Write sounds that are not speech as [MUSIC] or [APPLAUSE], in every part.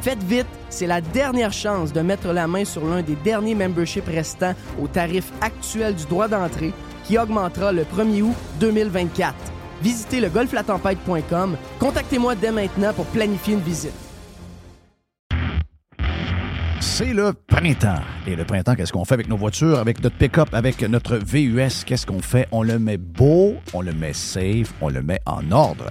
Faites vite, c'est la dernière chance de mettre la main sur l'un des derniers memberships restants au tarif actuel du droit d'entrée qui augmentera le 1er août 2024. Visitez le golflatempête.com. Contactez-moi dès maintenant pour planifier une visite. C'est le printemps. Et le printemps, qu'est-ce qu'on fait avec nos voitures, avec notre pick-up, avec notre VUS? Qu'est-ce qu'on fait? On le met beau, on le met safe, on le met en ordre.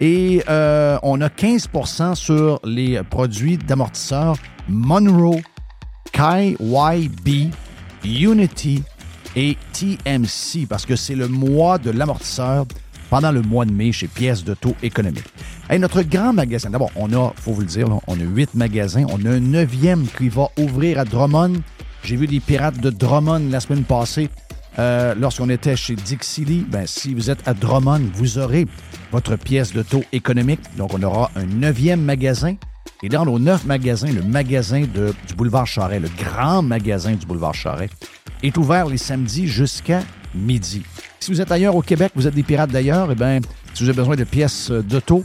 Et euh, on a 15% sur les produits d'amortisseurs Monroe, KYB, Unity et TMC parce que c'est le mois de l'amortisseur pendant le mois de mai chez Pièces de taux économique. Et notre grand magasin, d'abord, on a, faut vous le dire, on a huit magasins. On a un neuvième qui va ouvrir à Drummond. J'ai vu des pirates de Drummond la semaine passée. Euh, lorsqu'on était chez Dixie ben, si vous êtes à Drummond, vous aurez votre pièce de taux économique. Donc, on aura un neuvième magasin. Et dans nos neuf magasins, le magasin du boulevard Charret, le grand magasin du boulevard Charret, est ouvert les samedis jusqu'à midi. Si vous êtes ailleurs au Québec, vous êtes des pirates d'ailleurs, eh bien, si vous avez besoin de pièces d'auto,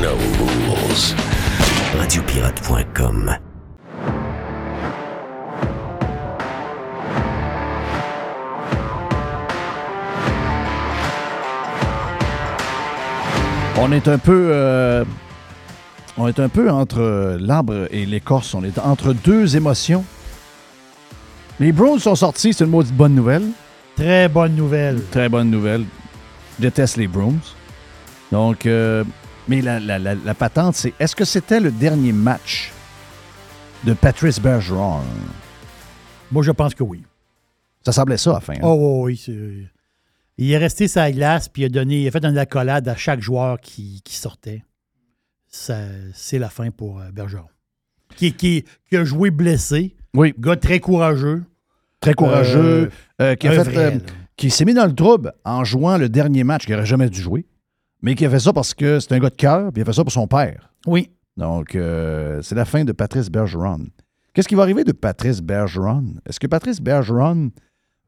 No rules. Radiopirate.com On est un peu. Euh, on est un peu entre l'arbre et l'écorce. On est entre deux émotions. Les Browns sont sortis, c'est une maudite bonne nouvelle. Très bonne nouvelle. Très bonne nouvelle. Je déteste les Browns. Donc, euh, mais la, patente, c'est est-ce que c'était le dernier match de Patrice Bergeron? Moi, je pense que oui. Ça semblait ça à la fin. Hein? Oh, oui. Il est resté sa glace, puis il a, donné, il a fait une accolade à chaque joueur qui, sortait. C'est la fin pour euh, Bergeron. Qui, qui, a joué blessé. Oui. Gars très courageux. Très courageux. Euh, qui, qui s'est mis dans le trouble en jouant le dernier match qu'il n'aurait jamais dû jouer mais qui a fait ça parce que c'est un gars de cœur, puis il a fait ça pour son père. Oui. Donc, euh, c'est la fin de Patrice Bergeron. Qu'est-ce qui va arriver de Patrice Bergeron? Est-ce que Patrice Bergeron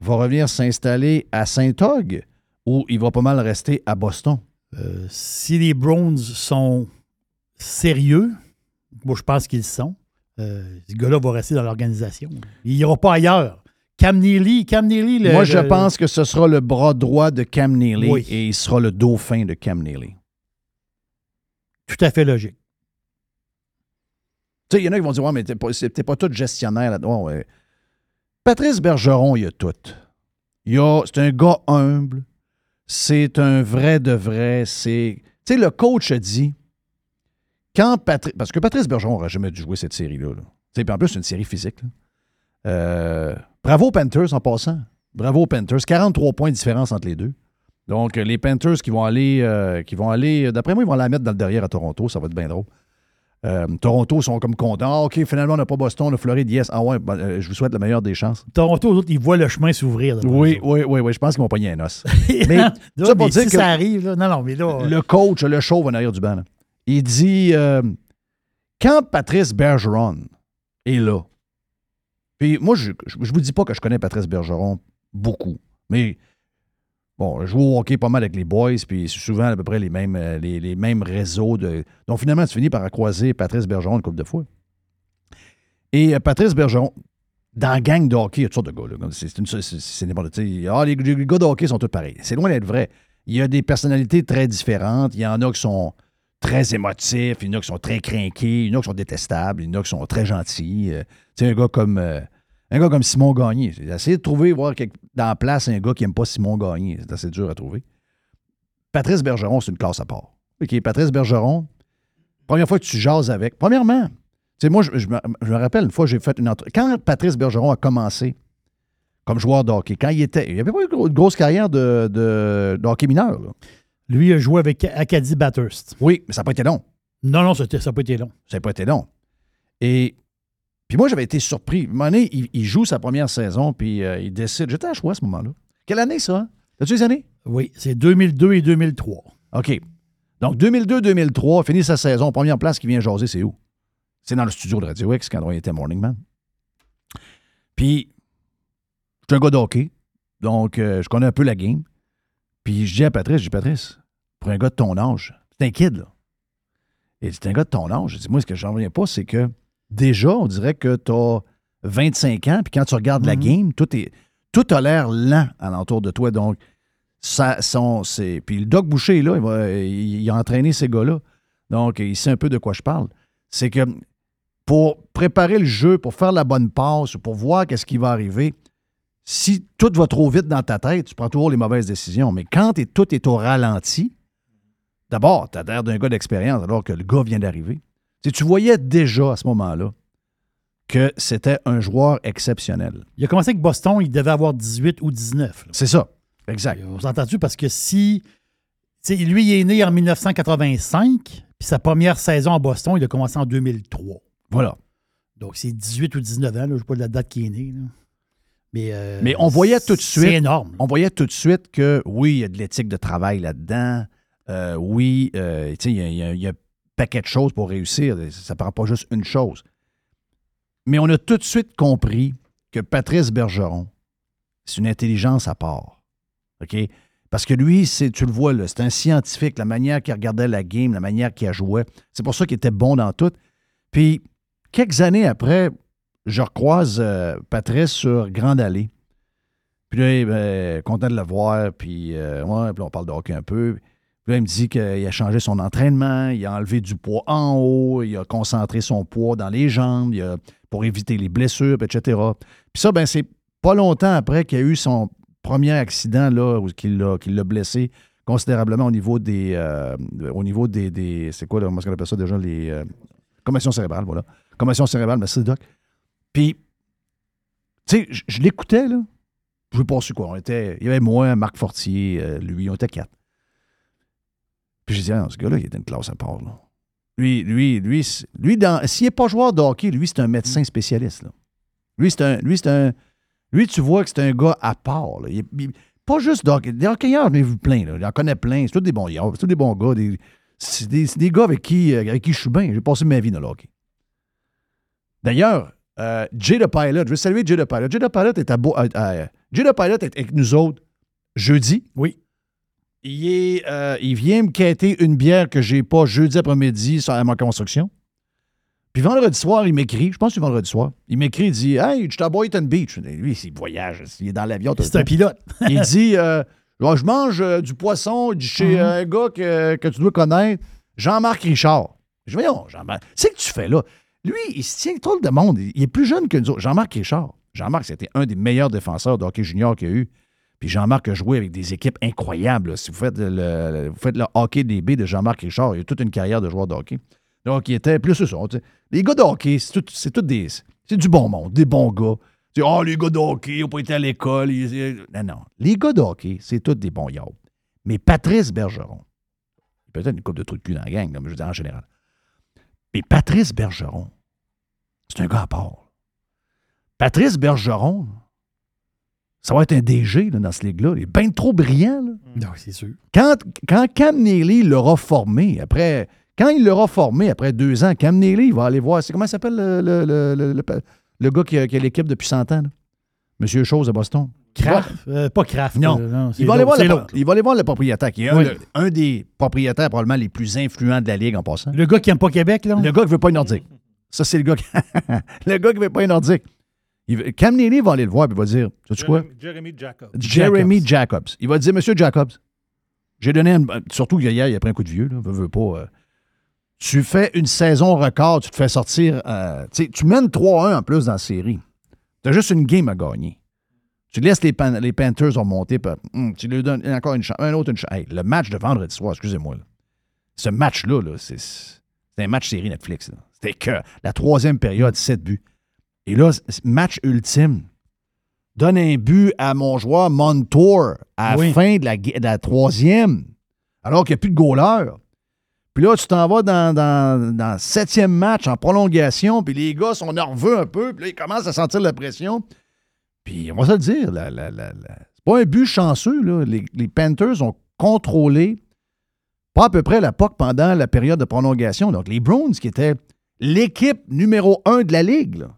va revenir s'installer à Saint-Og ou il va pas mal rester à Boston? Euh, si les Browns sont sérieux, moi je pense qu'ils sont, euh, ce gars-là va rester dans l'organisation. Il n'ira pas ailleurs. Cam Neely, Cam Neely, le- Moi, je le- pense que ce sera le bras droit de Cam Neely Oui. et il sera le dauphin de Cam Neely. Tout à fait logique. Tu sais, il y en a qui vont dire Ouais, mais t'es pas, pas tout gestionnaire là-dedans. Ouais. Patrice Bergeron, il y a tout. Il y a, c'est un gars humble. C'est un vrai de vrai. C'est. Tu sais, le coach a dit quand Patrice. Parce que Patrice Bergeron n'aurait jamais dû jouer cette série-là. là. Tu sais, puis en plus, c'est une série physique. là. Euh, bravo aux Panthers en passant. Bravo aux Panthers. 43 points de différence entre les deux. Donc, les Panthers qui vont aller, euh, qui vont aller, d'après moi, ils vont la mettre dans le derrière à Toronto. Ça va être bien drôle. Euh, Toronto sont comme contents. Ah, OK, finalement, on n'a pas Boston, on a Floride. Yes. Ah ouais, ben, euh, je vous souhaite la meilleure des chances. Toronto, eux autres, ils voient le chemin s'ouvrir. Oui, oui, oui, oui. Je pense qu'ils vont pogner un os. [LAUGHS] Mais, ça pour dire si que- ça arrive, là, non, non, mais là, le coach, le chauve en arrière du banc, là, il dit quand Patrice Bergeron est là, puis moi, je ne vous dis pas que je connais Patrice Bergeron beaucoup, mais bon, je joue au hockey pas mal avec les boys, puis c'est souvent à peu près les mêmes, euh, les, les mêmes réseaux. De... Donc finalement, tu finis par croiser Patrice Bergeron une couple de fois. Et euh, Patrice Bergeron, dans la gang de hockey, il y a toutes sortes de gars. C'est n'importe sais, ah, les, les gars de hockey sont tous pareils. C'est loin d'être vrai. Il y a des personnalités très différentes. Il y en a qui sont très émotifs, il y en a qui sont très crinqués, il y en a qui sont détestables, il y en a qui sont très gentils. Euh, tu sais, un gars comme un gars comme Simon Gagné. J'ai essayé de trouver, voir quelque- dans la place un gars qui n'aime pas Simon Gagné. C'est assez dur à trouver. Patrice Bergeron, c'est une classe à part. OK, Patrice Bergeron, première fois que tu jases avec. Premièrement, tu sais, moi, je, je me, je me rappelle une fois, j'ai fait une entrevue. Quand Patrice Bergeron a commencé comme joueur de hockey, quand il était. Il n'y avait pas une gro- une grosse carrière de, de, de hockey mineur. là. lui, il a joué avec Acadie Bathurst. Oui, mais ça n'a pas été long. Non, non, ça n'a pas été long. Ça n'a pas été long. Et puis moi, j'avais été surpris. Donné, il, il joue sa première saison, puis euh, il décide. J'étais à choix à ce moment-là. Quelle année, ça? hein? T'as-tu les années? Oui, c'est 2002 et 2003. OK. Donc, 2002-2003, finit sa saison. Première place qui vient jaser, c'est où? C'est dans le studio de Radio X quand on était Morning Man. Puis, je suis un gars de hockey. Donc, euh, je connais un peu la game. Puis, je dis à Patrice, je dis, Patrice, pour un gars de ton âge, c'est un kid, là. Et c'est un gars de ton âge. Je dis, moi, ce que j'en reviens pas, c'est que déjà, on dirait que tu as 25 ans, puis quand tu regardes la Mhm. game, tout, est, tout a l'air lent alentour de toi. Donc, ça, son, c'est... Puis le Doc Boucher, là, il, va- il- il a entraîné ces gars-là. Donc, il sait un peu de quoi je parle. C'est que pour préparer le jeu, pour faire la bonne passe, pour voir qu'est-ce qui va arriver, si tout va trop vite dans ta tête, tu prends toujours les mauvaises décisions. Mais quand tout est au ralenti, d'abord, tu as l'air d'un gars d'expérience alors que le gars vient d'arriver. Tu voyais déjà à ce moment-là que c'était un joueur exceptionnel. Il a commencé avec Boston, il devait avoir 18 ou 19. là. C'est ça. Exact. On s'entend-tu? Parce que si. lui, il est né en 1985, puis sa première saison à Boston, il a commencé en 2003. Voilà. Donc, c'est 18 ou 19 ans, là, je ne sais pas la date qu'il est né. là. Mais, euh, Mais on voyait tout de suite- C'est énorme. On voyait tout de suite que oui, il y a de l'éthique de travail là-dedans. Euh, oui, euh, il y a- il y, a- il y a un paquet de choses pour réussir. Ça ne prend pas juste une chose. Mais on a tout de suite compris que Patrice Bergeron, c'est une intelligence à part. Parce que lui, c'est, tu le vois, là, c'est un scientifique, la manière qu'il regardait la game, la manière qu'il joué. C'est pour ça qu'il était bon dans tout. Puis, quelques années après, je recroise euh, Patrice sur Grande Allée. Puis là, ben, content de le voir. Puis, euh, puis on parle de hockey un peu. Puis il me dit qu'il a changé son entraînement, il a enlevé du poids en haut, il a concentré son poids dans les jambes pour éviter les blessures, etc. Puis ça, ben, c'est pas longtemps après qu'il a eu son premier accident, là, où qu'il l'a, blessé considérablement au niveau des. euh, au niveau des. c'est quoi, comment qu'on appelle ça déjà? Les. euh, commotions cérébrales, voilà. Commotion cérébrale, merci, Doc. Puis, tu sais, je, l'écoutais, là. Je ne sais pas quoi. On était, il y avait moi, Marc Fortier, euh, lui, on était quatre. Puis j'ai dit, ah, ce gars-là, il est d'une classe à part, là. Lui, lui, lui, lui dans, s'il n'est pas joueur de hockey, lui, c'est un médecin spécialiste, là. Lui, c'est un, lui, c'est un, lui, tu vois que c'est un gars à part, là. Il est- il- pas juste de hockey. Des hockeyeurs, j'en ai vu plein, là. J'en connais plein. C'est tous des bons gars. C'est tous des bons gars. Des, c'est des, c'est des gars avec qui, euh, avec qui je suis bien. J'ai passé ma vie dans le hockey. D'ailleurs, euh, Jay the Pilot, je veux saluer Jay the Pilot. Jay the Pilot est à, Beau- à- à- Jay the Pilot est avec nous autres jeudi. Oui. Il, est, euh, il vient me quêter une bière que j'ai pas jeudi après-midi sur- à ma construction. Puis vendredi soir, il m'écrit, je pense que c'est vendredi soir, il m'écrit, il dit Hey, je suis à Boynton Beach. Lui, il voyage, il est dans l'avion. C'est un pilote. Il [LAUGHS] dit euh, Je mange euh, du poisson chez Mhm. un gars que, que tu dois connaître, Jean-Marc Richard. Je dis Voyons, Jean-Marc, c'est que tu fais là Lui, il se tient trop de monde. Il est plus jeune que nous autres. Jean-Marc Richard. Jean-Marc, c'était un des meilleurs défenseurs de hockey junior qu'il y a eu. Puis Jean-Marc a joué avec des équipes incroyables. Si vous faites le, vous faites le hockey DB de Jean-Marc Richard, il a toute une carrière de joueur de hockey. Donc, il était plus ça. Les gars de hockey, c'est tout, tout des. C'est du bon monde, des bons gars. Tu oh, les gars de hockey, ils n'ont pas été à l'école. Non, non. Les gars de hockey, c'est tous des bons yabs. Mais Patrice Bergeron, peut-être une coupe de trucs de cul dans la gang, mais je veux dire en général. Mais Patrice Bergeron, c'est un gars à part. Patrice Bergeron, ça va être un DG là, dans ce ligue-là. Il est bien trop brillant. là. Non, c'est sûr. Quand, quand Cam Neely l'aura formé, après, quand il l'aura formé après deux ans, Cam Neely, il va aller voir. C'est comment il s'appelle le, le, le, le- le- le gars qui a, qui a l'équipe depuis 100 ans? là? Monsieur Chose de Boston. Kraft. euh, pas Kraft. Non. euh, c'est Il va, aller voir le, l'autre. il va aller voir le propriétaire, qui est un, Oui. un des propriétaires probablement les plus influents de la Ligue en passant. Le gars qui aime pas Québec, là? Le gars qui veut pas une nordique. Ça, c'est le gars qui... [LAUGHS] le gars qui veut pas une nordique. Il Cam Neely va aller le voir et va dire, sais-tu quoi? Jeremy Jacobs. Jeremy Jacobs. Il va dire, Monsieur Jacobs, j'ai donné, un- surtout hier, il a pris un coup de vieux, là, pas. euh, tu fais une saison record, tu te fais sortir, euh, tu sais, mènes 3-1 en plus dans la série. Tu as juste une game à gagner. Tu laisses les, Pan- les Panthers remonter, puis, hum, tu lui donnes encore une chance, un autre une chance. Hey, le match de vendredi soir, excusez-moi, ce match-là, là, c'est un match série Netflix. C'était que la troisième période, 7 buts. Et là, match ultime. Donne un but à mon joueur Montour à la Oui. fin de la, ga- de la troisième, alors qu'il n'y a plus de goaler. Puis là, tu t'en vas dans, dans, dans le septième match en prolongation, puis les gars sont nerveux un peu, puis là, ils commencent à sentir la pression. Puis on va se le dire, la- la- la- la- c'est pas un but chanceux. Là. Les, les Panthers ont contrôlé pas à peu près la POC pendant la période de prolongation. Donc, les Browns, qui étaient l'équipe numéro un de la Ligue, là,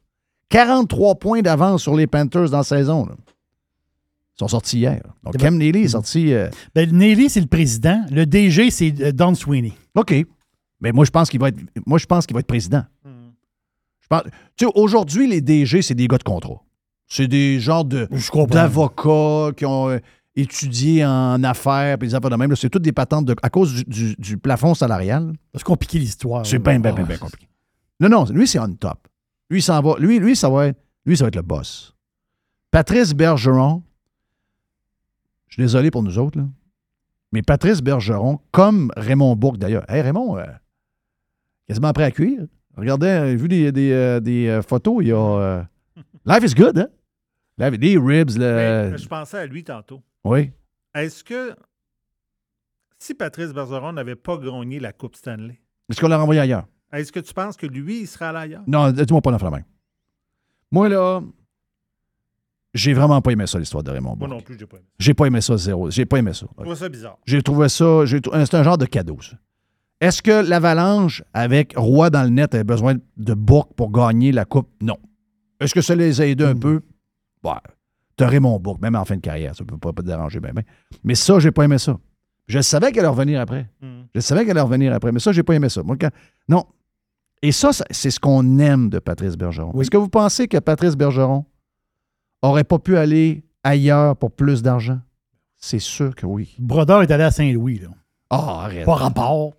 43 points d'avance sur les Panthers dans la saison. là. Ils sont sortis hier. Donc, Cam Neely est sorti. euh, Ben, Nelly, c'est le président. Le DG, c'est euh, Don Sweeney. OK. Mais moi, je pense qu'il va être. Moi, je pense qu'il va être président. Je pense. Tu sais, aujourd'hui, les DG, c'est des gars de contrat. C'est des genres de d'avocats qui ont euh, étudié en affaires puis des affaires de même. C'est toutes des patentes de, à cause du, du- du plafond salarial. C'est compliqué l'histoire. C'est bien, bien, bien, bien compliqué. Non, non, lui, c'est on top. Lui, il s'en va. Lui, lui, ça va être, lui, ça va être le boss. Patrice Bergeron, je suis désolé pour nous autres, là, mais Patrice Bergeron, comme Raymond Bourque d'ailleurs. Hey, Raymond, euh, quasiment prêt à cuire. Regardez, euh, vu des, des, euh, des, photos, il y a. euh, Life is good, hein? Life- des ribs, le. Mais je pensais à lui tantôt. Oui. Est-ce que si Patrice Bergeron n'avait pas gagné la Coupe Stanley, Est-ce qu'on l'a renvoyé ailleurs? Est-ce que tu penses que lui, il serait allé ailleurs? Non, dis-moi pas la main. Moi, là, j'ai vraiment pas aimé ça, l'histoire de Raymond Moi Bourque. non plus, j'ai pas aimé. J'ai pas aimé ça, zéro. J'ai pas aimé ça. Je trouve ça bizarre. J'ai trouvé ça. j'ai trou- C'est un genre de cadeau, ça. Est-ce que l'Avalanche, avec Roy dans le net, avait besoin de Bourque pour gagner la Coupe? Non. Est-ce que ça les a aidés un peu? Ouais. T'as Raymond Bourque, même en fin de carrière. Ça peut pas, te déranger, ben, ben. Mais ça, j'ai pas aimé ça. Je savais qu'elle allait revenir après. Hmm. Je savais qu'elle allait revenir après, mais ça, j'ai pas aimé ça. Moi, quand- Non. Et ça, c'est ce qu'on aime de Patrice Bergeron. Oui. Est-ce que vous pensez que Patrice Bergeron aurait pas pu aller ailleurs pour plus d'argent? C'est sûr que oui. Brodeur est allé à Saint-Louis. là. Ah, arrête. Pas rapport.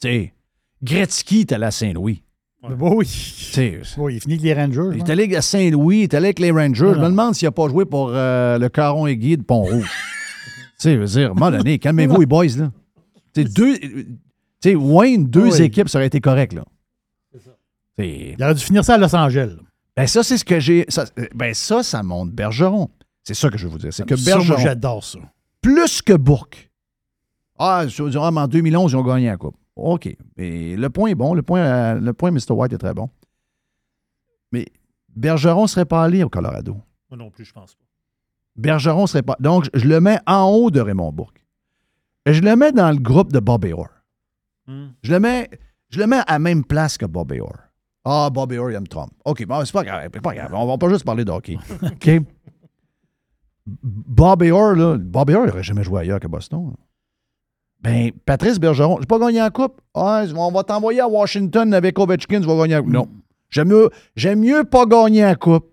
Tu sais, Gretzky est allé à Saint-Louis. Bon, oui. Sais, Oui, il finit avec les Rangers. il est allé à Saint-Louis, il est allé avec les Rangers. Je me demande s'il n'a pas joué pour euh, le Caron aiguille de Pont-Rouge. [LAUGHS] tu sais, je veux dire, à un moment donné, calmez-vous, les boys, là. Tu sais, deux. Tu sais, Wayne, deux Oui. équipes, ça aurait été correct, là. Il aurait dû finir ça à Los Angeles. Ben ça, c'est ce que j'ai. ça- Ben ça, ça montre Bergeron. C'est ça que je veux vous dire. C'est que Ça, moi, Bergeron, j'adore ça. plus que Bourque. Ah, je veux dire, ah, mais en 2011, ils ont gagné la Coupe. OK. Mais le point est bon. Le point, euh, le point Mr. White est très bon. Mais Bergeron ne serait pas allé au Colorado. Moi non plus, je pense pas. Bergeron serait pas. Donc, je le mets en haut de Raymond Bourque. Et je le mets dans le groupe de Bobby Orr. Hmm. Je le mets, je le mets à la même place que Bobby Orr. Ah, Bobby Orr, il aime Trump. OK, bon, c'est pas grave. C'est pas grave. On va pas juste parler de hockey. [LAUGHS] OK? Bobby Orr, là, Bobby Orr, il n'aurait jamais joué ailleurs que Boston. Ben, Patrice Bergeron, j'ai pas gagné en coupe. Ah, on va t'envoyer à Washington avec Ovechkin, tu vas gagner en coupe. Non. J'aime mieux, j'aime mieux pas gagner en coupe.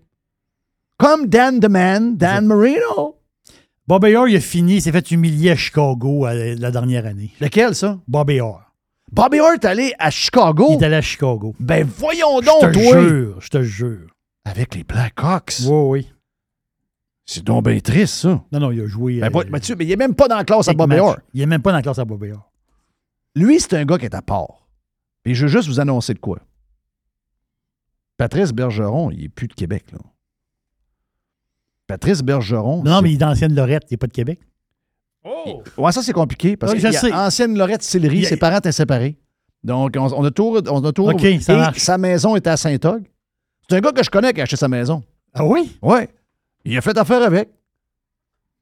Comme Dan the Man, Dan Marino. Bobby Orr, il a fini, il s'est fait humilier à Chicago euh, la dernière année. Lequel, ça? Bobby Orr. Bobby Orr est allé à Chicago. Il est allé à Chicago. Ben, voyons Je donc, te toi. jure, je te jure. Avec les Blackhawks. Oui, oui. C'est donc bien triste, ça. Non, non, il a joué. Ben, euh, Mathieu, mais il est même pas dans la classe à Bobby. Orr. Il est même pas dans la classe à Bobby Orr. Lui, c'est un gars qui est à part. Et je veux juste vous annoncer de quoi. Patrice Bergeron, il est plus de Québec, là. Patrice Bergeron. Non, mais il est d'ancienne Lorette, il n'est pas de Québec. Oh! Ouais, ça, c'est compliqué parce Oui, que y a ancienne Lorette Sillery, ses parents étaient séparés. Donc, on, on a tout. On a tout OK, ça et marche. sa maison était à Saint-Og. C'est un gars que je connais qui a acheté sa maison. Ah oui? Ouais. Il a fait affaire avec.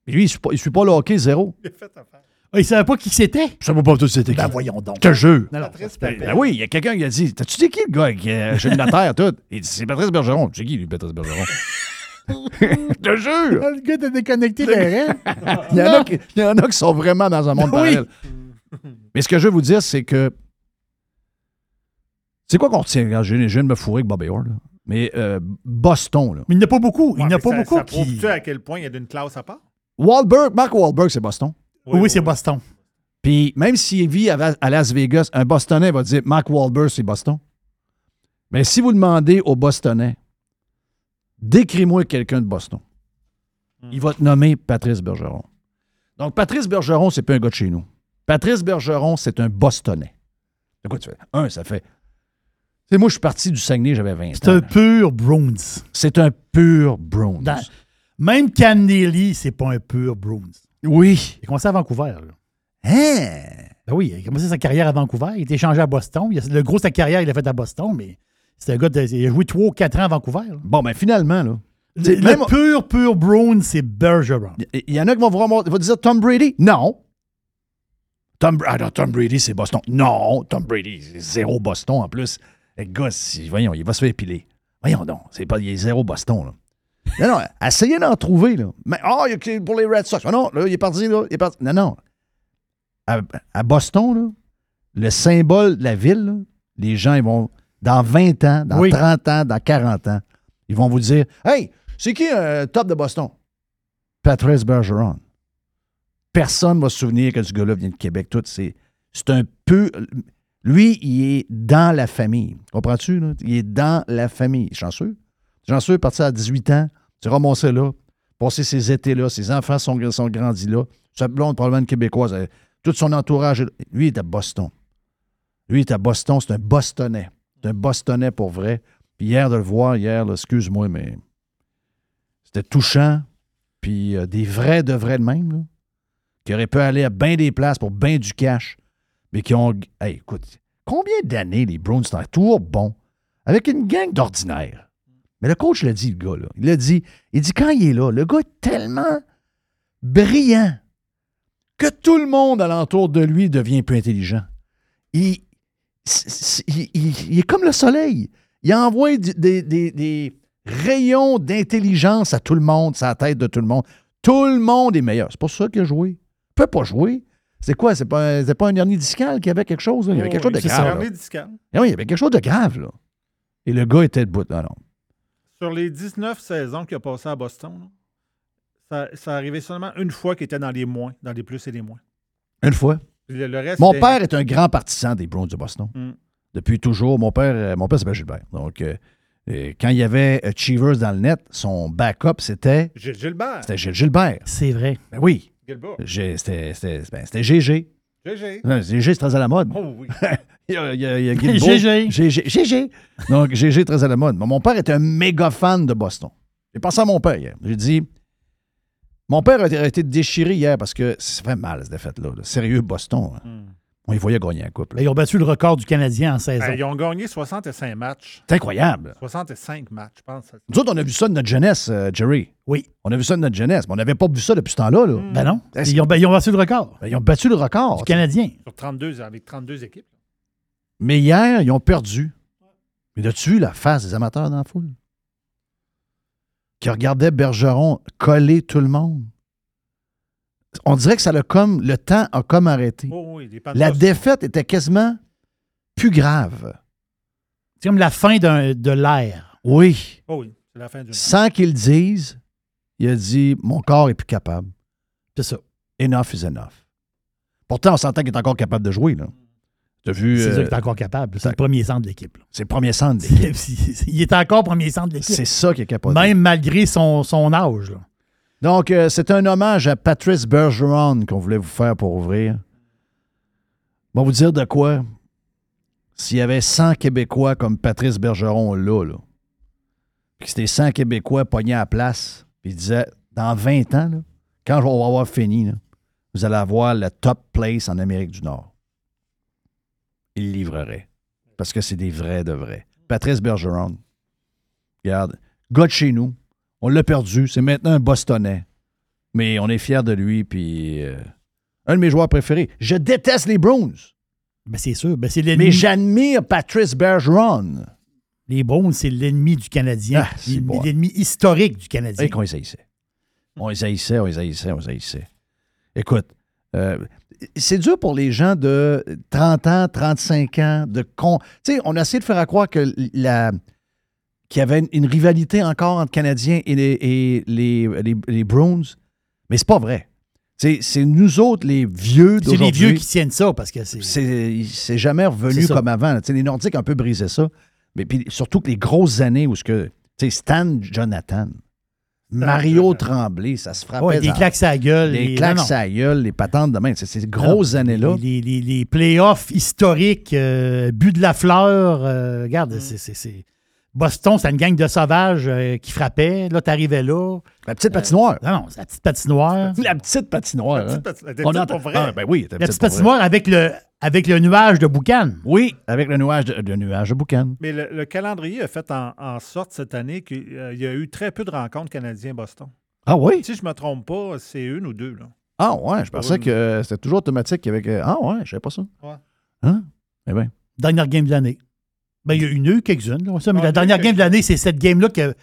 Et lui, il ne suit, pas- il suit pas le hockey zéro. Il a fait affaire. Ah, il ne savait pas qui c'était? Je ne sais pas tout c'était Ben qui. voyons donc. Je te jure. Non, non. Ben oui, il y a quelqu'un qui a dit T'as-tu dit qui le gars qui a acheté une notaire, tout? Il dit C'est Patrice Bergeron. C'est qui, lui, Patrice Bergeron [LAUGHS] [LAUGHS] Je te jure. Le gars t'a déconnecté rêves. [LAUGHS] Il y, en a qui, il y en a qui sont vraiment dans un monde Oui. parallèle. Mais ce que je veux vous dire, c'est que. C'est quoi qu'on retient? Je viens je viens de me fourrer avec Bobby Orr, là. Mais euh, Boston, là. Mais il n'y en a pas beaucoup. Il Ouais, n'y en a pas ça, beaucoup ça qui. prouve-tu à quel point il y a d'une classe à part? Wahlberg, Mark Wahlberg, c'est Boston. Oui, c'est Boston. Puis même s'il vit à, à Las Vegas, un Bostonais va dire Mark Wahlberg, c'est Boston. Mais si vous demandez au Bostonais, décris-moi quelqu'un de Boston, il va te nommer Patrice Bergeron. Donc, Patrice Bergeron, c'est pas un gars de chez nous. Patrice Bergeron, c'est un Bostonais. De quoi tu fais? Un, ça fait. Tu sais, moi, je suis parti du Saguenay, j'avais 20 C'est ans. un pur Bruins. C'est un pur. Dans- Même Cam Neely, c'est pas un pur Bruins. Oui. Il a commencé à Vancouver. Là. Hein? Ben oui, il a commencé sa carrière à Vancouver. Il a été échangé à Boston. Il a- le gros de sa carrière, il l'a fait à Boston, mais c'est un gars de, il a joué 3 ou 4 ans à Vancouver. là. Bon, ben finalement, là. Le, même- pur, pur Bruins, c'est Bergeron. Il y en a qui vont vraiment vont dire Tom Brady? Non. Tom, ah non, Tom Brady, c'est Boston. Non, Tom Brady, c'est zéro Boston en plus. Le gars, si- voyons, il va se faire épiler. Voyons donc, c'est pas, il est zéro Boston. Là. Non, non, [LAUGHS] essayez d'en trouver. Là. Mais, ah, il y a que pour les Red Sox? Ah non, là, il est parti, là. Il est parti. Non, non. À, à Boston, là, le symbole de la ville, là, les gens, ils vont, dans 20 ans, dans Oui. 30 ans, dans 40 ans, ils vont vous dire Hey, c'est qui un top de Boston? Patrice Bergeron. Personne ne va se souvenir que ce gars-là vient de Québec. Tout, c'est, c'est un peu. Lui, il est dans la famille. Comprends-tu? Là? Il est dans la famille. Chanceux. Chanceux, parti à 18 ans, tu ramassé là, passé ses étés là, ses enfants sont, sont grandis là. Sa blonde, probablement une québécoise, elle- tout son entourage. Lui, il est à Boston. Lui, il est à Boston. C'est un Bostonnais. Un Bostonnais pour vrai. Puis hier, de le voir, hier, excuse-moi, mais c'était touchant. Puis euh, des vrais de vrais de même, qui auraient pu aller à bien des places pour bien du cash, mais qui ont. Hey, écoute, combien d'années les Browns sont toujours bons avec une gang d'ordinaires? Mais le coach l'a dit, le gars. Il l'a dit. Il dit quand il est là, le gars est tellement brillant que tout le monde alentour de lui devient plus intelligent. Il, il- il- il est comme le soleil. Il envoie du- des, des- des rayons d'intelligence à tout le monde, sa tête de tout le monde. Tout le monde est meilleur. C'est pour ça qu'il a joué. Il peut pas jouer. C'est quoi? C'est pas, un- c'est pas un hernie discale qui avait quelque chose? là? Il y avait quelque chose de c'est grave. discale. Ah oui, il y avait quelque chose de grave, là. Et le gars était debout. Non, non. Sur les 19 saisons qu'il a passées à Boston, là, ça, ça arrivait seulement une fois qu'il était dans les moins, dans les plus et les moins. Une fois? Puis Le, le reste, Mon père est un grand partisan des Browns de Boston. Mm. Depuis toujours. Mon père, euh, mon père s'appelle Gilbert. Donc, euh, euh, quand il y avait euh, Cheevers dans le net, son backup, c'était Gilles Gilbert. c'était Gilles Gilbert. C'est vrai. Ben oui. Gilbert. J'ai- C'était c'était- ben, c'était GG. GG. GG, c'est très à la mode. Oh oui. [LAUGHS] Il y a, il y a- il y a [LAUGHS] Guilbeault. GG. GG. GG. Donc, GG, très à la mode. Mais mon père était un méga fan de Boston. J'ai pensé à mon père hier. J'ai dit, mon père a été, déchiré hier parce que ça fait mal, cette défaite-là. là. Sérieux, Boston. hein. Hmm. On y voyait gagner un couple. Là, ils ont battu le record du Canadien en saison. Ben, ils ont gagné 65 matchs. C'est incroyable. 65 matchs, je pense. Nous autres, on a vu ça de notre jeunesse, euh, Jerry. Oui. On a vu ça de notre jeunesse, mais on n'avait pas vu ça depuis ce temps-là. là. Ben non. Est-ce- Ils ont, ben, ils ont battu le record Ben, ils ont battu le record. du Canadien. Sur 32, avec 32 équipes. Mais hier, ils ont perdu. Mais as-tu vu la face des amateurs dans la foule? Qui regardaient Bergeron coller tout le monde. On dirait que ça l'a comme. Le temps a comme arrêté. Oh, oui, La défaite était quasiment plus grave. C'est comme la fin d'un- de l'ère. Oui. Oh, oui, c'est la fin Sans qu'il le dise, il a dit Mon corps est plus capable. C'est ça. Enough is enough. Pourtant, on s'entend qu'il est encore capable de jouer. Là. Tu as vu. C'est euh, ça qu'il est encore capable. C'est le premier centre de l'équipe. c'est le premier centre. de l'équipe. Il est encore premier centre de l'équipe. C'est ça qui est capable. Même malgré son, son âge. là. Donc, euh, c'est un hommage à Patrice Bergeron qu'on voulait vous faire pour ouvrir. On va vous dire de quoi? S'il y avait 100 Québécois comme Patrice Bergeron là, là puis que c'était 100 Québécois pognés à la place, puis il disait, dans 20 ans, là, quand on va avoir fini, là, vous allez avoir le top place en Amérique du Nord. Il livrerait. Parce que c'est des vrais de vrais. Patrice Bergeron. Regarde, gars de chez nous, on l'a perdu. C'est maintenant un Bostonnais. Mais on est fiers de lui. Puis euh, un de mes joueurs préférés. Je déteste les Bruins. Ben, c'est sûr. Ben, c'est l'ennemi. Mais j'admire Patrice Bergeron. Les Browns, c'est l'ennemi du Canadien. Ah, c'est L'ennemi- bon. l'ennemi historique du Canadien. Et qu'on les haïssait. On les haïssait, on les haïssait, on les haïssait. Écoute, euh, c'est dur pour les gens de 30 ans, 35 ans, de con. Tu sais, on a essayé de faire à croire que la qu'il y avait une, une rivalité encore entre Canadiens et les, et les, les, les Bruins, mais c'est pas vrai. C'est nous autres, les vieux c'est les vieux qui tiennent ça parce que c'est. C'est jamais revenu comme avant. là. Tu sais, les Nordiques ont un peu brisé ça. Mais puis surtout que les grosses années où ce que. Stan Jonathan, Mario. Tremblay, ça se frappait. Ouais, des dans- claques à la gueule. les les- claques non, non. à la gueule, les patentes de main. C'est ces grosses années-là. Les, les, les playoffs historiques, euh, but de la fleur, euh, Mm. regarde, c'est- c'est- c'est. Boston, c'était une gang de sauvages euh, qui frappaient. Là, t'arrivais là. La petite patinoire. Non, non, c'est la petite patinoire. La petite patinoire. La hein. petite patinoire. Elle On était entend- pas vraie. Ah, ben oui, La petite petite patinoire avec le, avec le nuage de boucan. Oui, avec le nuage de, le nuage de boucan. Mais le, le calendrier a fait en, en sorte cette année qu'il y a eu très peu de rencontres canadiens-Boston. Ah oui? Si je ne me trompe pas, c'est une ou deux. Là. Ah ouais, je pensais que euh, c'était toujours automatique avec. euh, Ah ouais, je savais pas ça. Ouais. Hein? Eh bien. Dernière game de l'année. Ben, il y a eu une, quelques-unes, là, ça, mais Ah, la dernière eu game de l'année, c'est cette game-là qu'il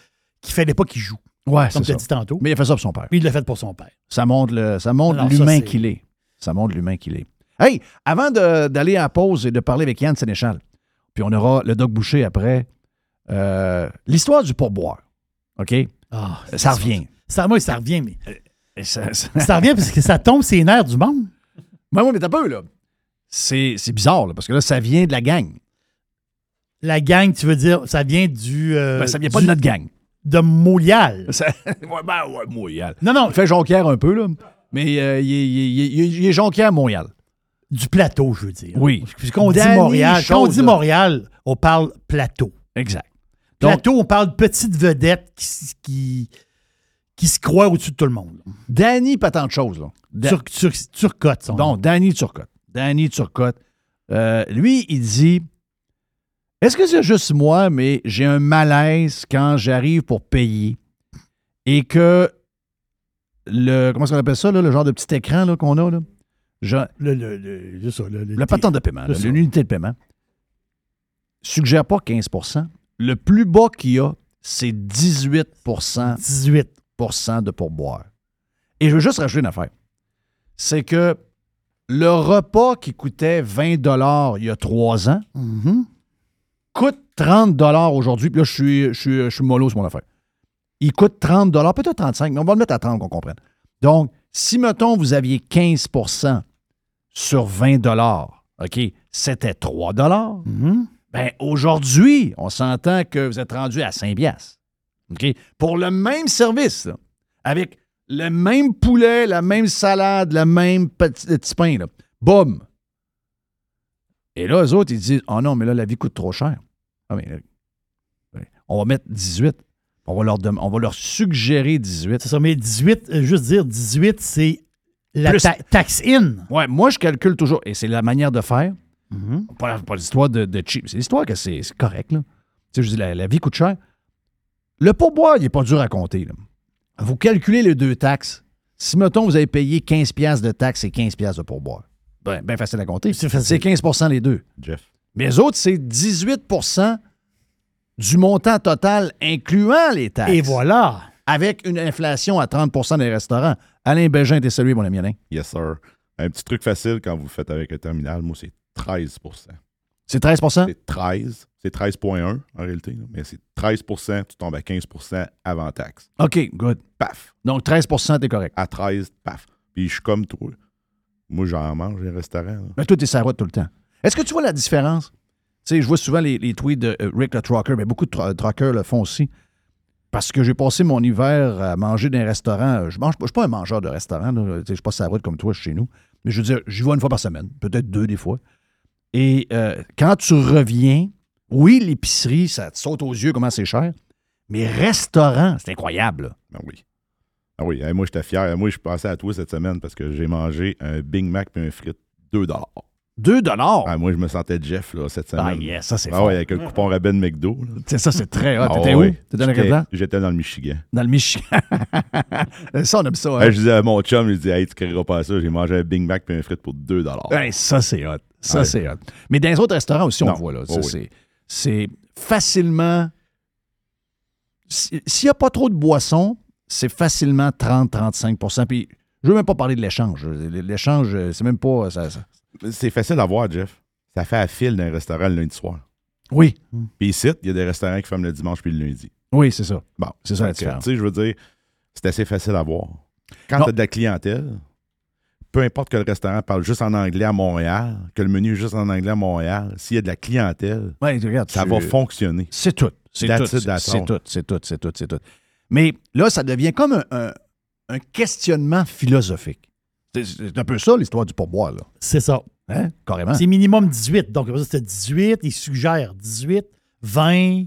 fallait pas qu'il joue, Ouais, comme c'est tu as ça. dit tantôt. Mais il a fait ça pour son père. Puis il l'a fait pour son père. Ça montre le, ça montre Non, ça, l'humain qu'il est. Ça montre l'humain qu'il est. Hey, avant d'aller à la pause et de parler avec Yann Sénéchal, puis on aura le Doc Boucher après, euh, l'histoire du pourboire. OK? Ah, Ça revient. Ça, moi, ça revient, mais. Et ça- ça- Ça revient parce que ça tombe ses nerfs du monde. [LAUGHS] Ouais, ouais, mais t'as peu, là. C'est bizarre, là, parce que là, ça vient de la gang. La gang, tu veux dire, ça vient du. euh, Ben, ça vient pas du- de notre gang. De Molial. [LAUGHS] Ça- ouais, ben, ouais. Non, non, Il fait Jonquière un peu, là. Mais euh, il, est, il est- il est- il est Jonquière, Montréal. Du plateau, je veux dire. Oui. Puis Quand on dit Montréal, quand on dit. Montréal, on parle plateau. Exact. Donc, Plateau, on parle petite vedette qui, qui, qui se croit au-dessus de tout le monde. Danny, pas tant de choses, là. Da- Turcotte, son nom. Danny Turcotte. Danny Turcotte. Euh, lui, il dit Est-ce que c'est juste moi, mais j'ai un malaise quand j'arrive pour payer et que le. Comment est-ce qu'on appelle ça, là, le genre de petit écran qu'on a, là? Je- Le, le, ça, patente de paiement, l'unité de paiement, suggère pas 15% Le plus bas qu'il y a, c'est 18% 18. de pourboire. Et je veux juste rajouter une affaire. C'est que le repas qui coûtait 20 il y a trois ans Mhm. coûte 30 aujourd'hui. Puis là, je suis, je, suis, je suis mollo sur mon affaire. Il coûte 30 peut-être 35 mais on va le mettre à 30 qu'on comprenne. Donc, si, mettons, vous aviez 15 sur 20 OK, c'était 3 Mhm. ben aujourd'hui, on s'entend que vous êtes rendu à 5 piastres. OK? Pour le même service, là, avec le même poulet, la même salade, le même petit, petit pain. Là. Boum! Et là, eux autres, ils disent Oh non, mais là, la vie coûte trop cher. Ah, mais, on va mettre 18. On va leur, on va leur suggérer 18. C'est ça, mais 18, euh, juste dire 18, c'est la Plus- ta- tax in. Ouais, moi, je calcule toujours, et c'est la manière de faire. Mhm. Pas, pas l'histoire de, de cheap. C'est l'histoire que c'est correct, là. Tu sais, je dis, la, la vie coûte cher. Le pourboire, il n'est pas dur à compter, là. Vous calculez les deux taxes. Si, mettons, vous avez payé 15 piastres de taxes et 15 piastres de pourboire. Ben, ben facile à compter. C'est 15% les deux. Jeff. Mais les autres, c'est 18% du montant total, incluant les taxes. Et voilà. avec une inflation à 30% des restaurants. Alain Bégin, t'es salué, mon ami Alain. Yes, sir. Un petit truc facile quand vous faites avec le terminal, moi, c'est 13% C'est 13% C'est 13. C'est 13,1 en réalité, mais c'est 13% tu tombes à 15% avant taxe. OK, good. Paf. Donc 13% t'es correct. À 13, paf. Puis je suis comme toi. Moi, j'en mange les restaurants. là. Mais toi, t'es sur la route tout le temps. Est-ce que tu vois la différence? Tu sais, je vois souvent les, les tweets de euh, Rick le Trucker, mais beaucoup de tra- truckers le font aussi. Parce que j'ai passé mon hiver à manger dans un restaurant. Je mange, je suis pas un mangeur de restaurant. Je suis pas sur la route comme toi chez nous. Mais je veux dire, j'y vais une fois par semaine, peut-être deux des fois. Et euh, quand tu reviens, oui, l'épicerie, ça te saute aux yeux comment c'est cher. Mais restaurant, c'est incroyable. Ah oui. Ah oui, hey, moi, j'étais fier. Moi, je passais à toi cette semaine parce que j'ai mangé un Big Mac et un frite 2 Deux dollars. Ah, moi, je me sentais Jeff là, cette semaine. Ah, yes, ça, c'est Ah fort. ouais, avec le coupon rabais de McDo. là. Ça, c'est très hot. Ah T'étais ouais. où? T'étais dans J'étais-? J'étais dans le Michigan. Dans le Michigan. [LAUGHS] ça, on aime ça. hein? Hey, je disais à mon chum, je disais, hey, tu créeras pas ça. J'ai mangé un Big Mac et un frite pour 2 Hey, ça, c'est hot. Ça, Ouais. c'est hot. Mais dans les autres restaurants aussi, on Non. le voit. Là. Oh oui. c'est, c'est facilement. si- S'il n'y a pas trop de boissons, c'est facilement 30-35% Puis, je veux même pas parler de l'échange. L'échange, c'est même pas. ça- ça- C'est facile à voir, Jeff. Ça fait à fil dans un restaurant le lundi soir. Oui. Puis ici, il y a des restaurants qui ferment le dimanche puis le lundi. Oui, c'est ça. Bon, C'est ça la différence. Tu sais, je veux dire, c'est assez facile à voir. Quand tu as de la clientèle, peu importe que le restaurant parle juste en anglais à Montréal, que le menu est juste en anglais à Montréal, s'il y a de la clientèle, Ouais, regarde, ça tu- va fonctionner. C'est tout. C'est tout. C'est tout. C'est tout. C'est tout. C'est tout. Mais là, ça devient comme un, un- un questionnement philosophique. C'est, un peu ça, l'histoire du pourboire, là. C'est ça. Hein? Carrément. C'est minimum 18. Donc, c'était 18. Ils suggèrent 18, 20.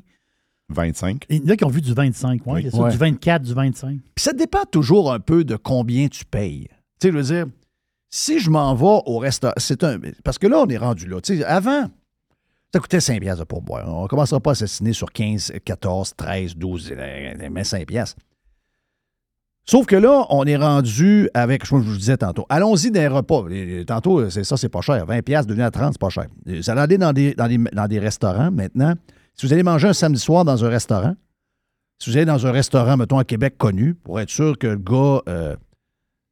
25. Il y en a qui ont vu du 25. Ouais, Oui. c'est ça, Ouais. du 24, du 25. Puis ça dépend toujours un peu de combien tu payes. Tu sais, je veux dire, si je m'en vais au restaurant, c'est un. Parce que là, on est rendu là. Tu sais, avant, ça coûtait 5 piastres de pourboire. On ne commencera pas à assassiner sur 15, 14, 13, 12, euh, mais 5 piastres. Sauf que là, on est rendu avec, je vous disais tantôt, allons-y des repas. Tantôt, c'est ça, c'est pas cher. 20 piastres devenu à 30, c'est pas cher. Vous allez aller dans des, restaurants maintenant. Si vous allez manger un samedi soir dans un restaurant, si vous allez dans un restaurant, mettons, à Québec connu, pour être sûr que le gars euh,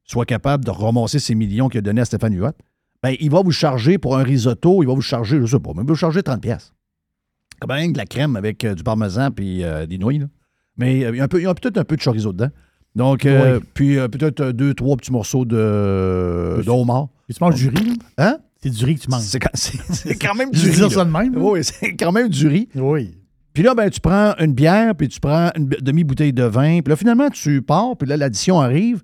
soit capable de ramasser ses millions qu'il a donnés à Stéphane Huot, ben, il va vous charger pour un risotto, il va vous charger, je sais pas, mais il va vous charger 30 pièces. Comme rien que de la crème avec euh, du parmesan puis euh, des nouilles. Mais euh, il y a peut-être un peu de chorizo dedans. Donc, euh, puis euh, peut-être euh, deux, trois petits morceaux de, de homard. Et tu manges du riz, là? Hein? C'est du riz que tu manges. C'est quand, [LAUGHS] même du riz. dire ça de même. Oui, [LAUGHS] c'est quand même du riz. Oui. Puis là, ben, tu prends une bière, puis tu prends une demi-bouteille de vin. Puis là, finalement, tu pars, puis là, l'addition arrive.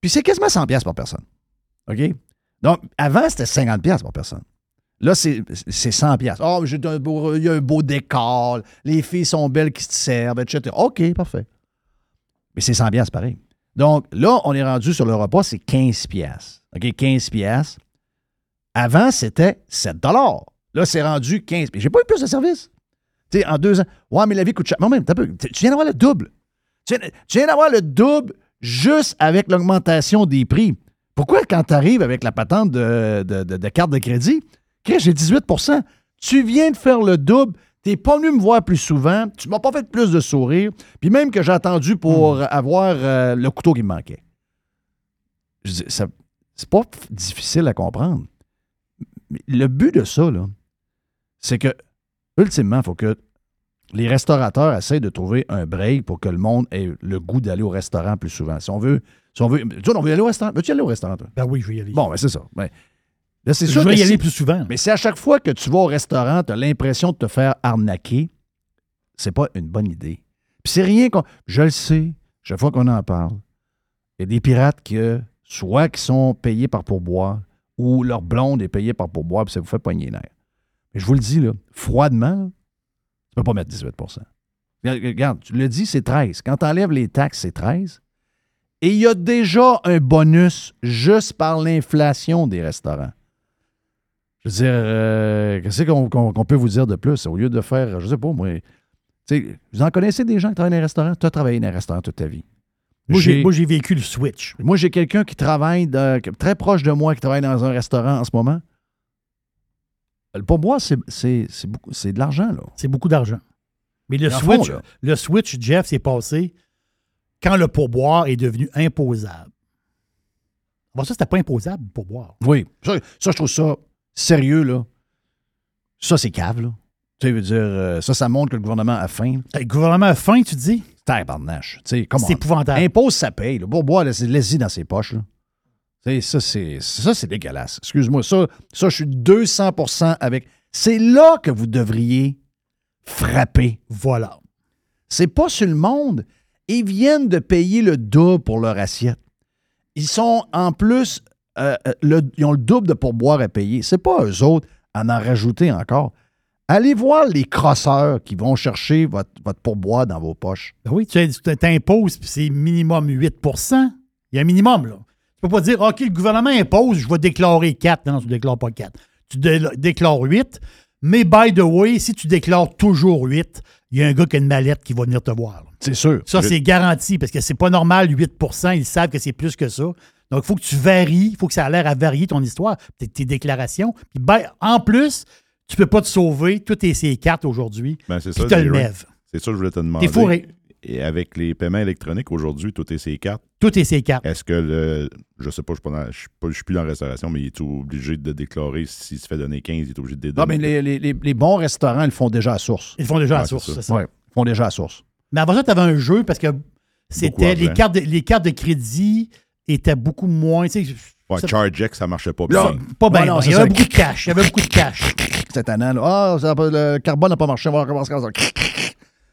Puis c'est quasiment 100 pièces par personne. OK? Donc, avant, c'était 50 pièces par personne. Là, c'est c'est 100 pièces. Oh, mais j'ai un beau- il y a un beau décor, les filles sont belles qui te servent, etc. OK, parfait. Mais c'est 100 pièces pareil. Donc, là, on est rendu sur le repas, c'est 15 pièces. OK, 15 pièces. Avant, c'était 7 Là, c'est rendu 15 J'ai pas eu plus de service. Tu sais, en deux ans. Ouais, mais la vie coûte cher. Non, même. Tu viens d'avoir le double. Tu viens, d'avoir le double juste avec l'augmentation des prix. Pourquoi, quand tu arrives avec la patente de, de- carte de crédit, j'ai 18% tu viens de faire le double, t'es pas venu me voir plus souvent, tu m'as pas fait plus de sourires, puis même que j'ai attendu pour avoir euh, le couteau qui me manquait. C'est pas difficile à comprendre. Le but de ça, là, c'est que, ultimement, il faut que les restaurateurs essayent de trouver un break pour que le monde ait le goût d'aller au restaurant plus souvent. Si on veut. Si on veut. Toi, on veut aller au restaurant. Veux-tu aller au restaurant, toi? Ben oui, je vais y aller. Bon, ben c'est ça. Ben, là, c'est je vais y aller plus souvent. mais si à chaque fois que tu vas au restaurant, tu as l'impression de te faire arnaquer, c'est pas une bonne idée. Puis c'est rien qu'on. Je le sais, chaque fois qu'on en parle, il y a des pirates qui, soit qui sont payés par pourboire, ou leur blonde est payée par pourboire, puis ça vous fait poigner les nerfs. Mais je vous le dis, là, froidement, tu peux pas mettre 18 Regarde, Regarde, tu le dis, c'est 13. Quand tu enlèves les taxes, c'est 13. Et il y a déjà un bonus juste par l'inflation des restaurants. Je veux dire, euh, qu'est-ce qu'on peut vous dire de plus? Au lieu de faire, je sais pas, moi. vous en connaissez des gens qui travaillent dans les restaurants? Tu as travaillé dans les restaurants toute ta vie. Moi, j'ai moi, vécu le switch. moi, j'ai quelqu'un qui travaille de- très proche de moi, qui travaille dans un restaurant en ce moment. Le pourboire, c'est c'est- de l'argent, là. C'est beaucoup d'argent. Mais le fond, switch, le switch, Jeff, c'est passé quand le pourboire est devenu imposable. Bon, ça, c'était pas imposable, le pourboire. Oui. Ça, ça, je trouve ça sérieux, là. Ça, c'est cave, là. Tu sais, veut dire, euh, ça, ça montre que le gouvernement a faim. Le gouvernement a faim, tu dis? Tabarnache. Tu sais, comment. C'est épouvantable. Impose, ça paye. Le laisse- laisse-y dans ses poches, là. Tu sais, ça, c'est, ça, c'est dégueulasse. Excuse-moi. Ça, ça, je suis 200% avec. C'est là que vous devriez frapper. Voilà. C'est pas sur le monde. Ils viennent de payer le double pour leur assiette. Ils sont en plus, euh, euh, le- ils ont le double de pourboire à payer. C'est pas eux autres à en rajouter encore. Allez voir les crosseurs qui vont chercher votre, votre pourboire dans vos poches. Ben oui, tu tu t'imposes, puis c'est minimum 8% Il y a un minimum, là. Tu peux pas dire, OK, le gouvernement impose, je vais déclarer 4. Non, tu ne déclares pas 4. Tu dé- déclares 8. Mais, by the way, si tu déclares toujours 8, il y a un gars qui a une mallette qui va venir te voir. C'est sûr. Ça, c'est garanti, parce que c'est pas normal, 8% Ils savent que c'est plus que ça. Donc, il faut que tu varies, il faut que ça a l'air à varier ton histoire, tes, tes déclarations. Puis, ben, en plus, tu peux pas te sauver, tout est ces cartes aujourd'hui, Ben, c'est ça. tu Jerry. MEV. C'est ça que je voulais te demander. T'es fourré. Et avec les paiements électroniques aujourd'hui, tout est ces cartes. Tout est ces cartes. Est-ce que le. Je sais pas, je suis pas dans- je suis pas- je suis plus dans la restauration, mais il est obligé de déclarer s'il se fait donner 15, il est obligé de les Ah, donner. mais les, les- les- bons restaurants, ils le font déjà à source. Ils font déjà Ouais, source, c'est ça. Oui, ils font déjà à source. Mais avant ça, tu avais un jeu parce que c'était les d'argent. cartes, de, les cartes de crédit étaient beaucoup moins. tu sais, Ouais, ça- ChargeX, ça marchait pas bien. pas bien. Ouais, non, il y avait ça. beaucoup de cash. Il y avait beaucoup de cash. Cette année, là, ah, le carbone n'a pas marché, on va recommencer comme ça.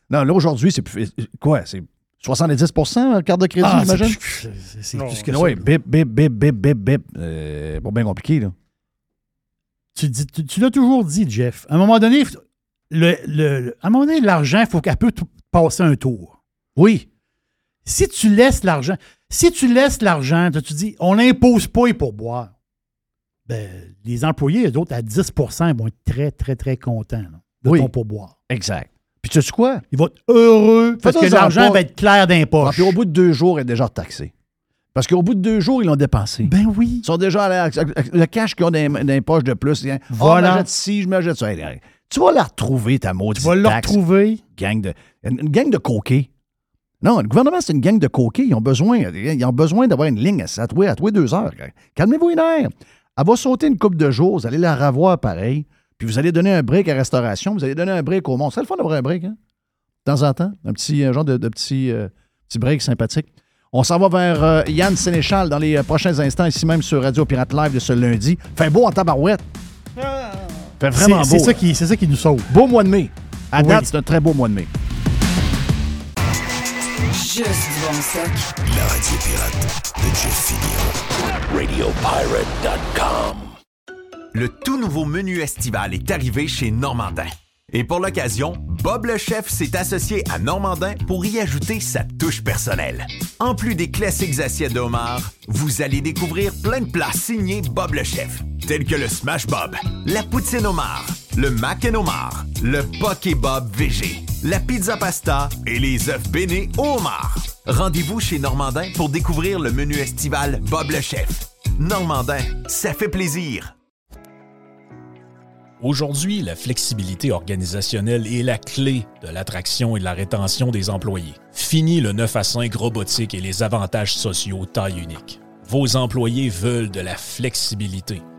Non, là, aujourd'hui, c'est plus. Quoi? C'est 70 la carte de crédit, Ah, c'est j'imagine? plus- c'est- plus que ça. Oui, bip, bip, bip, bip, bip, bip. Euh, pas bien compliqué, là. Tu, dis- tu- tu l'as toujours dit, Jeff. À un moment donné, le, le- à un moment donné, l'argent, il faut qu'elle peut passer un tour. Oui. Si tu laisses l'argent, si tu laisses l'argent, tu dis, on n'impose pas les pourboires, ben, les employés, eux autres, à 10 ils vont être très, très, très contents là, de Oui. ton pourboire. Exact. Puis tu sais quoi? Ils vont être heureux parce que l'argent va être clair les Ah, puis au bout de deux jours, elle est déjà taxée. Parce qu'au bout de deux jours, ils l'ont dépensé. Ben oui. Ils sont déjà avec le cash qu'ils ont dans, les- dans les poches de plus. Ils- Voilà. Oh, je m'achète ci, je m'achète ça. Tu vas la retrouver, ta maudite Tu vas taxe. retrouver. gang de, une gang de coquets. Non, le gouvernement, c'est une gang de coquets. Ils ont besoin, ils ont besoin d'avoir une ligne à, tous à tous deux heures. Calmez-vous une heure. Elle va sauter une coupe de jours. Vous allez la revoir pareil. Puis vous allez donner un break à restauration. Vous allez donner un break au monde. C'est le fun d'avoir un break, hein? De temps en temps. Un petit un genre de, de petit, euh, petit break sympathique. On s'en va vers euh, Yann Sénéchal dans les euh, prochains instants, ici même sur Radio Pirate Live de ce lundi. Fait beau en tabarouette. Fait vraiment C'est- beau. C'est ça, qui- c'est ça qui nous sauve. Beau mois de mai. À Oui. date, c'est un très beau mois de mai. Juste du bon stock. La radio pirate de Jeff Fillion. RadioPirate.com. Le tout nouveau menu estival est arrivé chez Normandin. Et pour l'occasion, Bob le chef s'est associé à Normandin pour y ajouter sa touche personnelle. En plus des classiques assiettes de homard, vous allez découvrir plein de plats signés Bob le chef, tels que le Smash Bob, la poutine homard, le mac and homard, le poké Bob VG, la pizza pasta et les œufs bénis au homard. Rendez-vous chez Normandin pour découvrir le menu estival Bob le chef. Normandin, ça fait plaisir. Aujourd'hui, la flexibilité organisationnelle est la clé de l'attraction et de la rétention des employés. Fini le 9 à 5 robotique et les avantages sociaux taille unique. Vos employés veulent de la flexibilité.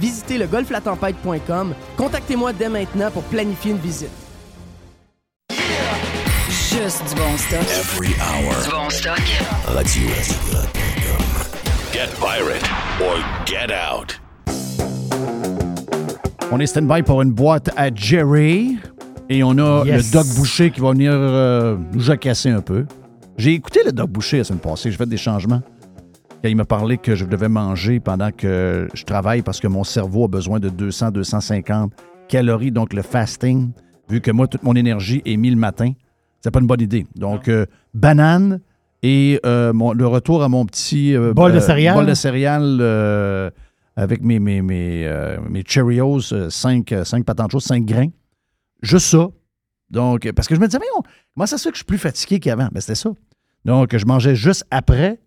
Visitez le golflatempête.com. Contactez-moi dès maintenant pour planifier une visite. Juste du bon stock. Every hour. Du bon stock. Radio Get pirate or get out. On est stand-by pour une boîte à Jerry. Et on a Yes. le Doc Boucher qui va venir euh, nous jacasser un peu. J'ai écouté le Doc Boucher la semaine passée. J'ai fait des changements. Quand il m'a parlé que je devais manger pendant que je travaille parce que mon cerveau a besoin de 200-250 calories. Donc, le fasting, vu que moi, toute mon énergie est mise le matin, c'est pas une bonne idée. Donc, euh, banane et euh, mon- le retour à mon petit euh, Bol de céréales. bol de céréales avec mes, mes, mes, mes Cheerios, 5 patentes chaudes, 5 grains. Juste ça. Donc, parce que je me disais, mais comment ça se fait que je suis plus fatigué qu'avant? Ben, c'était ça. Donc, je mangeais juste après,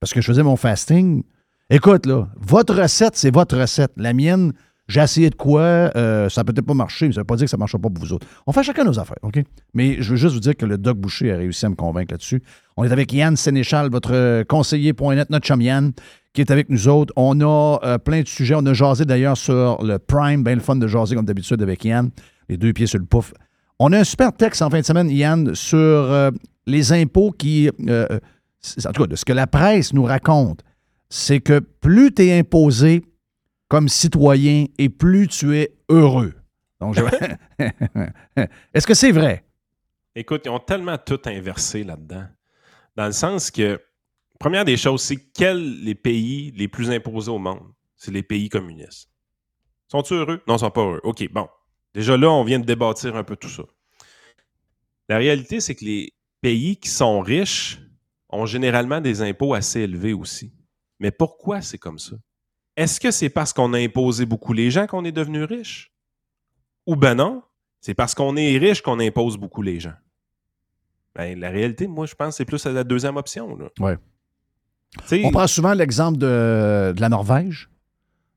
parce que je faisais mon fasting. Écoute, là, votre recette, c'est votre recette. La mienne, j'ai essayé de quoi, euh, ça n'a peut-être pas marché, mais ça ne veut pas dire que ça ne marchera pas pour vous autres. On fait chacun nos affaires, OK? Mais je veux juste vous dire que le Doc Boucher a réussi à me convaincre là-dessus. On est avec Yann Sénéchal, votre euh, conseiller.net, notre chum Yann, qui est avec nous autres. On a euh, plein de sujets. On a jasé d'ailleurs sur le Prime, bien le fun de jaser comme d'habitude avec Yann, les deux pieds sur le pouf. On a un super texte en fin de semaine, Yann, sur les impôts qui. En tout cas, de ce que la presse nous raconte, c'est que plus tu es imposé comme citoyen et plus tu es heureux. Donc, je- [LAUGHS] Est-ce que c'est vrai? Écoute, ils ont tellement tout inversé là-dedans. Dans le sens que, première des choses, c'est quels les pays les plus imposés au monde? C'est les pays communistes. Sont-ils heureux? Non, ils sont pas heureux. OK, bon. Déjà là, on vient de débâtir un peu tout ça. La réalité, c'est que les pays qui sont riches ont généralement des impôts assez élevés aussi. Mais pourquoi c'est comme ça? Est-ce que c'est parce qu'on a imposé beaucoup les gens qu'on est devenu riche? Ou ben non, c'est parce qu'on est riche qu'on impose beaucoup les gens. Ben, la réalité, moi, je pense que c'est plus la deuxième option. Là. Ouais. On prend souvent l'exemple de, de la Norvège.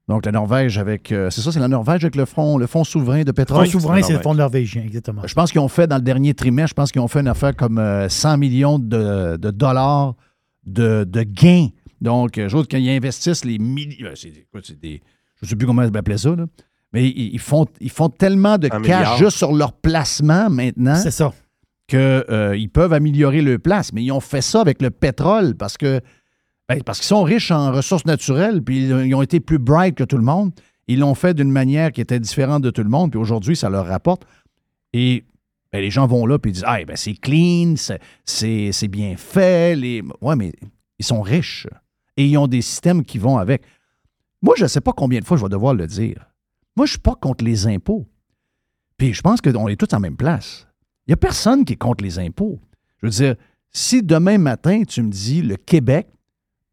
Donc, la Norvège avec. euh, c'est ça, c'est la Norvège avec le fonds, le fonds souverain de Le pétrole. fonds souverain, c'est le fonds norvégien, exactement. Je pense qu'ils ont fait dans le dernier trimestre, je pense qu'ils ont fait une affaire comme euh, 100 millions de, de dollars de, de gains. Donc, euh, quand ils investissent les millions. c'est, écoute, c'est des. Je ne sais plus comment ils appelaient ça, là. Mais ils, ils font, ils font tellement de 100 cash juste sur leur placement maintenant C'est ça. qu'ils peuvent améliorer leur place. Mais ils ont fait ça avec le pétrole parce que ben, parce qu'ils sont riches en ressources naturelles, puis ils, ont été plus bright que tout le monde. Ils l'ont fait d'une manière qui était différente de tout le monde, puis aujourd'hui, ça leur rapporte. Et ben, les gens vont là, puis ils disent Ah, ben, c'est clean, c'est bien fait. Les... Ouais, mais ils sont riches et ils ont des systèmes qui vont avec. Moi, je ne sais pas combien de fois je vais devoir le dire. Moi, je ne suis pas contre les impôts. Puis je pense qu'on est tous en même place. Il n'y a personne qui est contre les impôts. Je veux dire, si demain matin, tu me dis le Québec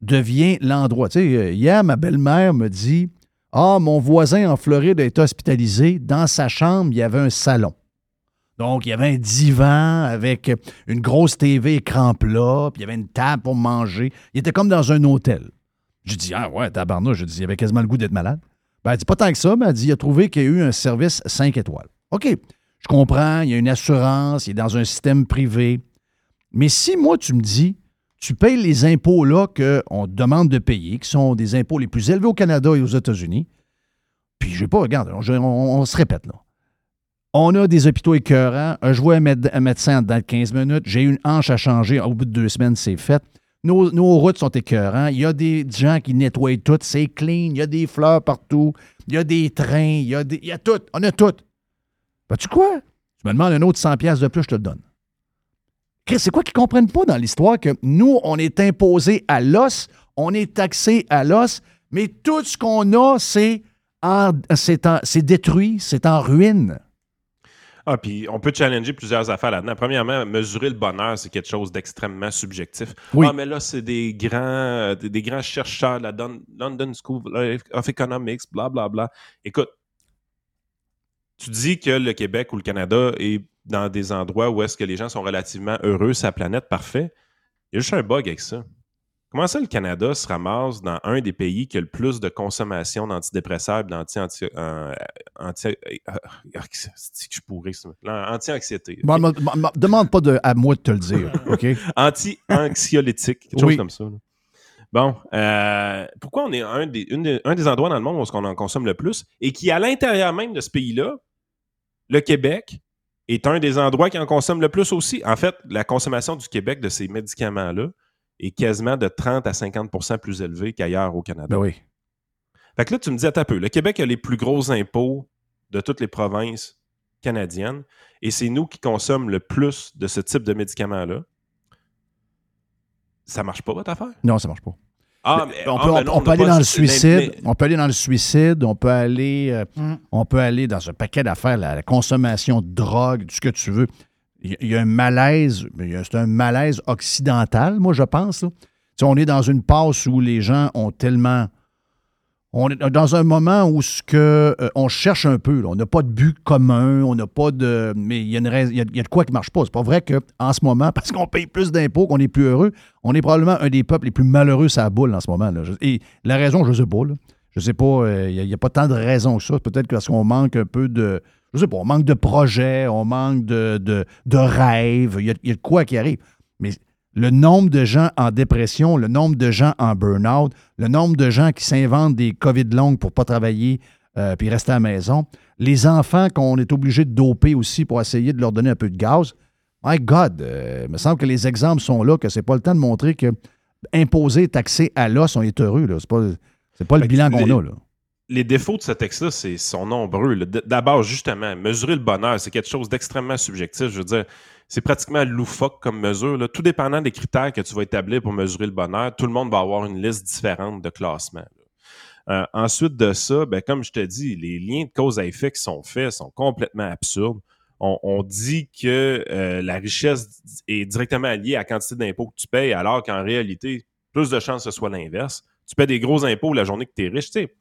devient l'endroit. Tu sais, hier, ma belle-mère me dit Ah, mon voisin en Floride été hospitalisé. Dans sa chambre, il y avait un salon. Donc, il y avait un divan avec une grosse TV écran plat, puis il y avait une table pour manger. Il était comme dans un hôtel. Je dis Ah, ouais, tabarnouche. Je dis Il avait quasiment le goût d'être malade. Ben, elle dit pas tant que ça, mais elle dit il a trouvé qu'il y a eu un service 5 étoiles. OK, je comprends, il y a une assurance, il est dans un système privé. Mais si moi, tu me dis, tu payes les impôts là qu'on te demande de payer, qui sont des impôts les plus élevés au Canada et aux États-Unis, puis je vais pas, regarde, on, se répète là. On a des hôpitaux écœurants. Euh, Je vois un, méde- un médecin de 15 minutes. J'ai une hanche à changer. Au bout de deux semaines, c'est fait. Nos, routes sont écœurants. Il y a des gens qui nettoient tout. C'est clean. Il y a des fleurs partout. Il y a des trains. Il y a, tout. On a tout. Vas-tu quoi? Tu me demandes un autre 100$ piastres de plus, je te le donne. Chris, c'est quoi qu'ils ne comprennent pas dans l'histoire que nous, on est imposé à l'os, on est taxé à l'os, mais tout ce qu'on a, c'est en- c'est détruit, c'est en ruine. Ah, puis on peut challenger plusieurs affaires là-dedans. Premièrement, mesurer le bonheur, c'est quelque chose d'extrêmement subjectif. Oui. Ah, mais là, c'est des grands, euh, des, des grands chercheurs de la Don- London School of Economics, bla, bla, bla. Écoute, tu dis que le Québec ou le Canada est dans des endroits où est-ce que les gens sont relativement heureux, sa planète, parfait. Il y a juste un bug avec ça. Comment ça, le Canada se ramasse dans un des pays qui a le plus de consommation d'antidépresseurs et d'anti... Anti, euh, anti, euh. Là, Anti-anxiété. Demande pas de- à moi de te le dire, [LAUGHS] OK? Anti-anxiolytique, quelque Oui. chose comme ça. là. Bon, euh, pourquoi on est un des, une des- un des endroits dans le monde où on en consomme le plus et qui, à l'intérieur même de ce pays-là, le Québec est un des endroits qui en consomme le plus aussi. En fait, la consommation du Québec de ces médicaments-là est quasiment de 30 à 50% plus élevée qu'ailleurs au Canada. Ben oui. Fait que là, tu me dis, attends un peu, le Québec a les plus gros impôts de toutes les provinces canadiennes. Et c'est nous qui consommons le plus de ce type de médicaments-là. Ça marche pas, votre affaire? Non, ça marche pas. Ah, mais, on peut, on- non, on on peut n'a aller dans le suicide. mais- On peut aller dans le suicide. On peut aller, euh, Mm. on peut aller dans un paquet d'affaires, la, la consommation de drogue, tout ce que tu veux. Il y, y a un malaise, c'est un malaise occidental, moi, je pense. là. On est dans une passe où les gens ont tellement. On est dans un moment où ce que, euh, on cherche un peu. On n'a pas de but commun, on n'a pas de. Mais il y, a de quoi qui ne marche pas. C'est pas vrai qu'en ce moment, [LAUGHS] parce qu'on paye plus d'impôts, qu'on est plus heureux, on est probablement un des peuples les plus malheureux à boule en ce moment. Et la raison, je ne sais pas. Je sais pas, euh, il n'y a, pas tant de raisons que ça. Peut-être parce qu'on manque un peu de. Je sais pas, on manque de projets, on manque de, de, rêves. Il y y a de quoi qui arrive. Mais le nombre de gens en dépression, le nombre de gens en burn-out, le nombre de gens qui s'inventent des COVID longues pour ne pas travailler euh, puis rester à la maison, les enfants qu'on est obligé de doper aussi pour essayer de leur donner un peu de gaz. My God, euh, il me semble que les exemples sont là, que c'est pas le temps de montrer que imposer, taxer à l'os, on est heureux. là. C'est pas, c'est pas le Fait bilan qu'on les- a. Là. les défauts de ce texte-là, c'est sont nombreux. D'abord, justement, mesurer le bonheur, c'est quelque chose d'extrêmement subjectif. Je veux dire, c'est pratiquement loufoque comme mesure. Tout dépendant des critères que tu vas établir pour mesurer le bonheur, tout le monde va avoir une liste différente de classements. là. Euh, ensuite de ça, ben, comme je te dis, les liens de cause à effet qui sont faits sont complètement absurdes. On, dit que euh, la richesse est directement liée à la quantité d'impôts que tu payes, alors qu'en réalité, plus de chances que ce soit l'inverse. Tu paies des gros impôts la journée que tu es riche. Tu sais,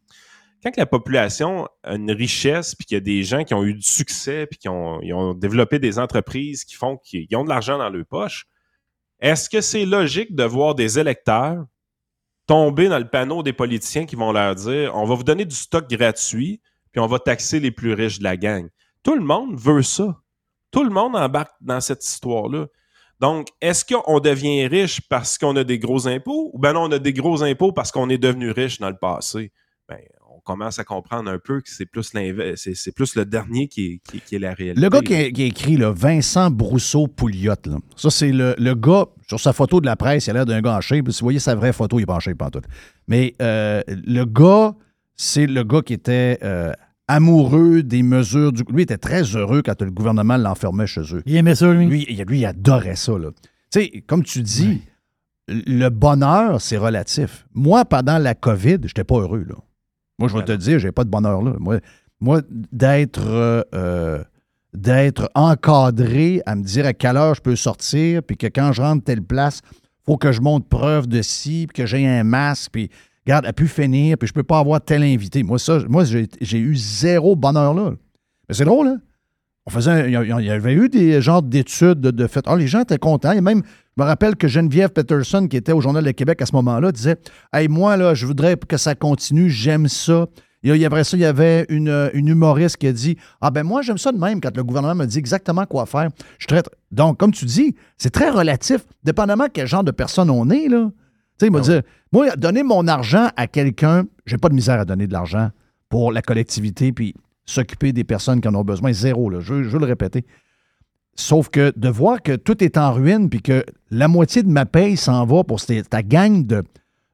quand la population a une richesse, puis qu'il y a des gens qui ont eu du succès, puis qui ont, développé des entreprises qui font qu'ils ont de l'argent dans leur poche, est-ce que c'est logique de voir des électeurs tomber dans le panneau des politiciens qui vont leur dire on va vous donner du stock gratuit, puis on va taxer les plus riches de la gang? Tout le monde veut ça. Tout le monde embarque dans cette histoire-là. Donc, est-ce qu'on devient riche parce qu'on a des gros impôts? Ou ben non, on a des gros impôts parce qu'on est devenu riche dans le passé? Ben, commence à comprendre un peu que c'est plus l'inverse, c'est, c'est plus le dernier qui est, qui, qui est la réalité. Le gars qui a, qui a écrit là, Vincent Brousseau-Pouliot, là, ça, c'est le, le gars, sur sa photo de la presse, il a l'air d'un gars en shape. Si vous voyez sa vraie photo, il n'est pas en shape en tout. Mais euh, le gars, c'est le gars qui était euh, amoureux des mesures du. Lui, était très heureux quand le gouvernement l'enfermait chez eux. Il aimait ça, lui? Lui, il- lui, il adorait ça. là. Tu sais, comme tu dis, le bonheur, c'est relatif. Moi, pendant la COVID, je n'étais pas heureux. Là. Moi, je vais te dire, j'ai pas de bonheur là. Moi, moi d'être euh, euh, d'être encadré à me dire à quelle heure je peux sortir, puis que quand je rentre telle place, faut que je monte preuve de ci, puis que j'ai un masque, puis regarde, elle pu finir, puis je peux pas avoir tel invité. Moi, ça, moi, j'ai eu zéro bonheur là. Mais c'est drôle, hein? On faisait il y il y avait eu des genres d'études de, fait. Ah, les gens étaient contents. Et même, je me rappelle que Geneviève Peterson, qui était au Journal de Québec à ce moment-là, disait Hey, moi, là, je voudrais que ça continue, j'aime ça. Et là, après ça, il y avait une, une humoriste qui a dit Ah, ben moi, j'aime ça de même quand le gouvernement me dit exactement quoi faire. Je traite. Donc, comme tu dis, c'est très relatif, dépendamment quel genre de personne on est, là. Tu sais, il m'a dit Moi, donner mon argent à quelqu'un, j'ai pas de misère à donner de l'argent pour la collectivité, puis s'occuper des personnes qui en ont besoin. Zéro, là. Je, veux- je veux le répéter. Sauf que de voir que tout est en ruine, puis que la moitié de ma paye s'en va pour cette- ta gang de,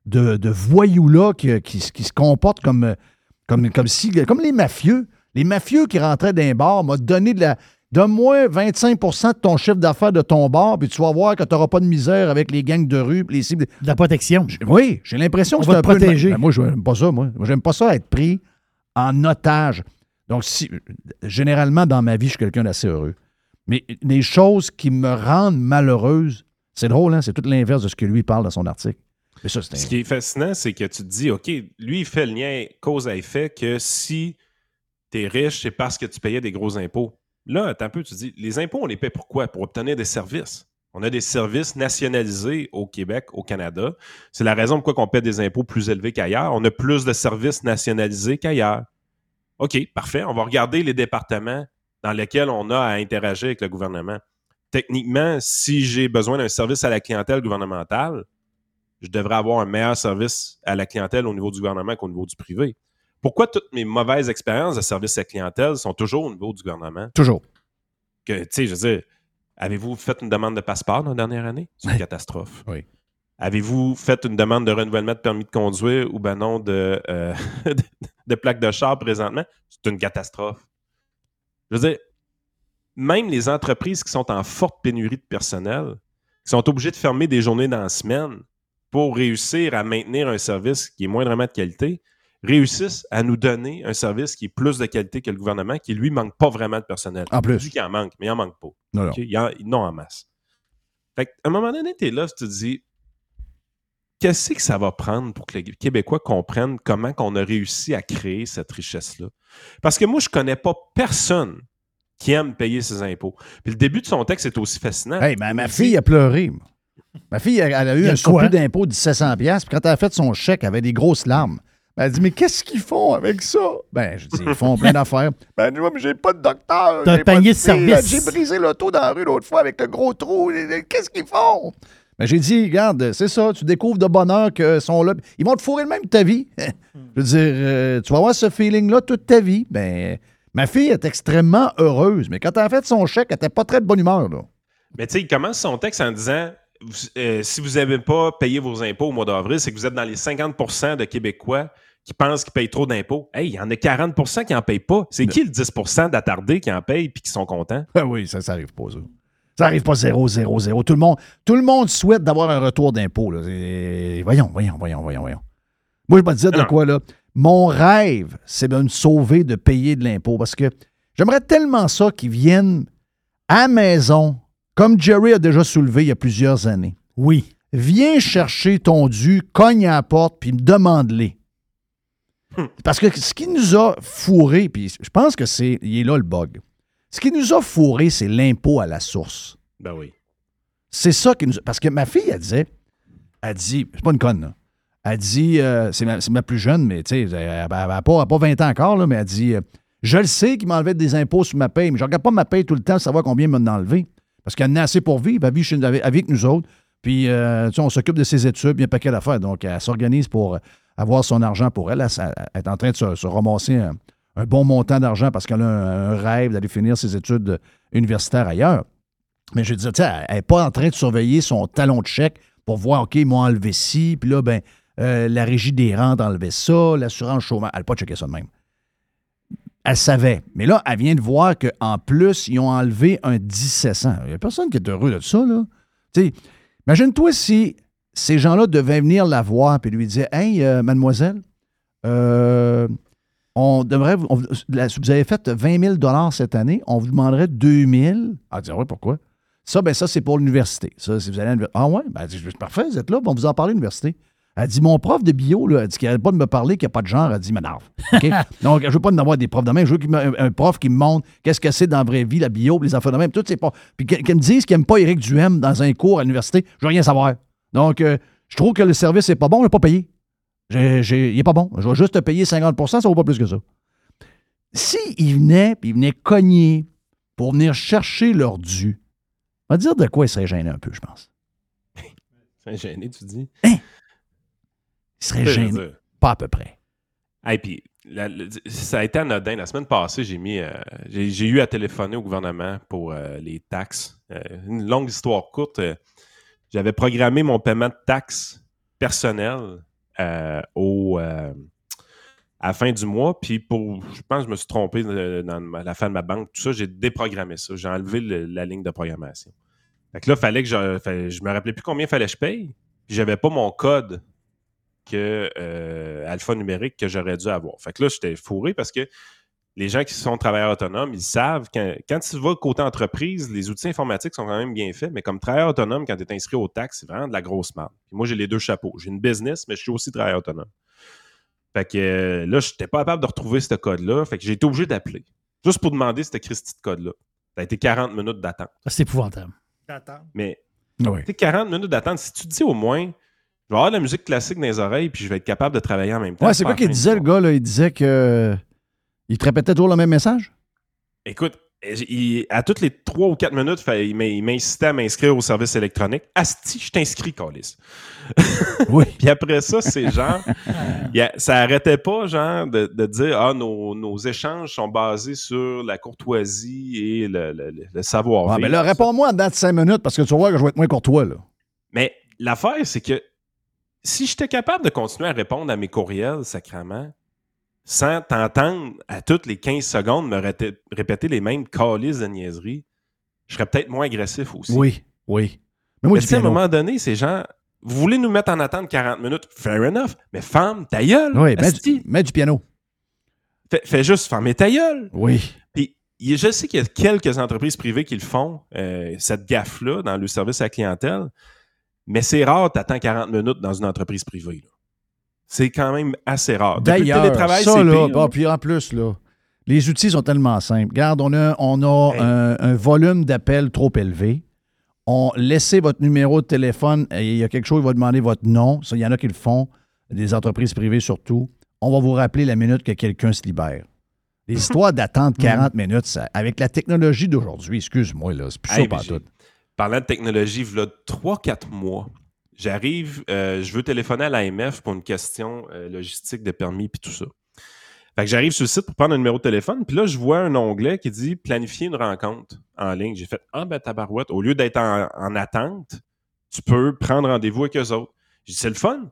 de, de voyous-là qui, qui, qui se comportent comme, comme, comme, si, comme les mafieux. Les mafieux qui rentraient d'un bar m'ont donné de la. Donne-moi 25% de ton chiffre d'affaires de ton bar, puis tu vas voir que tu n'auras pas de misère avec les gangs de rue, les cibles. De la protection. Oui, j'ai l'impression On que c'est un te peu. Ben, moi, je n'aime pas ça, moi. Moi, j'aime pas ça être pris en otage. Donc, si, généralement, dans ma vie, je suis quelqu'un d'assez heureux. Mais les choses qui me rendent malheureuse, c'est drôle, hein? C'est tout l'inverse de ce que lui parle dans son article. Mais ça, c'est Ce qui est fascinant, c'est que tu te dis, OK, lui, il fait le lien cause à effet que si tu es riche, c'est parce que tu payais des gros impôts. Là, attends un peu, tu te dis, les impôts, on les paie pourquoi? Pour obtenir des services. On a des services nationalisés au Québec, au Canada. C'est la raison pourquoi on paie des impôts plus élevés qu'ailleurs. On a plus de services nationalisés qu'ailleurs. OK, parfait. On va regarder les départements dans lesquels on a à interagir avec le gouvernement. Techniquement, si j'ai besoin d'un service à la clientèle gouvernementale, je devrais avoir un meilleur service à la clientèle au niveau du gouvernement qu'au niveau du privé. Pourquoi toutes mes mauvaises expériences de service à la clientèle sont toujours au niveau du gouvernement? Toujours. Que, tu sais, je veux dire, avez-vous fait une demande de passeport dans la dernière année? C'est une catastrophe. Oui. Avez-vous fait une demande de renouvellement de permis de conduire ou ben non de, euh, [LAUGHS] de plaque de char présentement? C'est une catastrophe. Je veux dire, même les entreprises qui sont en forte pénurie de personnel, qui sont obligées de fermer des journées dans la semaine pour réussir à maintenir un service qui est moindrement de qualité, réussissent à nous donner un service qui est plus de qualité que le gouvernement, qui lui manque pas vraiment de personnel. En plus. Dis qu'il en manque, mais il en manque pas. Non, non. Il en, non en masse. Fait qu'à un moment donné, tu es là, tu te dis, qu'est-ce que ça va prendre pour que les Québécois comprennent comment qu'on a réussi à créer cette richesse-là? Parce que moi, je connais pas personne qui aime payer ses impôts. Puis le début de son texte est aussi fascinant. Hey, ma, ma fille a pleuré. moi. Ma fille, elle, elle a eu un de surplus d'impôt de 1700 pièces. Puis quand elle a fait son chèque, elle avait des grosses larmes. Ben, elle a dit, mais qu'est-ce qu'ils font avec ça? Ben, je dis, ils font plein d'affaires. [LAUGHS] Ben, dis-moi, mais j'ai pas de docteur. T'as un panier de fille. service. J'ai brisé l'auto dans la rue l'autre fois avec le gros trou. Qu'est-ce qu'ils font? Ben, j'ai dit, regarde, c'est ça, tu découvres de bonheur qu'ils sont là. Ils vont te fourrer le même ta vie. [LAUGHS] je veux dire, euh, tu vas avoir ce feeling-là toute ta vie. Ben, ma fille est extrêmement heureuse, mais quand elle a fait son chèque, elle était pas très de bonne humeur, là. Mais tu sais, il commence son texte en disant vous- euh, si vous n'avez pas payé vos impôts au mois d'avril, c'est que vous êtes dans les 50% de Québécois qui pensent qu'ils payent trop d'impôts. Hey, il y en a 40% qui n'en payent pas. C'est qui le 10% d'attardés qui en payent et qui sont contents? Ah oui, ça, ça arrive pas, ça. Ça arrive pas 0, 0, 0. Tout le monde, tout le monde souhaite d'avoir un retour d'impôt. Voyons, voyons, voyons, voyons, voyons. Moi, je vais te dire de quoi, là. Mon rêve, c'est de me sauver de payer de l'impôt parce que j'aimerais tellement ça qu'ils viennent à la maison, comme Jerry a déjà soulevé il y a plusieurs années. Oui. Viens chercher ton dû, cogne à la porte, puis demande-les. Parce que ce qui nous a fourré, puis je pense que c'est. Il est là le bug. Ce qui nous a fourré, c'est l'impôt à la source. Ben oui. C'est ça qui nous. Parce que ma fille, elle disait. Elle dit. C'est pas une conne, là. Elle dit. euh, c'est ma, ma plus jeune, mais tu sais, elle n'a pas, pas 20 ans encore, là, mais elle dit. euh, je le sais qu'il m'enlevait des impôts sur ma paye, mais je regarde pas ma paye tout le temps pour savoir combien il m'a enlevé. Parce qu'elle en a assez pour vivre. Elle vit chez, avec, avec nous autres. Puis, euh, tu sais, on s'occupe de ses études, bien un paquet d'affaires. Donc, elle s'organise pour avoir son argent pour elle. Elle, elle- elle est en train de se, se ramasser un, un bon montant d'argent parce qu'elle a un, rêve d'aller finir ses études universitaires ailleurs. Mais je veux dire, tu sais, elle n'est pas en train de surveiller son talon de chèque pour voir, OK, ils m'ont enlevé ci, puis là, ben, euh, la régie des rentes a enlevé ça, l'assurance chômage. Elle n'a pas checké ça de même. Elle savait. Mais là, elle vient de voir qu'en plus, ils ont enlevé un 1700. Il n'y a personne qui est heureux de ça, là. Tu imagine-toi si ces gens-là devaient venir la voir et lui dire Hey, euh, mademoiselle, euh, on devrait. on- la- vous avez fait 20 000 cette année, on vous demanderait 2 000. Ah, dit, oui, pourquoi? Ça, ben ça, c'est pour l'université. Ça, si vous allez à l'université. Ah ouais? Ben, dit, parfait, vous êtes là, on vous en parler à l'université. Elle dit, mon prof de bio, là, elle dit qu'il n'arrête pas de me parler, qu'il n'y a pas de genre. Elle dit, m'énerve. OK? [LAUGHS] Donc, je ne veux pas en avoir des profs de même. Je veux un, un prof qui me montre qu'est-ce que c'est dans la vraie vie, la bio, les enfants de même. Tout, c'est pas. Puis qu'elle qu'elle me dise qu'il n'aime pas Éric Duhem dans un cours à l'université, je veux rien savoir. Donc, euh, je trouve que le service n'est pas bon, on n'a pas payé. Il n'est pas bon. Je vais juste te payer 50% ça ne vaut pas plus que ça. S'ils venaient, puis ils venaient cogner pour venir chercher leur dû, on va dire de quoi ils seraient gênés un peu, je pense. [LAUGHS] C'est gêné, tu dis? Ils seraient gênés. Pas à peu près. Hey, puis, la- la- ça a été anodin. La semaine passée, j'ai mis, euh, j'ai eu à téléphoner au gouvernement pour euh, les taxes. Euh, une longue histoire courte. J'avais programmé mon paiement de taxes personnelles au, euh, à la fin du mois. Puis, pour, je pense que je me suis trompé euh, dans la fin de ma banque. Tout ça, j'ai déprogrammé ça. J'ai enlevé le- la ligne de programmation. Fait que là, fallait que je, fallait- je me rappelais plus combien fallait que je paye. Puis, j'avais pas mon code que euh, alpha numérique que j'aurais dû avoir. Fait que là, j'étais fourré parce que les gens qui sont travailleurs autonomes, ils savent quand, quand tu vas côté entreprise, les outils informatiques sont quand même bien faits, mais comme travailleur autonome, quand tu es inscrit aux taxes, c'est vraiment de la grosse merde. Puis moi, j'ai les deux chapeaux. J'ai une business, mais je suis aussi travailleur autonome. Fait que euh, là, je n'étais pas capable de retrouver ce code-là. Fait que j'ai été obligé d'appeler. Juste pour demander ce Christy de code-là. Ça a été 40 minutes d'attente. C'est épouvantable. Mais Oui. tu sais, 40 minutes d'attente, si tu te dis au moins, je vais avoir de la musique classique dans les oreilles, puis je vais être capable de travailler en même temps. Ouais, c'est quoi qu'il disait, le gars, là? Il disait que. Il te répétait toujours le même message? Écoute, il- à toutes les 3 ou 4 minutes, il m'incitait à m'inscrire au service électronique. Asti, je t'inscris, Calis. [LAUGHS] Oui. Puis après ça, c'est genre, a- ça arrêtait pas, genre, de, de dire, ah, nos, nos échanges sont basés sur la courtoisie et le, le- le- le savoir-vivre. Ah, ben là, réponds-moi en dedans de 5 minutes parce que tu voir que je vais être moins courtois, là. Mais l'affaire, c'est que si j'étais capable de continuer à répondre à mes courriels, sacrément, sans t'entendre à toutes les 15 secondes me répé- répéter les mêmes calices de niaiseries, je serais peut-être moins agressif aussi. Oui, oui. Mais moi, tu à un moment donné, ces gens, vous voulez nous mettre en attente 40 minutes, fair enough, mais femme, ta gueule, Oui, mets du, mets du piano. fais, fais juste fermer ta gueule. Oui. Puis, je sais qu'il y a quelques entreprises privées qui le font, euh, cette gaffe-là, dans le service à la clientèle, mais c'est rare, t'attends 40 minutes dans une entreprise privée. là. C'est quand même assez rare. D'ailleurs, télétravail, ça, c'est là, pire, bah, puis en plus, là, les outils sont tellement simples. Regarde, on a, on a Hey. un, un volume d'appels trop élevé. On laissez votre numéro de téléphone et il y a quelque chose, il va demander votre nom. Ça, il y en a qui le font, des entreprises privées surtout. On va vous rappeler la minute que quelqu'un se libère. Les [LAUGHS] histoires d'attendre 40 minutes, ça- avec la technologie d'aujourd'hui, excuse-moi, là, c'est plus Hey, ça tout. Parlant de technologie, il y a 3-4 mois, j'arrive, euh, je veux téléphoner à l'AMF pour une question euh, logistique de permis puis tout ça. Fait que j'arrive sur le site pour prendre un numéro de téléphone, puis là, je vois un onglet qui dit planifier une rencontre en ligne. J'ai fait Ah ben tabarouette, au lieu d'être en, en attente, tu peux prendre rendez-vous avec eux autres. J'ai dit c'est le fun.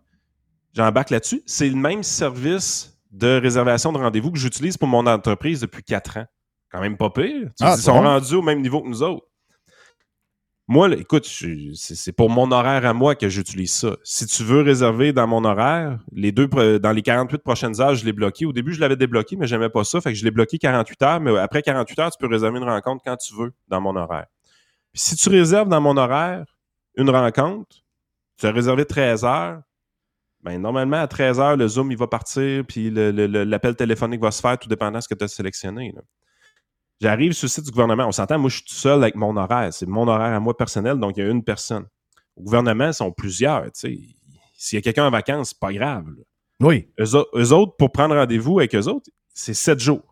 J'embarque là-dessus. C'est le même service de réservation de rendez-vous que j'utilise pour mon entreprise depuis 4 ans. Quand même pas pire. Tu Ah, dis, ils sont rendus au même niveau que nous autres. Moi, écoute, c'est pour mon horaire à moi que j'utilise ça. Si tu veux réserver dans mon horaire, dans les 48 prochaines heures, je l'ai bloqué. Au début, je l'avais débloqué, mais j'aimais pas ça. Fait je l'ai bloqué 48 heures. Mais après 48 heures, tu peux réserver une rencontre quand tu veux dans mon horaire. Si tu réserves dans mon horaire une rencontre, tu as réservé 13 heures, ben, normalement, à 13 heures, le Zoom, il va partir, puis l'appel téléphonique va se faire, tout dépendant de ce que tu as sélectionné. J'arrive sur le site du gouvernement. On s'entend, moi, je suis tout seul avec mon horaire. C'est mon horaire à moi personnel, donc il y a une personne. Au gouvernement, ils sont plusieurs. S'il y a quelqu'un en vacances, c'est pas grave. là. Oui. Eux, au- eux autres, pour prendre rendez-vous avec eux autres, c'est sept jours.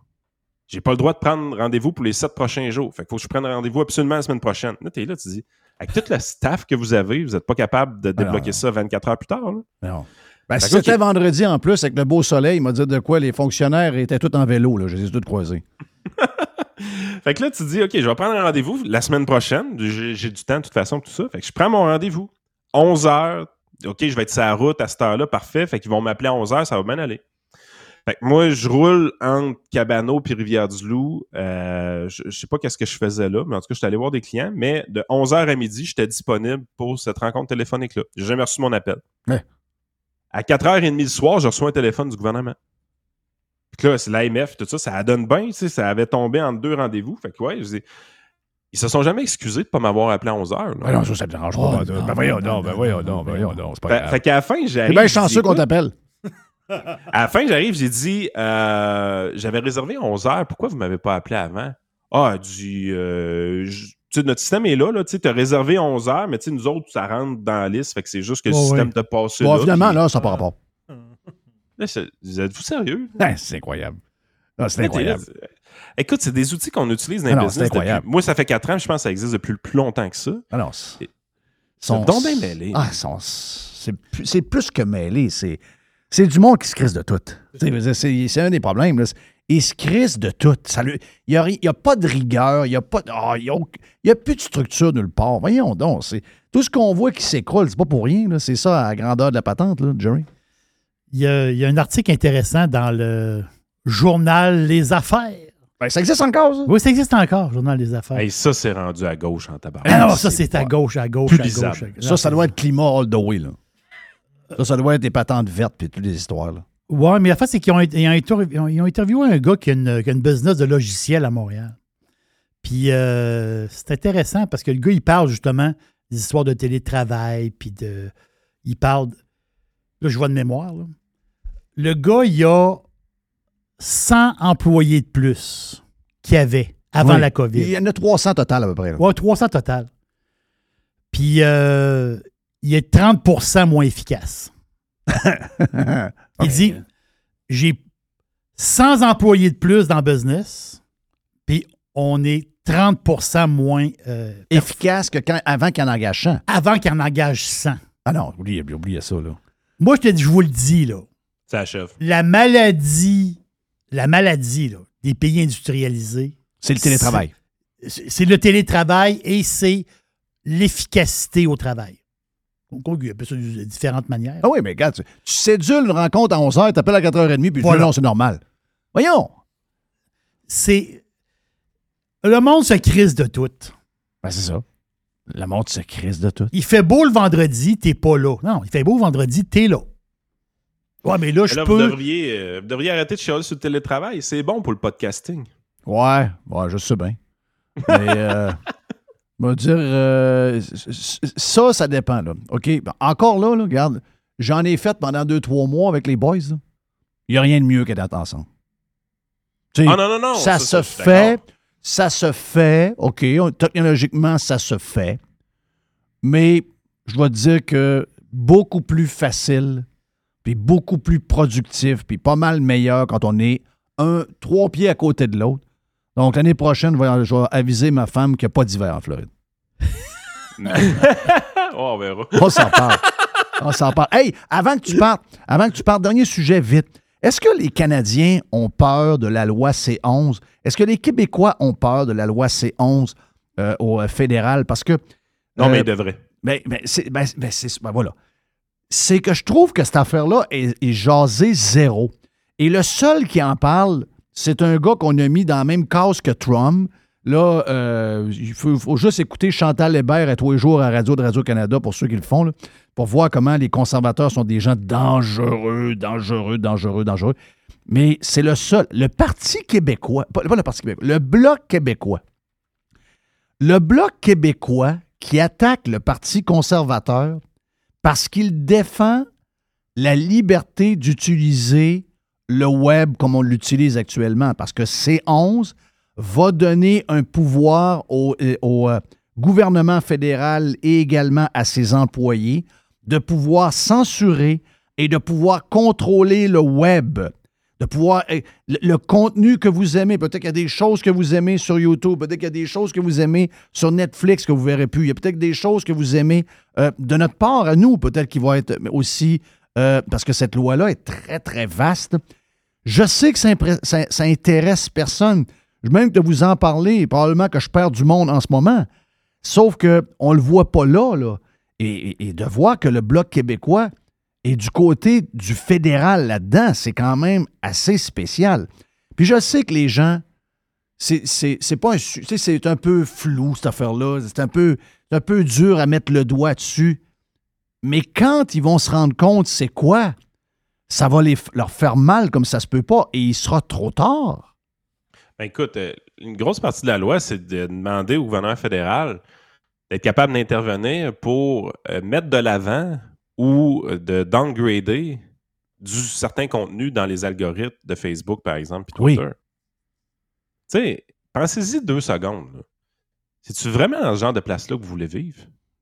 J'ai pas le droit de prendre rendez-vous pour les sept prochains jours. Fait qu'il faut que je prenne rendez-vous absolument la semaine prochaine. Là, t'es là, tu dis, avec tout le staff que vous avez, vous n'êtes pas capable de débloquer non. ça 24 heures plus tard. là. Non. Ben, si c'était vendredi en plus, avec le beau soleil, il m'a dit de quoi les fonctionnaires étaient tous en vélo. Là. Je les ai tous croisés. [LAUGHS] [LAUGHS] Fait que là, tu dis, OK, je vais prendre un rendez-vous la semaine prochaine. J'ai du temps de toute façon, tout ça. Fait que je prends mon rendez-vous. 11 heures. OK, je vais être sur la route à cette heure-là, parfait. Fait qu'ils vont m'appeler à 11 heures, ça va bien aller. Fait que moi, je roule entre Cabano puis Rivière-du-Loup. Euh, je, je sais pas qu'est-ce que je faisais là, mais en tout cas, je suis allé voir des clients. Mais de 11h à midi, j'étais disponible pour cette rencontre téléphonique-là. J'ai jamais reçu mon appel. Ouais. À 4h30 le soir, je reçois un téléphone du gouvernement. Puis là, c'est l'AMF, tout ça, ça donne bien, tu sais, ça avait tombé entre deux rendez-vous. Fait que ouais, je dis, ils se sont jamais excusés de pas m'avoir appelé à 11 heures. là. Ben non, ça, ça te dérange Oh, pas. non, ben voyons non, ben voyons non, ben non, voyons non. c'est pas Fait, grave. fait qu'à la fin, C'est j'arrive. bien je dis, chanceux qu'on t'appelle. À la fin, j'arrive, j'ai dit, euh, j'avais réservé 11 heures, pourquoi vous m'avez pas appelé avant? Ah, dit, euh, tu sais, notre système est là, là tu as réservé 11 heures, mais tu sais, nous autres, ça rentre dans la liste, fait que c'est juste que le système ouais. t'a passé Bon, là. finalement, puis- là, ça n'a pas rapport. Là, vous êtes-vous sérieux? Hein, [LAUGHS] c'est incroyable. Ah, c'est incroyable. Écoute, c'est des outils qu'on utilise dans Ah les business. c'est incroyable. depuis- Moi, ça fait 4 ans, je pense que ça existe depuis plus longtemps que ça. Ah Et- sont- donc bien mêlés. Ah, sont- c'est plus, que mêlé. C'est, du monde qui se crisse de tout. C'est, un des problèmes. Là. Ils se crissent de tout. Ça lui- Il n'y a, ri- a pas de rigueur. Il n'y a, pas de- ah, il y a, auc- il y a plus de structure nulle part. Voyons donc. Tout ce qu'on voit qui s'écroule, c'est pas pour rien. C'est ça à la grandeur de la patente, là, Jerry. Il y, a, il y a un article intéressant dans le journal Les Affaires. Ben, ça existe encore, ça? Oui, ça existe encore, journal Les Affaires. Hey, ça, c'est rendu à gauche en tabac. Ah non, ça, c'est à gauche, à gauche, plus à gauche. à. Ça, ça doit être climat all the way. Là. Ça, ça doit être des patentes vertes puis toutes les histoires. Là. Oui, mais la fait, c'est qu'ils ont, ont interviewé un gars qui a, une, qui a une business de logiciel à Montréal. Puis euh, c'est intéressant parce que le gars, il parle justement des histoires de télétravail, puis de. Il parle. Là, je vois de mémoire. là. Le gars, il a 100 employés de plus qu'il y avait avant Oui. la COVID. Il y en a 300 total à peu près. Ouais, 300 total. Puis euh, il est 30% moins efficace. [LAUGHS] Il dit j'ai 100 employés de plus dans le business, puis on est 30% moins euh, Efficace que quand, avant qu'il en engage 100. avant qu'il en engage 100. Ah non, oubliez, oubliez ça. Là. Moi, je te dis, je vous le dis, là, Ça achève. la maladie, la maladie là, des pays industrialisés, C'est le télétravail. c'est le télétravail et c'est l'efficacité au travail. Donc, il y a ça de différentes manières. Ah oui, mais regarde, tu, tu cédules une rencontre à 11h, tu appelles à 4h30, puis tu Voilà. dis non, c'est normal. Voyons. C'est. Le monde se crise de tout. Ben, c'est ça. Le monde se crise de tout. Il fait beau le vendredi, t'es pas là. Non, il fait beau le vendredi, t'es là. Ouais, mais là, je là, vous, peux. devriez, euh, vous devriez arrêter de chialer sur le télétravail. C'est bon pour le podcasting. Ouais, ouais, je sais bien. Mais, euh, [LAUGHS] va dire, euh, ça, ça dépend, là. OK? Ben, Encore là, là, regarde, j'en ai fait pendant deux, trois mois avec les boys, là. Il n'y a rien de mieux que d'être ensemble. Tu sais, Ah non, non, non. ça, se fait, ça se fait, OK, on- technologiquement, ça se fait, mais je vais te dire que beaucoup plus facile, puis beaucoup plus productif, puis pas mal meilleur quand on est un, trois pieds à côté de l'autre. Donc, l'année prochaine, je vais, aviser ma femme qu'il n'y a pas d'hiver en Floride. [LAUGHS] Oh, on verra. On s'en parle. On s'en parle. Hey, avant que tu partes, avant que tu partes, dernier sujet vite. Est-ce que les Canadiens ont peur de la loi C11? Est-ce que les Québécois ont peur de la loi C11 euh, au euh, fédéral? Parce que. Non, euh, mais il devrait. ben, ben, c'est, ben, ben, c'est- ben, voilà. C'est que je trouve que cette affaire-là est, jasée zéro. Et le seul qui en parle, c'est un gars qu'on a mis dans la même case que Trump. Là, euh, il faut, juste écouter Chantal Hébert à tous les jours à Radio de Radio-Canada pour ceux qui le font, pour voir comment les conservateurs sont des gens dangereux, dangereux, dangereux, dangereux. Mais c'est le seul. Le Parti québécois, pas le Parti québécois, le Bloc québécois. Le Bloc québécois qui attaque le Parti conservateur parce qu'il défend la liberté d'utiliser le web comme on l'utilise actuellement, parce que C11 va donner un pouvoir au, euh, euh, gouvernement fédéral et également à ses employés de pouvoir censurer et de pouvoir contrôler le web, de pouvoir le, contenu que vous aimez. Peut-être qu'il y a des choses que vous aimez sur YouTube, peut-être qu'il y a des choses que vous aimez sur Netflix que vous verrez plus. Il y a peut-être des choses que vous aimez euh, de notre part à nous, peut-être qui vont être aussi euh, parce que cette loi-là est très très vaste. Je sais que ça, intéresse personne. Je même de vous en parler, probablement que je perds du monde en ce moment. Sauf qu'on ne le voit pas là, là. Et de voir que le Bloc québécois est du côté du fédéral là-dedans, c'est quand même assez spécial. Puis je sais que les gens, c'est, pas un, c'est un peu flou, cette affaire-là. C'est un peu, dur à mettre le doigt dessus. Mais quand ils vont se rendre compte c'est quoi, ça va leur faire mal comme ça se peut pas et il sera trop tard. Ben, écoute, euh, une grosse partie de la loi, c'est de demander au gouvernement fédéral d'être capable d'intervenir pour euh, mettre de l'avant ou euh, de downgrader du certain contenu dans les algorithmes de Facebook, par exemple, puis Oui. Twitter. Tu sais, pensez-y deux secondes. C'est-tu vraiment dans ce genre de place-là que vous voulez vivre?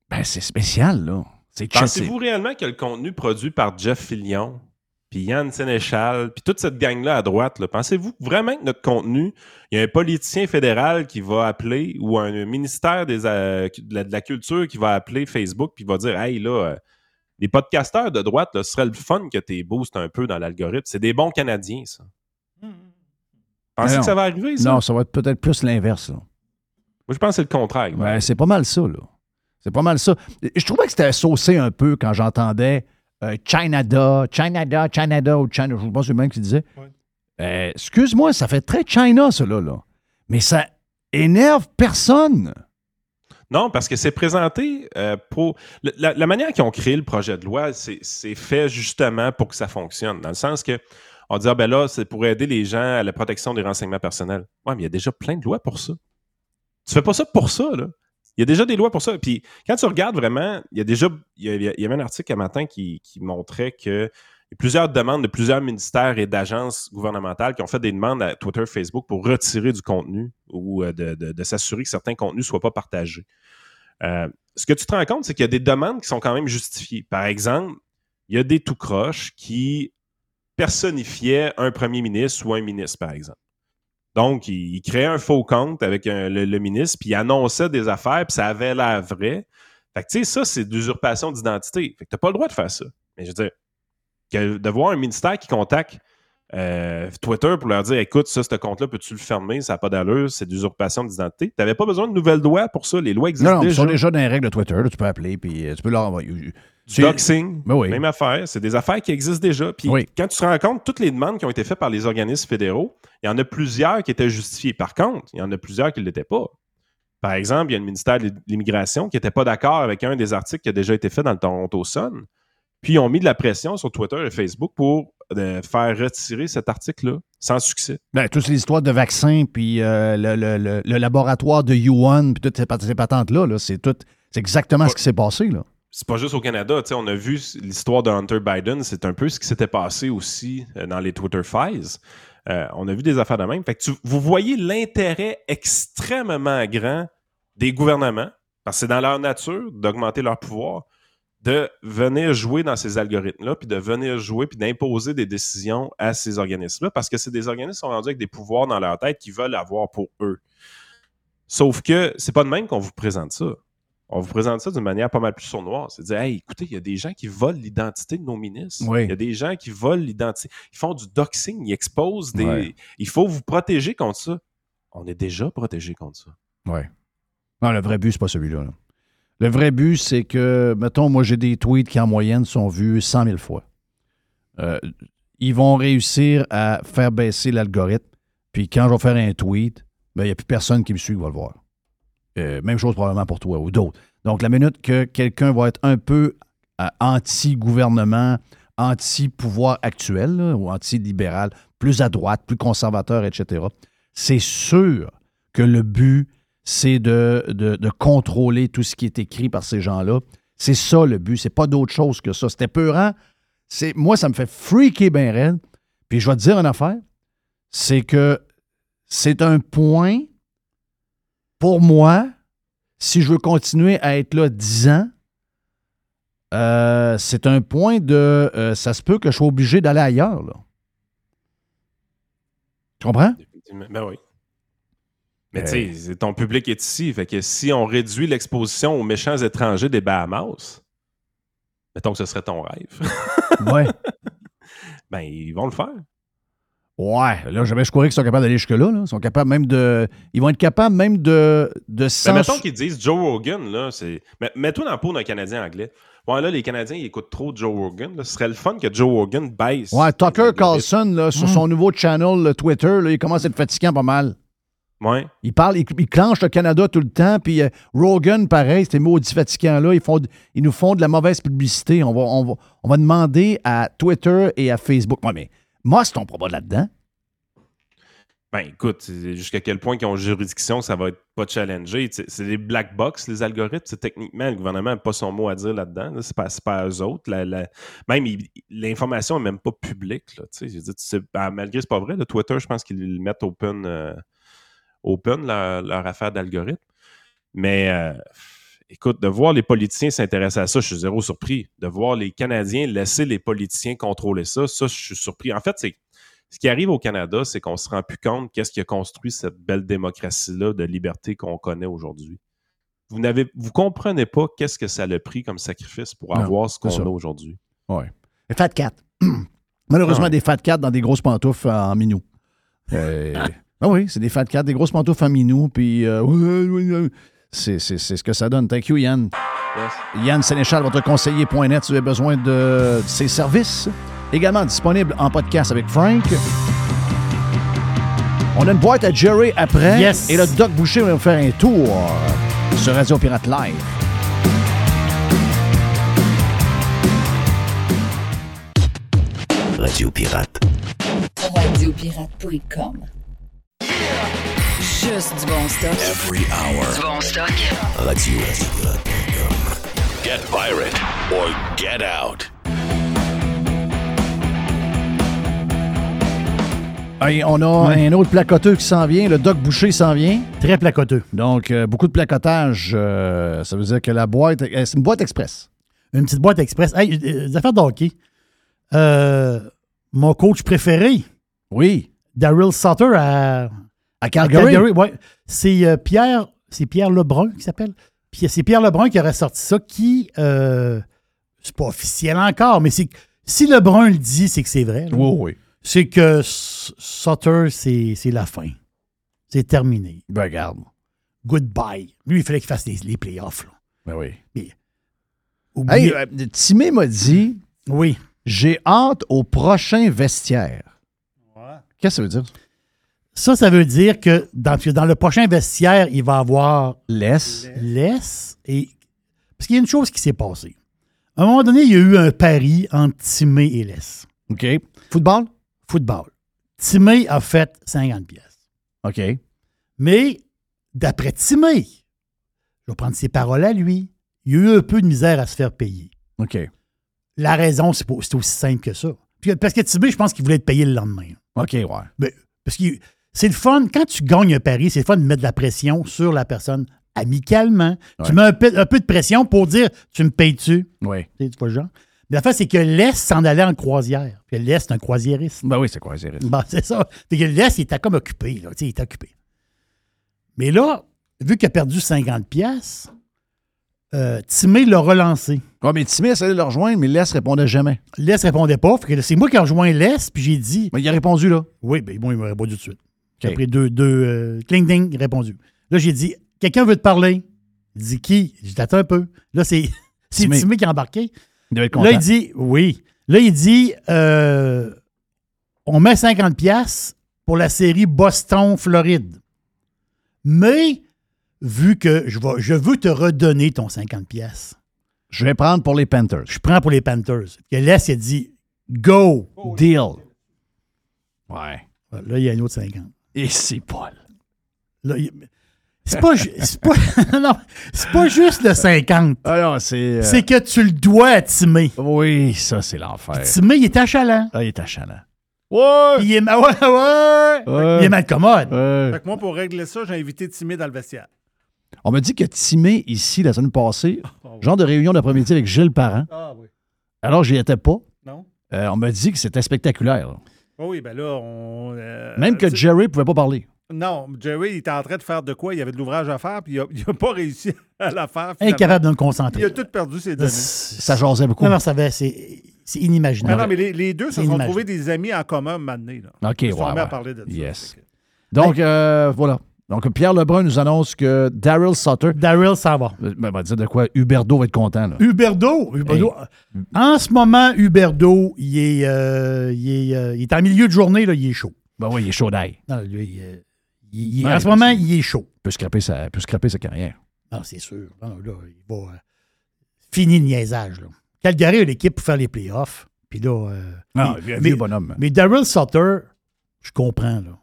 Ben, c'est spécial, là. Pensez-vous réellement que le contenu produit par Jeff Fillion, puis Yann Sénéchal, puis toute cette gang-là à droite, pensez-vous vraiment que notre contenu, il y a un politicien fédéral qui va appeler ou un ministère des, euh, de, la, de la culture qui va appeler Facebook puis va dire Hey, là, euh, les podcasteurs de droite, là, ce serait le fun que tu boostes un peu dans l'algorithme. C'est des bons Canadiens, ça. Pensez Non. que ça va arriver, ça? Non, ça va être peut-être plus l'inverse, là. Moi, je pense que c'est le contraire. Ben, c'est pas mal ça, là. C'est pas mal ça. Je trouvais que c'était saucé un peu quand j'entendais euh, Chinada, Chinada, Chinada ou China. Je pense que c'est le même qui disait. Euh, Excuse-moi, ça fait très China, ça, là, là. Mais ça énerve personne. Non, parce que c'est présenté euh, pour. La, manière qu'ils ont créé le projet de loi, c'est fait justement pour que ça fonctionne. Dans le sens que on dit, ah ben là, c'est pour aider les gens à la protection des renseignements personnels. Ouais, mais il y a déjà plein de lois pour ça. Tu fais pas ça pour ça, là. Il y a déjà des lois pour ça. Puis quand tu regardes vraiment, il y a déjà. Il y, avait un article un matin qui montrait que il y a plusieurs demandes de plusieurs ministères et d'agences gouvernementales qui ont fait des demandes à Twitter, Facebook pour retirer du contenu ou euh, de, s'assurer que certains contenus ne soient pas partagés. Euh, ce que tu te rends compte, c'est qu'il y a des demandes qui sont quand même justifiées. Par exemple, il y a des tout croches qui personnifiaient un premier ministre ou un ministre, par exemple. Donc, il, il créait un faux compte avec le, ministre, puis il annonçait des affaires, puis ça avait l'air vrai. Fait que, tu sais, ça, c'est de l'usurpation d'identité. Fait que t'as pas le droit de faire ça. Mais je veux dire, que de voir un ministère qui contacte euh, Twitter pour leur dire écoute, ça, ce compte-là, peux-tu le fermer? Ça n'a pas d'allure, c'est de l'usurpation d'identité. Tu n'avais pas besoin de nouvelles lois pour ça. Les lois existent Non, non, ils déjà. sont déjà dans les règles de Twitter. là, tu peux appeler, puis euh, tu peux leur envoyer. Du doxing, Ben oui. même affaire. C'est des affaires qui existent déjà. Puis Oui. quand tu te rends compte, toutes les demandes qui ont été faites par les organismes fédéraux, il y en a plusieurs qui étaient justifiées. Par contre, il y en a plusieurs qui ne l'étaient pas. Par exemple, il y a le ministère de l'Immigration qui n'était pas d'accord avec un des articles qui a déjà été fait dans le Toronto Sun. Puis ils ont mis de la pression sur Twitter et Facebook pour euh, faire retirer cet article-là sans succès. Ben, toutes les histoires de vaccins, puis euh, le, le- le- le laboratoire de Yuan, puis toutes ces, pat- ces patentes-là, là, c'est tout. C'est exactement ce qui s'est passé, là. c'est pas juste au Canada. tu sais, On a vu l'histoire de Hunter Biden. C'est un peu ce qui s'était passé aussi euh, dans les Twitter Files. Euh, on a vu des affaires de même. Fait que tu- vous voyez l'intérêt extrêmement grand des gouvernements, parce que c'est dans leur nature d'augmenter leur pouvoir, de venir jouer dans ces algorithmes-là, puis de venir jouer, puis d'imposer des décisions à ces organismes-là, parce que c'est des organismes qui sont rendus avec des pouvoirs dans leur tête qu'ils veulent avoir pour eux. Sauf que c'est pas de même qu'on vous présente ça. On vous présente ça d'une manière pas mal plus sournoise. C'est de dire, hey, écoutez, il y a des gens qui volent l'identité de nos ministres. Oui. Il y a des gens qui volent l'identité. Ils font du doxing, ils exposent des. Ouais. Il faut vous protéger contre ça. On est déjà protégé contre ça. Ouais. Non, le vrai but, c'est pas celui-là. là. Le vrai but, c'est que, mettons, moi, j'ai des tweets qui, en moyenne, sont vus 100 000 fois. Euh, ils vont réussir à faire baisser l'algorithme. Puis quand je vais faire un tweet, ben, il n'y a plus personne qui me suit qui va le voir. Euh, même chose probablement pour toi ou d'autres. Donc, la minute que quelqu'un va être un peu euh, anti-gouvernement, anti-pouvoir actuel ou anti-libéral, plus à droite, plus conservateur, etc., c'est sûr que le but, c'est de, contrôler tout ce qui est écrit par ces gens-là. C'est ça le but, c'est pas d'autre chose que ça. C'était peurant. C'est, moi, ça me fait freaker bien raide. Puis je vais te dire une affaire, c'est que c'est un point pour moi, si je veux continuer à être là 10 ans, euh, c'est un point de. euh, ça se peut que je sois obligé d'aller ailleurs. Tu comprends? Ben oui. Mais Euh. tu sais, ton public est ici. Fait que si on réduit l'exposition aux méchants étrangers des Bahamas, mettons que ce serait ton rêve, [LAUGHS] Ouais. [LAUGHS] ben ils vont le faire. Ouais, là, j'avais je croyais qu'ils sont capables d'aller jusque-là. Là. Ils sont capables même de. Ils vont être capables même de. de Mais sens- mettons qu'ils disent Joe Rogan, là, c'est. Mais mets-toi dans la peau d'un Canadien anglais. Ouais, là, les Canadiens, ils écoutent trop Joe Rogan. là. Ce serait le fun que Joe Rogan baisse. Ouais, Tucker Carlson, là, sur son nouveau channel Twitter, là, il commence à être fatigant pas mal. Ouais. Il parle, il, il clenche le Canada tout le temps, puis euh, Rogan, pareil, ces maudits fatigants-là, ils, font, ils nous font de la mauvaise publicité. On va, on, va, on va demander à Twitter et à Facebook. Ouais, mais moi, c'est ton pas là-dedans? Ben écoute, jusqu'à quel point qu'ils ont juridiction, ça va être pas challengé. C'est des black box, les algorithmes. Techniquement, le gouvernement n'a pas son mot à dire là-dedans. là. C'est pas, à eux autres. La- la- même l'information n'est même pas publique. Là. Je veux dire, tu sais, ben, malgré c'est pas vrai, le Twitter, je pense qu'ils le mettent open, euh, open leur, leur affaire d'algorithme. Mais euh, écoute, de voir les politiciens s'intéresser à ça, je suis zéro surpris. De voir les Canadiens laisser les politiciens contrôler ça, ça, je suis surpris. En fait, c'est ce qui arrive au Canada, c'est qu'on se rend plus compte qu'est-ce qui a construit cette belle démocratie-là de liberté qu'on connaît aujourd'hui. Vous vous comprenez pas qu'est-ce que ça a pris comme sacrifice pour Non, avoir ce qu'on a aujourd'hui. Les Fat Cat. [CLEARS THROAT] Malheureusement, Ah des Fat Cat dans des grosses pantoufles en minou. Euh, [LAUGHS] ah oui, c'est des Fat Cat, des grosses en minou, puis euh, [LAUGHS] c'est ce que ça donne. Thank you, Yann. Yann Sénéchal, votre conseiller.net, si vous avez besoin de ses services. Également disponible en podcast avec Frank. On a une boîte à Jerry après. Yes. Et le Doc Boucher va nous faire un tour sur Radio Pirate Live. Radio Pirate. Radiopirate.com. Juste du bon stock. Every hour. Du bon stock. Radio. Get pirate or get out. Hey, on a un autre placoteux qui s'en vient. Le Doc Boucher s'en vient. Très placoteux. Donc, euh, beaucoup de placotage. euh, ça veut dire que la boîte, euh, c'est une boîte express. Une petite boîte express. Hey, des affaires de hockey. Euh, mon coach préféré, Oui. Daryl Sutter à, À Calgary. Calgary, ouais. C'est euh, Pierre, c'est Pierre Lebrun qui s'appelle? Puis c'est Pierre Lebrun qui aurait sorti ça, qui euh, c'est pas officiel encore, mais c'est si Lebrun le dit, c'est que c'est vrai. là. Oui, oui. C'est que Sutter, c'est c'est la fin. C'est terminé. Ben, regarde. Goodbye. Lui, il fallait qu'il fasse les, les playoffs. là. Ben oui. Oubliez- Hey, euh, Timé m'a dit oui. J'ai hâte au prochain vestiaire. Qu'est-ce que ça veut dire? Ça, ça veut dire que dans, dans le prochain vestiaire, il va avoir Laisse. laisse et. Parce qu'il y a une chose qui s'est passée. À un moment donné, il y a eu un pari entre Timé et Laisse. OK. Football? Football. Timé a fait 50 pièces. OK. Mais d'après Timé, je vais prendre ses paroles à lui, il y a eu un peu de misère à se faire payer. OK. La raison, c'est pas- c'est aussi simple que ça. Puis, parce que Timé, je pense qu'il voulait être payé le lendemain. OK, ouais. Mais, parce que c'est le fun, quand tu gagnes un pari, c'est le fun de mettre de la pression sur la personne amicalement. Tu mets un peu, un peu de pression pour dire Tu me payes-tu? Oui. Tu sais, tu vois le genre. Mais la fin, c'est que l'Est s'en allait en croisière. Puis l'Est, c'est un croisiériste. Ben oui, c'est c'est Bon, c'est ça. Fait que l'Est, il était comme occupé. Là. Tu sais, Il était occupé. Mais là, vu qu'il a perdu 50 pièces, euh, Timé l'a relancé. Ouais, mais Timé essayait de le rejoindre, mais Laisse répondait jamais. L'Est répondait pas. Fait que c'est moi qui ai rejoint l'Est, puis j'ai dit Mais il a répondu là. Oui, ben bon, il m'a répondu tout de suite. OK. Après deux, deux euh, cling ding, répondu. Là, j'ai dit Quelqu'un veut te parler? Il dit Qui? J'ai dit Attends un peu. Là, c'est. [LAUGHS] Timé qui a embarqué. Il devait être content. Là, il dit Oui. Là, il dit euh, On met 50$ piastres pour la série Boston-Floride. Mais, vu que je, vais, je veux te redonner ton 50$, piastres, Je vais prendre pour les Panthers. je prends pour les Panthers. Que Les, il a dit Go. Deal. Ouais. Là, il y a un autre 50$. Et c'est Paul. Là, il- c'est pas, ju- c'est pas, [LAUGHS] non, c'est pas juste le 50. Alors, c'est. euh, C'est que tu le dois à Timé. Oui, ça, c'est l'enfer. Timé, il est achalant. Ah, il est achalant. Ouais! Il est, ma- ouais, ouais. Ouais. Il est mal commode. Ouais. Fait que moi, pour régler ça, j'ai invité Timé dans le vestiaire. On m'a dit que Timé, ici, la semaine passée, genre de réunion d'après-midi avec Gilles Parent. Ah oui. Alors, j'y étais pas. Non? Euh, on m'a dit que c'était spectaculaire. là. Oui, ben là, on. euh, Même que Jerry pouvait pas parler. Non, Jerry, il était en train de faire de quoi? Il avait de l'ouvrage à faire, puis il n'a [LAUGHS] pas réussi à la faire. finalement. Incapable de me Il concentrer. a tout perdu ses données. Ça jasait beaucoup. Non, non, ça va, c'est, c'est Non, inimaginable. non, mais les, les deux se sont inimaginable. trouvés des amis en commun donné, là. OK, Ils ouais, se sont à parler de ça. Yes. Donc, euh, voilà. Donc, Pierre Lebrun nous annonce que Daryl Sutter. Daryl, ça va. euh, Ben, va dire de quoi? Huberdo va être content. Là. Huberdo. Huberdo. En ce moment, Huberdo, il est, euh, il, est, euh, il est en milieu de journée, là, il est chaud. Ben oui, il est chaud d'ail. Non, lui, euh, il- il- Ouais, en ce ben, moment, il est chaud. Il peut scraper sa, peut scraper sa carrière. Non, c'est sûr. Non, là, il va. fini le niaisage. Là. Calgary a l'équipe pour faire les playoffs. Puis là. Non, mais- vieux- mais, vieux bonhomme. Mais Daryl Sutter, je comprends. Là.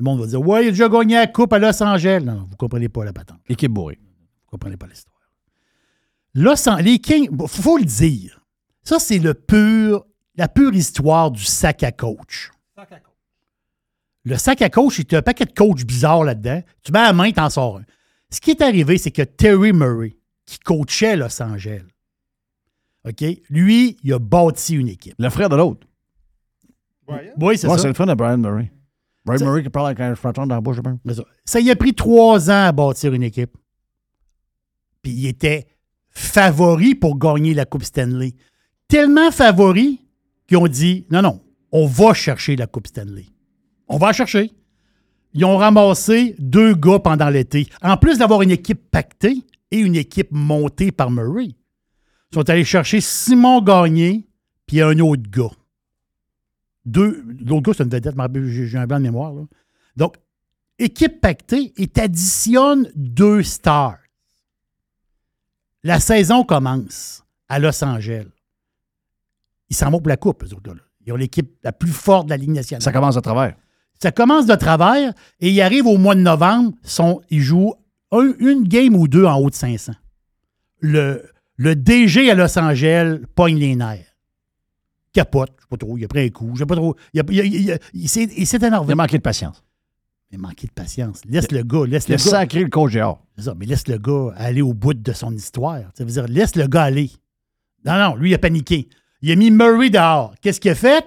Le monde va dire Ouais, il a déjà gagné la Coupe à Los Angeles. Non, vous comprenez pas la patente. Équipe bourrée. Vous comprenez pas l'histoire. Los les Kings, il faut le dire. Ça, c'est le pur, la pure histoire du sac à coach. Le sac à coach, il y a un paquet de coachs bizarres là-dedans. Tu mets la main, t'en sors un. Ce qui est arrivé, c'est que Terry Murray, qui coachait Los Angeles, OK, lui, il a bâti une équipe. Le frère de l'autre. Oui, c'est Ouais, ça. c'est le frère de Brian Murray. Ça- Murray qui parle avec un fronton dans la bouche. C'est ça. Ça y a pris trois ans à bâtir une équipe. Puis il était favori pour gagner la Coupe Stanley. Tellement favori qu'ils ont dit non, non, on va chercher la Coupe Stanley. On va la chercher. Ils ont ramassé deux gars pendant l'été. En plus d'avoir une équipe pactée et une équipe montée par Murray. Ils sont allés chercher Simon Gagné puis un autre gars. Deux, l'autre gars, c'est une vedette, j'ai un blanc de mémoire. là. Donc, équipe pactée et t'additionnes deux stars. La saison commence à Los Angeles. Ils s'en vont pour la coupe, eux autres. là. Ils ont l'équipe la plus forte de la Ligue nationale. Ça commence à travers. Ça commence de travers et ils arrivent au mois de novembre, sont, ils jouent un- une game ou deux en haut de 500. Le, le DG à Los Angeles pogne les nerfs. Capote, je sais pas trop, il a pris un coup, je sais pas trop. Il, a- il a- il a- il s'est il énervé. Il a manqué de patience. Mais manqué de patience. Laisse le gars, laisse Il le a gars. sacré le coach dehors. C'est ça, mais laisse le gars aller au bout de son histoire. Ça veut dire, laisse le gars aller. Non, non, lui, il a paniqué. Il a mis Murray dehors. Qu'est-ce qu'il a fait?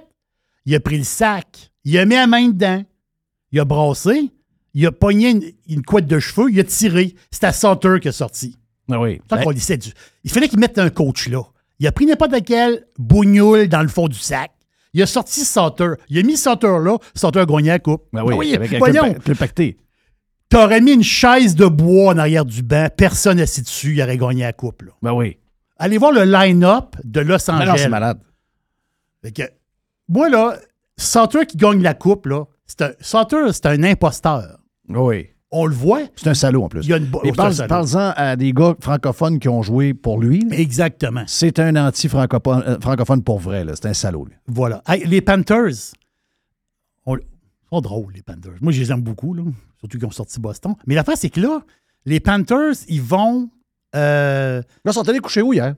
Il a pris le sac. Il a mis la main dedans. Il a brassé. Il a pogné une, une couette de cheveux. Il a tiré. C'est à Sutter qui a sorti. Ah oui. Tant qu'on lycée du- Il fallait qu'il mette un coach là. Il a pris n'importe quel bougnoule dans le fond du sac. Il a sorti Sutter. Il a mis Sutter là. Sutter a gagné la coupe. Ben oui, Ah avec, voyons. pacté. T'aurais mis une chaise de bois en arrière du banc, personne assis dessus, il aurait gagné la coupe. Là. Ben oui. Allez voir le line-up de Los Angeles. c'est malade. Fait que, moi, là, Sauter qui gagne la coupe, là, c'est un, Sauter, c'est un imposteur. Oui. On le voit. C'est un salaud en plus. Il y a une oh, un parle- parle-en à des gars francophones qui ont joué pour lui. là. Exactement. C'est un anti-francophone euh, francophone pour vrai. là. C'est un salaud. lui. Voilà. Hey, les Panthers, on- ils sont drôles, les Panthers. Moi, je les aime beaucoup, là, surtout qu'ils ont sorti Boston. Mais l'affaire, c'est que là, les Panthers, ils vont. euh, Là, ils sont allés coucher où hier?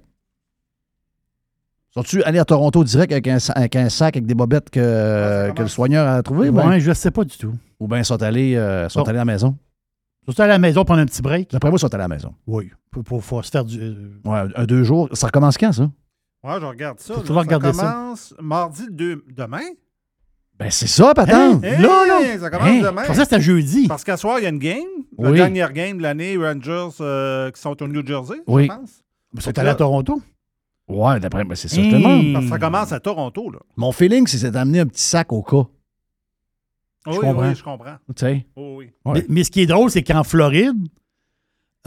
Sont-tu allés à Toronto direct avec un, sa- avec un sac avec des bobettes que, que le soigneur a trouvé? ouais, ben? je sais pas du tout. Ou bien ils sont allés, euh, sont Bon. allés à la maison? Ils sont allés à la maison prendre un petit break? D'après moi, ils sont allés à la maison. Oui. Pour, pour- pour se faire du. euh, Ouais, un, deux jours. Ça recommence quand, ça? Ouais, je regarde ça. Faut là. ça. commence mardi 2 demain? Ben, c'est ça, patente. Hey, là, là. Ça commence Hein? demain. Je pensais que c'était jeudi. Parce qu'à soir, il y a une game. La dernière game de l'année, Rangers euh, qui sont au New Jersey, Oui. je pense. Ils sont allés à Toronto. Ouais, d'après moi, c'est ça. Hey. Je te demande. Parce que ça commence à Toronto, là. Mon feeling, c'est d'amener un petit sac au cas. oui, comprends. oui, je comprends. Tu sais? Oh, oui. Ouais. Mais, mais ce qui est drôle, c'est qu'en Floride,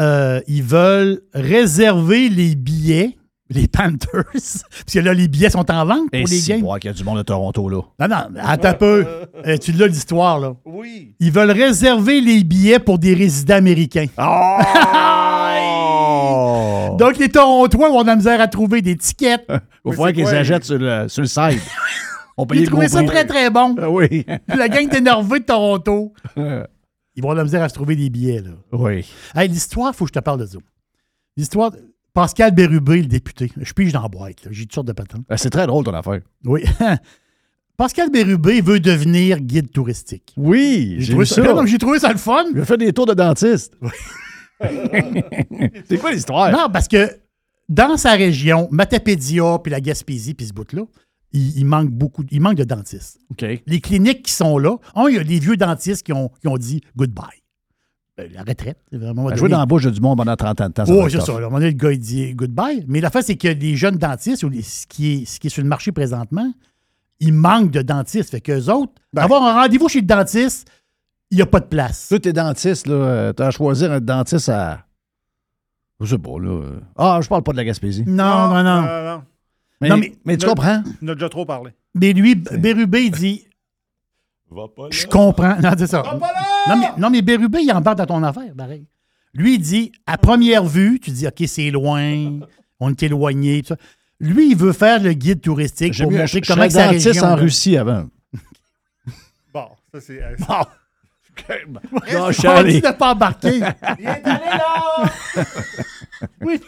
euh, ils veulent réserver les billets, les Panthers, [LAUGHS] parce que là, les billets sont en vente pour Et les si, games. qu'il y a du monde de Toronto, là. Non, non, attends un peu. Euh, tu l'as l'histoire, là. Oui. Ils veulent réserver les billets pour des résidents américains. Oh! [LAUGHS] Donc, les Torontois vont de la misère à trouver des tickets. Il va falloir qu'ils achètent sur le, sur le site. [LAUGHS] On paye Ils trouvaient ça très, très bon. Ah Oui. [LAUGHS] La gang d'énervés de Toronto. [LAUGHS] Ils vont de la misère à se trouver des billets, là. oui. Hey, l'histoire, il faut que je te parle de ça. L'histoire, Pascal Bérubé, le député. Je pige dans la boîte, là. J'ai toutes sortes de patentes. Ben, C'est très drôle, ton affaire. Oui. Pascal Bérubé veut devenir guide touristique. Oui, J'ai trouvé, ça, j'ai trouvé ça le fun. Il a fait des tours de dentiste. [LAUGHS] c'est quoi l'histoire? Non, parce que dans sa région, Matapédia, puis la Gaspésie, puis ce bout-là, il, il manque beaucoup, il manque de dentistes. Les cliniques qui sont là, un, il y a des vieux dentistes qui ont, qui ont dit goodbye. Ben, la retraite, c'est vraiment. Jouer dans la bouche du monde pendant 30 ans de temps. être c'est ça. À un moment donné, le gars, il dit goodbye. Mais la face, c'est que les jeunes dentistes, ou les- ce, qui est, ce qui est sur le marché présentement, il manque de dentistes. Fait qu'eux autres, Ben. avoir un rendez-vous chez le dentiste, il n'y a pas de place. Toi, t'es dentiste, là. euh, T'as à choisir un dentiste à. Je sais pas, là. euh. Ah, je parle pas de la Gaspésie. Non, non, non. non, non. Mais, Non, mais- mais tu comprends? On a déjà trop parlé. Mais lui, Bérubé, il dit [LAUGHS] Je comprends. Non, c'est ça. Non, mais, non, mais Bérubé, il embarque dans ton affaire, pareil. Lui, il dit à première vue, tu dis OK, c'est loin, [LAUGHS] on est éloigné. tout ça. Lui, il veut faire le guide touristique pour montrer comment région. en là. Russie avant. Bon, ça c'est. Non, Charlie. de pas embarquer. oui.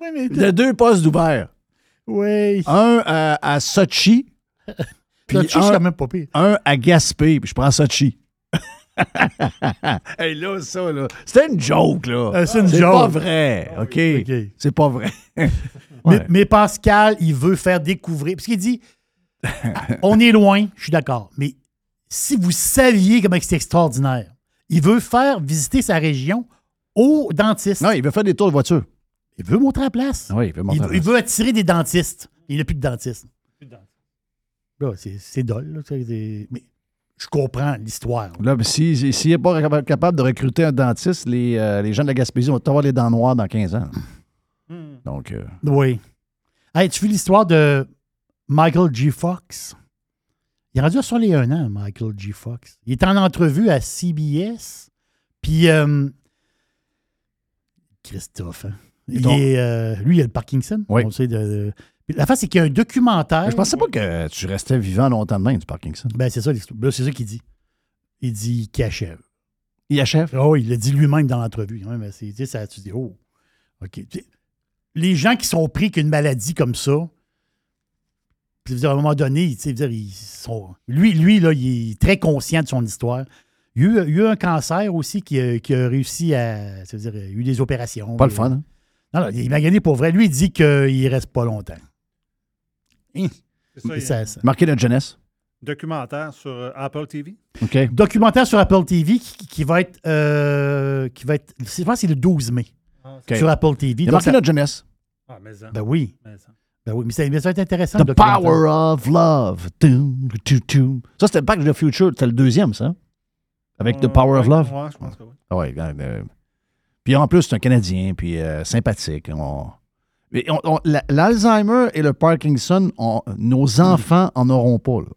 Oui, mais. Il y a deux postes d'ouvert. Oui. Un à, à Sochi, [LAUGHS] puis quand même pas pire. un à Gaspé, puis je prends Sochi. [LAUGHS] hey, là, ça, là. C'était une joke, là. Euh, c'est une C'est joke. pas vrai, OK? OK. C'est pas vrai. [LAUGHS] Mais, mais Pascal, il veut faire découvrir. Parce qu'il dit on est loin, je suis d'accord. Mais si vous saviez comment c'est extraordinaire, il veut faire visiter sa région aux dentistes. Non, il veut faire des tours de voiture. Il veut montrer la place. Oui, il veut montrer il, la veut- il place. veut attirer des dentistes. Il n'y a plus de dentistes. Là, c'est, c'est dole. là, c'est- c'est- mais je comprends l'histoire. Là, si- s'il n'est pas capa- capable de recruter un dentiste, les, euh, les gens de la Gaspésie vont avoir les dents noires dans 15 ans. Donc, euh, Oui. Hey, tu fais l'histoire de Michael G. Fox? Il est rendu à sur les un an, Michael G. Fox. Il est en entrevue à CBS. Puis, euh, Christophe, hein? Il donc- est, euh, lui, il a le Parkinson. Oui. On sait de- de- Puis la face, c'est qu'il y a un documentaire. je pensais pas que tu restais vivant longtemps de même, du Parkinson. Ben, c'est ça C'est ça qu'il dit. Il dit qu'il achève. Il achève? Oh, il l'a dit lui-même dans l'entrevue. Mais c'est- tu sais, ça, tu dis, oh, OK. Les gens qui sont pris qu'une maladie comme ça, puis, dire, à un moment donné, dire, ils sont. Lui, lui là, il est très conscient de son histoire. Il y a eu, il y a eu un cancer aussi qui a, qui a réussi à. ça veut dire, il y a eu des opérations. Pas le fun, hein? Non, non, il m'a gagné pour vrai. Lui, il dit qu'il reste pas longtemps. Hein? C'est ça, Marqué notre jeunesse. documentaire sur euh, Apple TV. OK. Documentaire sur Apple TV qui, qui va être. euh, qui va être. Je pense que c'est le 12 mai OK. sur Apple TV. Il a marqué ça- notre jeunesse. Ah, mais ça. Ben oui. mais ça. Ben oui, mais ça, mais ça va être intéressant. The. Power of Love. Ça, c'était Back to the Future. C'était le deuxième, ça? Avec The Power of Love? Ouais, je pense que oui. Ah ouais, euh, euh, puis en plus, c'est un Canadien, puis euh, sympathique. On- Mais on- on- la- L'Alzheimer et le Parkinson, on- nos enfants en auront pas. là.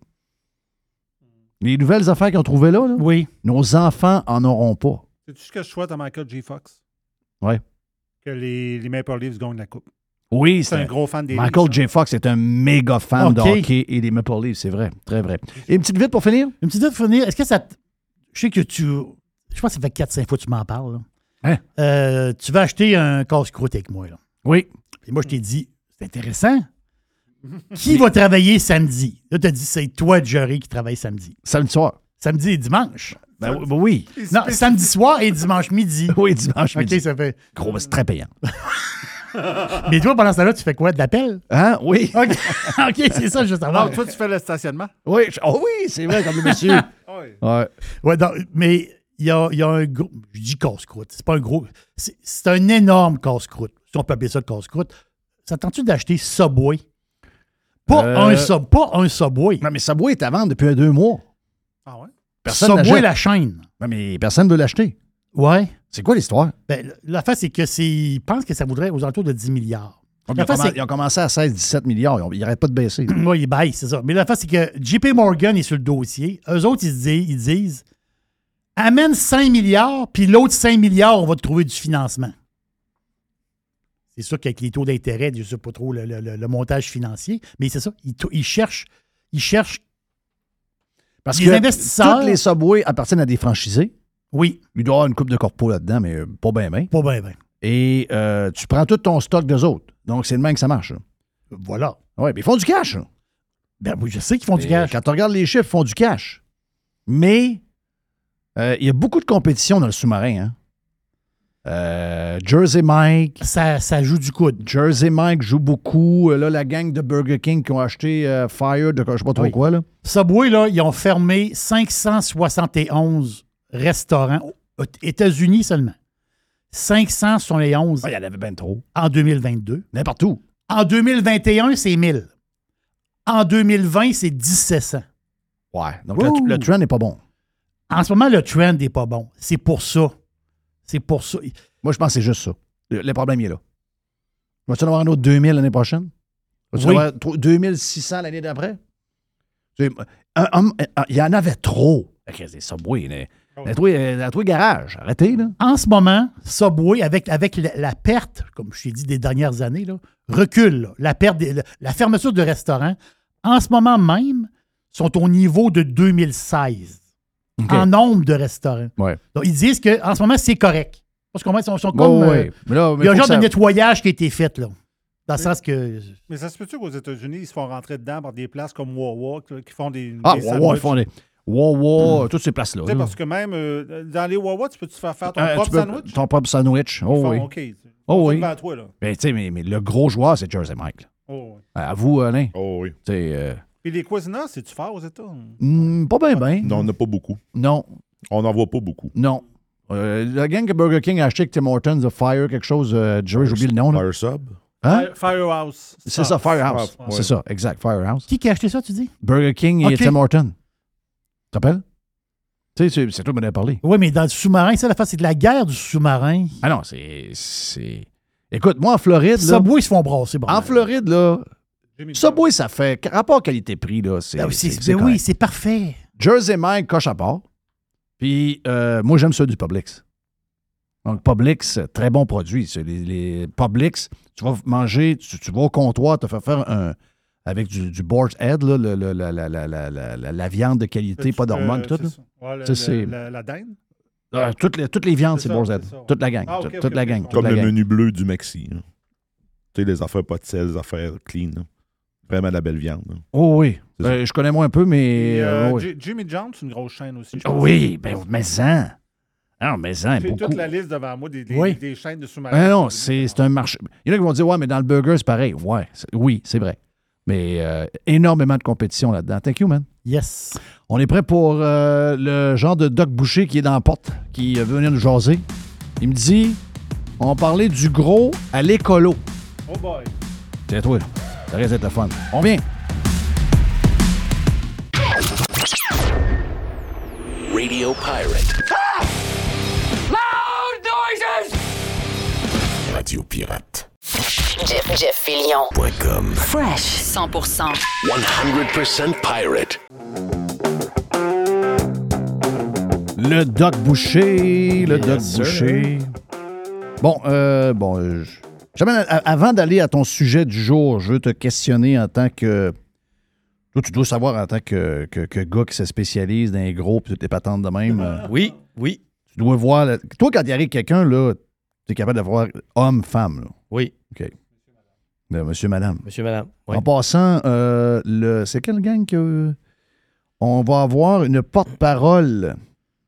Les nouvelles affaires qu'ils ont trouvées là, là, Oui. nos enfants en auront pas. C'est-tu ce que je souhaite à Michael J. Fox? Ouais. Que les, les Maple Leafs gagnent la Coupe. Oui, C'est un gros fan des Michael Leafs, J. Fox est un méga fan de OK. hockey et des Maple Leafs, c'est vrai. Très vrai. Et une petite vite pour finir? Une petite idée pour finir. Est-ce que ça. te- Je sais que tu. Je pense que ça fait 4-5 fois que tu m'en parles. là. Hein? Euh, tu vas acheter un casse-croûte avec moi. Là. Oui. Et moi, je t'ai dit, c'est intéressant. [LAUGHS] Qui va travailler samedi? Là, tu as dit, c'est toi, Jerry, qui travaille samedi. Samedi soir. Samedi et dimanche. Ben oui, ben oui. Non, samedi soir et dimanche midi. [LAUGHS] Oui, dimanche OK, midi. ça fait. Gros, c'est très payant. [LAUGHS] [LAUGHS] Mais toi, pendant ce temps-là, tu fais quoi? De l'appel? Hein? Oui. [LAUGHS] OK, [LAUGHS] OK, c'est ça, juste Ah, toi, tu fais le stationnement? Oui, je- oh oui, c'est vrai, comme le monsieur. Oui. Ouais. Ouais, donc, mais il y a, il y a un gros. Je dis casse-croûte. C'est pas un gros. C'est c'est un énorme casse-croûte. Si on peut appeler ça le casse-croûte. Ça tente-tu d'acheter Subway? Pas, Euh, un, sub, pas un Subway. Non, mais Subway est à vendre depuis deux mois. Ah ouais? Personne Subway, la chaîne. Non, mais personne ne veut l'acheter. Ouais. C'est quoi l'histoire? Ben, l'affaire, c'est que c'est. Ils pensent que ça voudrait aux alentours de 10 milliards. Ils ont, c'est- ils ont commencé à 16-17 milliards. Ils n'arrêtent pas de baisser. [CLEARS THROAT] Oui, ils baissent, c'est ça. Mais l'affaire, c'est que JP Morgan est sur le dossier. Eux autres, ils, se disent, ils disent amène 5 milliards, puis l'autre 5 milliards, on va te trouver du financement. C'est sûr qu'avec les taux d'intérêt, je ne sais pas trop le, le- le- le montage financier, mais c'est ça. Ils, cherchent. Ils cherchent. Parce Les que investisseurs- toutes les Subway appartiennent à des franchisés. Oui, Il doit y avoir une coupe de corpo là-dedans, mais euh, pas bien, bien. pas bien, bien. Et euh, tu prends tout ton stock d'eux autres. Donc, c'est le même que ça marche. là. Voilà. Ouais, mais ils font du cash. là. Ben oui, je sais qu'ils font du cash. Quand tu regardes les chiffres, ils font du cash. Mais euh, il y a beaucoup de compétition dans le sous-marin. hein. Euh, Jersey Mike. Ça, ça joue du coude. Jersey Mike joue beaucoup. Euh, Là, la gang de Burger King qui ont acheté euh, Fire de je sais pas trop Oui. quoi. Là. Subway, là, ils ont fermé 571 restaurants aux États-Unis seulement. 571 Ah, il y en avait bien trop. en 2022. N'importe où. En 2021, c'est 1000. En 2020, c'est 1700. Ouais. Donc, le, le trend n'est pas bon. En ce moment, le trend n'est pas bon. C'est pour ça. C'est pour ça. Moi, je pense que c'est juste ça. Le, le problème, il est là. Vas-tu en avoir un autre 2000 l'année prochaine? Vas-tu Oui. en avoir tro- 2600 l'année d'après? Il y en avait trop. Ok, C'est Subway. mais- La trouvé, la trouvé garage. Arrêtez, là. En ce moment, Subway, avec, avec la, la perte, comme je t'ai dit, des dernières années, là, recule. là. La, perte des- la, la fermeture de restaurants, en ce moment même, sont au niveau de 2016 OK. en nombre de restaurants. Ouais. Donc, ils disent qu'en ce moment, c'est correct. Parce ils sont, sont comme. ouais. euh, Mais là, mais il y a un genre de nettoyage qui a été fait, là. Dans le sens que. Mais ça se peut-tu qu'aux États-Unis, ils se font rentrer dedans par des places comme Wawa qui font des. Ah, des Wawa, ils font des. Wawa, toutes ces places-là. Tu sais, là. parce que même euh, dans les Wawa, tu peux te faire faire ton Euh, propre sandwich? Ton propre sandwich. Oh font, oui. OK. Oh oui. devant toi, là. Mais, tu sais, mais, mais le gros joueur, c'est Jersey Mike. là. Oh, oui. À vous, Alain. Oh oui. Tu sais, euh, Puis les Cuisinants, c'est-tu fort aux États? hmm, pas bien, bien. Non, on n'a pas beaucoup. Non, On n'en voit pas beaucoup. non. Euh, la gang que Burger King a acheté avec Tim Hortons de Fire, quelque chose, euh, Jerry, j'ai oublié le nom. Là. Fire Sub? Hein? Fire- Firehouse. C'est ça, Firehouse. Ah, C'est ça, exact, Firehouse. Qui qui a acheté ça, tu dis? Burger King et. Tim Hortons. Tu rappelles? Tu sais, c'est- toi qui m'en as parlé. Oui, mais dans le sous-marin, ça, la face, c'est de la guerre du sous-marin. Ah non, c'est. Écoute, moi, en Floride, là, Subway, ils se font brasser. bon. en Floride, là, Subway, ça fait. Rapport qualité-prix, là, c'est. Ben oui, c'est- ben c'est parfait. Jersey Mike coche à part. Puis, euh, moi, j'aime ceux du Publix. Donc, Publix, très bon produit. Les Publix, tu vas manger, tu, tu vas au comptoir, te faire faire un. Avec du, du boar's head, là, le- le- la, la- la- la- la- la- la viande de qualité, pas d'hormones, tout. Euh, c'est la, dinde? Ah, toutes, les, toutes les viandes, C'est boar's head. Toute la gang. Ah, toute, la gang. toute Comme la le gang. menu bleu du Maxi. là. Tu sais, les affaires pas de sel, les affaires clean. là. Vraiment de la belle viande. Oh oui. Euh, je connais moins un peu, mais. Et, euh, euh, oui. Jimmy John's, c'est une grosse chaîne aussi. je Ah oui, ben, mais ça. Non, mais ça, J'ai beaucoup. toute la liste devant moi des, des, Oui. des chaînes de sous-marins. Ben non, c'est c'est un marché. Il y en a qui vont dire, ouais, mais dans le burger, c'est pareil. Ouais, oui, c'est vrai. Mais euh, énormément de compétition là-dedans. Thank you, man. Yes. On est prêt pour euh, le genre de Doc Boucher qui est dans la porte, qui veut venir nous jaser. Il me dit, on va parler du gros à l'écolo. Oh boy. C'est toi, là. Ça risque d'être le fun. On vient. Radio Pirate. Radio Pirate. Jeff, Jeff com. Fresh 100%. 100% pirate. Le Doc Boucher, le Yes, Doc sir. Boucher. Bon, euh, bon, euh, je- avant d'aller à ton sujet du jour, je veux te questionner en tant que. Toi, tu dois savoir en tant que, que, que gars qui se spécialise dans les gros et toutes les patentes de même. euh, Oui, oui, tu dois voir. la- Toi, quand il arrive quelqu'un, là, tu es capable de voir homme-femme. oui. OK. Ben, monsieur, madame. Monsieur, madame. Oui. En passant, euh, le, c'est quelle gang que. On va avoir une porte-parole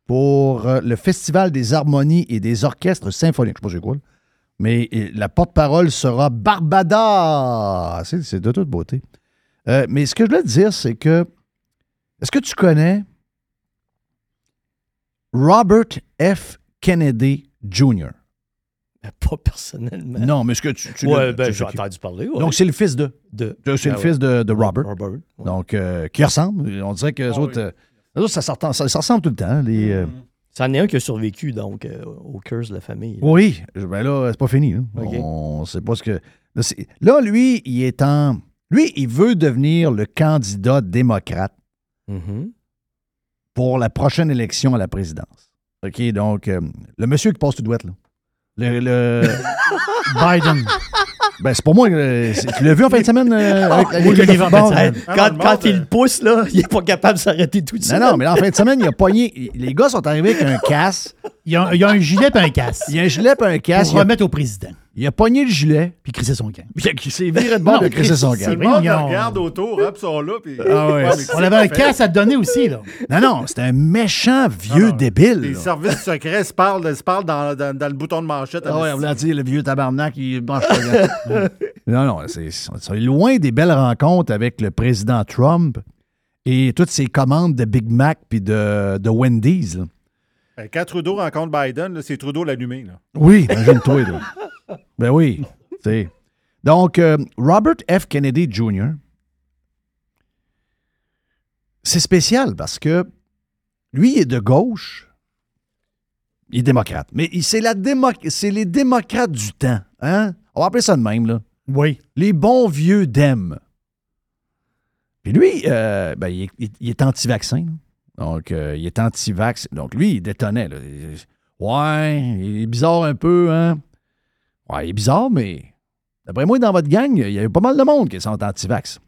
pour euh, le Festival des harmonies et des orchestres symphoniques. Je ne sais pas c'est quoi. là. Mais la porte-parole sera Barbada. C'est, c'est de toute beauté. Euh, mais ce que je voulais te dire, c'est que. Est-ce que tu connais Robert F. Kennedy Jr.? Ben, [LAUGHS] Pas personnellement. Non, mais est-ce que tu. tu ouais, ben, j'ai entendu parler. ouais. Donc, c'est le fils de. de. C'est le Ah, fils de. Robert. Robert. ouais. Donc, euh, qui ressemble. On dirait que les Ah autres, oui. euh, les autres, ça, ça, ça ressemble tout le temps. Les, euh, C'en est un qui a survécu, donc, euh, au curse de la famille. là. Oui, ben là, c'est pas fini. là. OK. On sait pas ce que. Là, lui, il est en. Lui, il veut devenir le candidat démocrate Mhm. pour la prochaine élection à la présidence. OK, donc, euh, le monsieur qui passe tout douette, là. Le. le- [LAUGHS] Biden. ben, c'est pour moi. euh, tu l'as vu en fin de semaine euh, avec, de semaine. Quand quand il pousse, là, [LAUGHS] il n'est pas capable de s'arrêter tout de suite. Non, non, mais là, en fin de semaine, il a pogné. Les gars sont arrivés avec un casse. Il y a, a un gilet et un casque. Il y a un gilet et un casse. Pour Il a, remettre au président. Il a pogné le gilet. Puis crisser son camp. Puis il s'est viré de bord de crisser son. Le monde regarde autour, hop, ils sont là. Puis... Ah ouais. On avait un casse à te donner aussi, là. Non, non, c'était un méchant vieux Non, non. débile. Les là. services secrets se parlent, se parlent dans, dans- dans le bouton de manchette. Ah ouais, on voulait dire le vieux tabarnak, il branche pas. [LAUGHS] non, non, c'est c'est loin des belles rencontres avec le président Trump et toutes ses commandes de Big Mac puis de, de Wendy's. là. Ben, Quand Trudeau rencontre Biden, c'est Trudeau l'allumé. là. Oui, imagine-toi. ben oui. tu sais. Donc, euh, Robert F. Kennedy Jr., c'est spécial parce que lui, il est de gauche. Il est démocrate. Mais c'est la démo- c'est les démocrates du temps. Hein? On va appeler ça de même. Là. Oui. Les bons vieux Dem. Puis lui, euh, ben, il, est, est anti-vaccin. Donc, euh, il est anti-vax. Donc, lui, il détonnait. là. Ouais, il est bizarre un peu, hein? Ouais, il est bizarre, mais d'après moi, dans votre gang, il y a eu pas mal de monde qui sont anti-vax.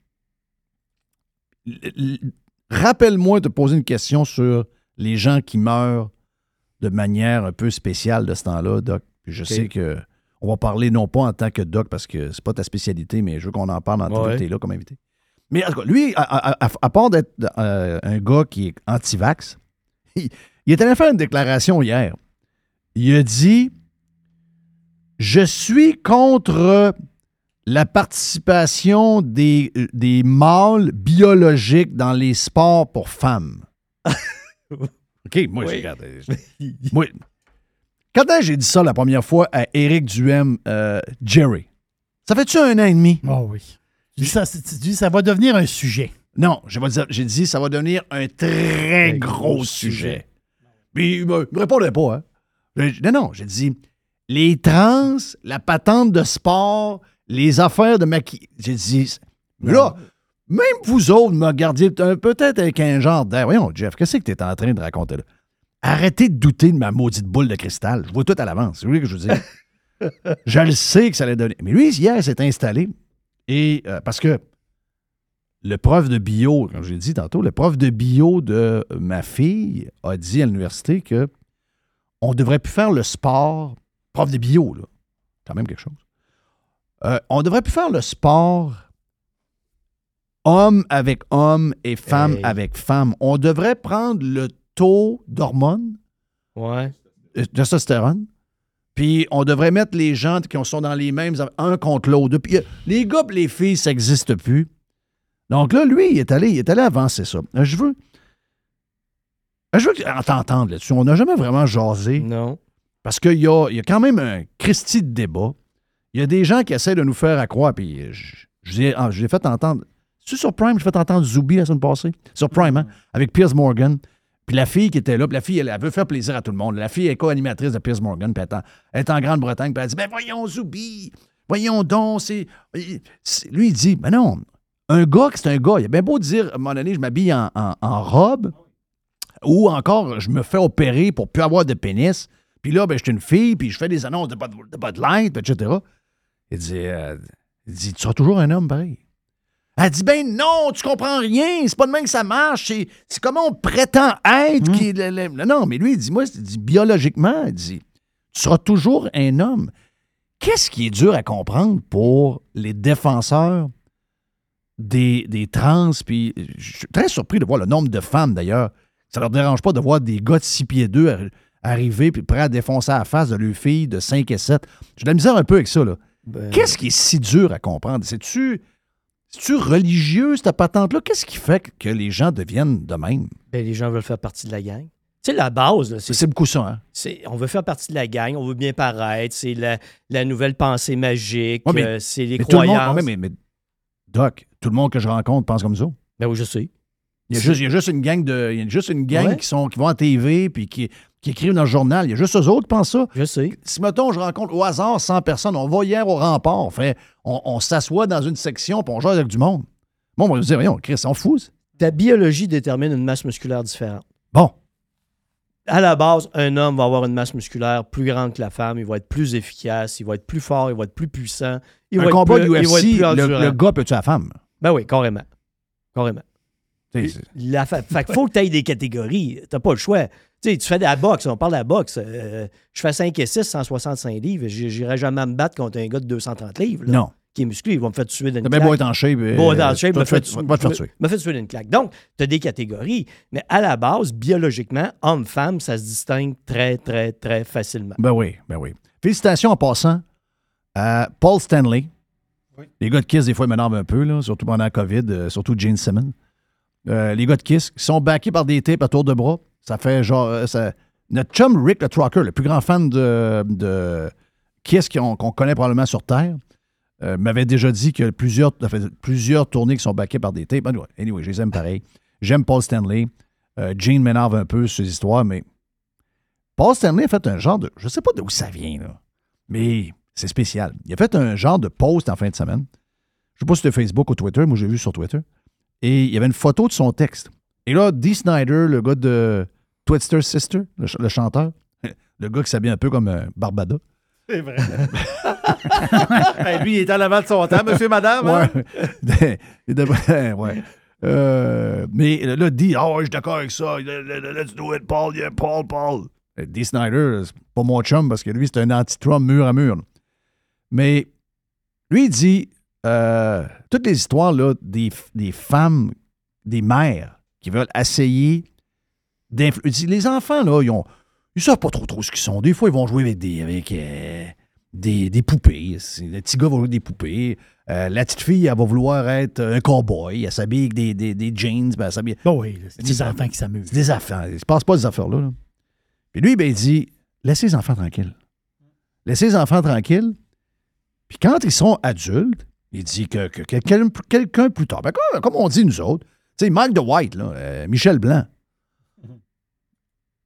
Rappelle-moi de poser une question sur les gens qui meurent de manière un peu spéciale de ce temps-là, Doc. Je sais que on va parler non pas en tant que Doc parce que c'est pas ta spécialité, mais je veux qu'on en parle en tant que Ouais. t'es là comme invité. Mais en tout cas, lui, à, à- à- à part d'être euh, un gars qui est anti-vax, [LAUGHS] il, il est allé faire une déclaration hier. Il a dit Je suis contre la participation des, des mâles biologiques dans les sports pour femmes. [LAUGHS] OK, moi, Oui. je regarde. Moi, quand est-ce que j'ai dit ça la première fois à Éric Duhem, euh, Jerry? Ça fait-tu un an et demi? Oh oui. Tu dis ça, tu dis ça va devenir un sujet. Non, j'ai dit ça va devenir un très gros, gros sujet. sujet. Puis il me, il me répondait pas, hein. Non, non, j'ai dit les trans, la patente de sport, les affaires de maquillage. J'ai dit, mais là, même vous autres me regardiez peut-être avec un genre d'air. Voyons, Jeff, qu'est-ce que tu es en train de raconter là? Arrêtez de douter de ma maudite boule de cristal. Je vois tout à l'avance. C'est vrai que je veux dire? [LAUGHS] je le sais que ça allait donner. Mais lui, hier, s'est installé. Et euh, parce que le prof de bio, comme j'ai dit tantôt, le prof de bio de ma fille a dit à l'université que on devrait plus faire le sport. Prof de bio, là. Quand même quelque chose. Euh, on devrait plus faire le sport homme avec homme et femme Hey. avec femme. On devrait prendre le taux d'hormones, Ouais. euh, de testostérone, puis on devrait mettre les gens qui sont dans les mêmes un contre l'autre. Puis, les gars les filles, ça n'existe plus. Donc là, lui, il est allé, il est allé avancer ça. Euh, Je veux. euh, Je veux t'entendre là-dessus. On n'a jamais vraiment jasé. Non. Parce qu'il y a, il y a quand même un Christie de débat. Il y a des gens qui essaient de nous faire puis je, je, vous ai- ah, je l'ai fait entendre. C'est sur Prime, j'ai fait entendre Zoubi la semaine passée. Sur Prime, hein, avec Piers Morgan. Puis la fille qui était là, puis la fille, elle, veut faire plaisir à tout le monde. La fille est co-animatrice de Piers Morgan, puis elle est en, est Grande-Bretagne, puis elle dit Ben voyons, Zoubi, Voyons donc, c'est. Lui, il dit, ben non, un gars, c'est un gars. Il a bien beau dire, à un moment donné, je m'habille en robe, ou encore, je me fais opérer pour plus avoir de pénis, puis là, ben, je suis une fille, puis je fais des annonces de Bud, de Bud Light, etc. Il dit, euh, il dit, tu seras toujours un homme pareil. Elle dit, ben non, tu comprends rien, c'est pas de même que ça marche, c'est, c'est comment on prétend être. qui le- le- Non, mais lui, il dit, moi, il dit, biologiquement, il dit, tu seras toujours un homme. Qu'est-ce qui est dur à comprendre pour les défenseurs des, des trans? Puis je suis très surpris de voir le nombre de femmes, d'ailleurs. Ça leur dérange pas de voir des gars de 6 pieds 2 arri- arriver puis prêts à défoncer à la face de leur fille de 5 et 7. J'ai de la misère un peu avec ça, là. Ben, Qu'est-ce qui est si dur à comprendre? C'est-tu, c'est-tu religieux, cette patente-là? Qu'est-ce qui fait que les gens deviennent de même? ben, les gens veulent faire partie de la gang. Tu sais, la base, c'est C'est beaucoup ça, hein? C'est- on veut faire partie de la gang, on veut bien paraître, c'est la, la nouvelle pensée magique, Ouais, euh, c'est les Mais tout le monde, croyances. mais, mais- Doc, tout le monde que je rencontre pense comme ça. Ben oui, je sais. Il y a juste, il y a juste une gang de. Il y a juste une gang Ouais. qui, sont, qui vont à TV puis qui, qui écrivent dans le journal. Il y a juste eux autres qui pensent ça. Je sais. Si, mettons, je rencontre au hasard 100 personnes, on va hier au rempart, on, fait, on, on s'assoit dans une section puis on joue avec du monde. Bon, on va dire, voyons, Chris, on fout. Ta biologie détermine une masse musculaire différente. Bon. À la base, un homme va avoir une masse musculaire plus grande que la femme, il va être plus efficace, il va être plus fort, il va être plus puissant. Il un va être combat plus- de il va être UFC, plus le, endurant. le gars peut-tu la femme? Ben oui, carrément. Carrément. La fa- fait qu'il faut que tu aies des catégories. T'as pas le choix. Tu sais, tu fais de la boxe, on parle de la boxe. euh, je fais 5 et 6, 165 livres. J'irai jamais me battre contre un gars de 230 livres. là, Non. Qui est musclé. Il va me faire tuer d'une claque. beau être en shape. euh, Bon, dans le shape, fait, tuer. me fait tuer d'une claque. Donc, tu as des catégories, mais à la base, biologiquement, homme-femme, ça se distingue très, très, très facilement. Ben oui, ben oui. Félicitations en passant à Paul Stanley. Les gars de Kiss, des fois, ils m'énervent un peu, là, surtout pendant la COVID, euh, surtout Gene Simmons. Euh, les gars de Kiss qui sont backés par des tapes à tour de bras. Ça fait genre. euh, Notre chum Rick le Trucker, le plus grand fan de, de Kiss qu'on connaît probablement sur Terre, euh, m'avait déjà dit plusieurs, ça fait plusieurs tournées qui sont backées par des tapes. Anyway, je les aime pareil. J'aime Paul Stanley. Gene m'énerve un peu sur ses histoires, mais Paul Stanley a fait un genre de. Je sais pas d'où ça vient. Mais c'est spécial. Il a fait un genre de post en fin de semaine. Je sais pas si c'était Facebook ou Twitter. Moi, j'ai vu sur Twitter. Et il y avait une photo de son texte. Et là, Dee Snyder, le gars de Twister Sister, le, ch- le chanteur, [LAUGHS] le gars qui s'habille un peu comme un Barbada. C'est vrai. Hey, [LAUGHS] lui, il est en avant de son temps, monsieur, madame. hein? Ouais. [LAUGHS] Euh, mais là, dit, ah ouais, je suis d'accord avec ça. Let's do it, Paul, yeah, Paul, Paul. Euh, Dee Snyder, c'est pas mon chum parce que lui, c'est un anti-Trump mur à mur. Mais lui, il dit euh, toutes les histoires là, des, des femmes, des mères qui veulent essayer d'influencer. Les enfants, là, ils ont. Ils savent pas trop trop ce qu'ils sont. Des fois, ils vont jouer avec des. Avec, euh, des, des poupées. Le petit gars va jouer avec des poupées. Euh, la petite fille, elle va vouloir être un cowboy. Elle s'habille avec des, des, des jeans. Ben, elle Bon, oui, c'est des enfants qui s'amusent. c'est des affaires. Il se passe pas des affaires-là. là. Puis lui, ben, il dit laissez les enfants tranquilles. Laissez les enfants tranquilles. Puis quand ils sont adultes, il dit que, que quelqu'un plus tard, ben, comme, comme on dit nous autres, tu sais, Mike de White, là, euh, Michel Blanc.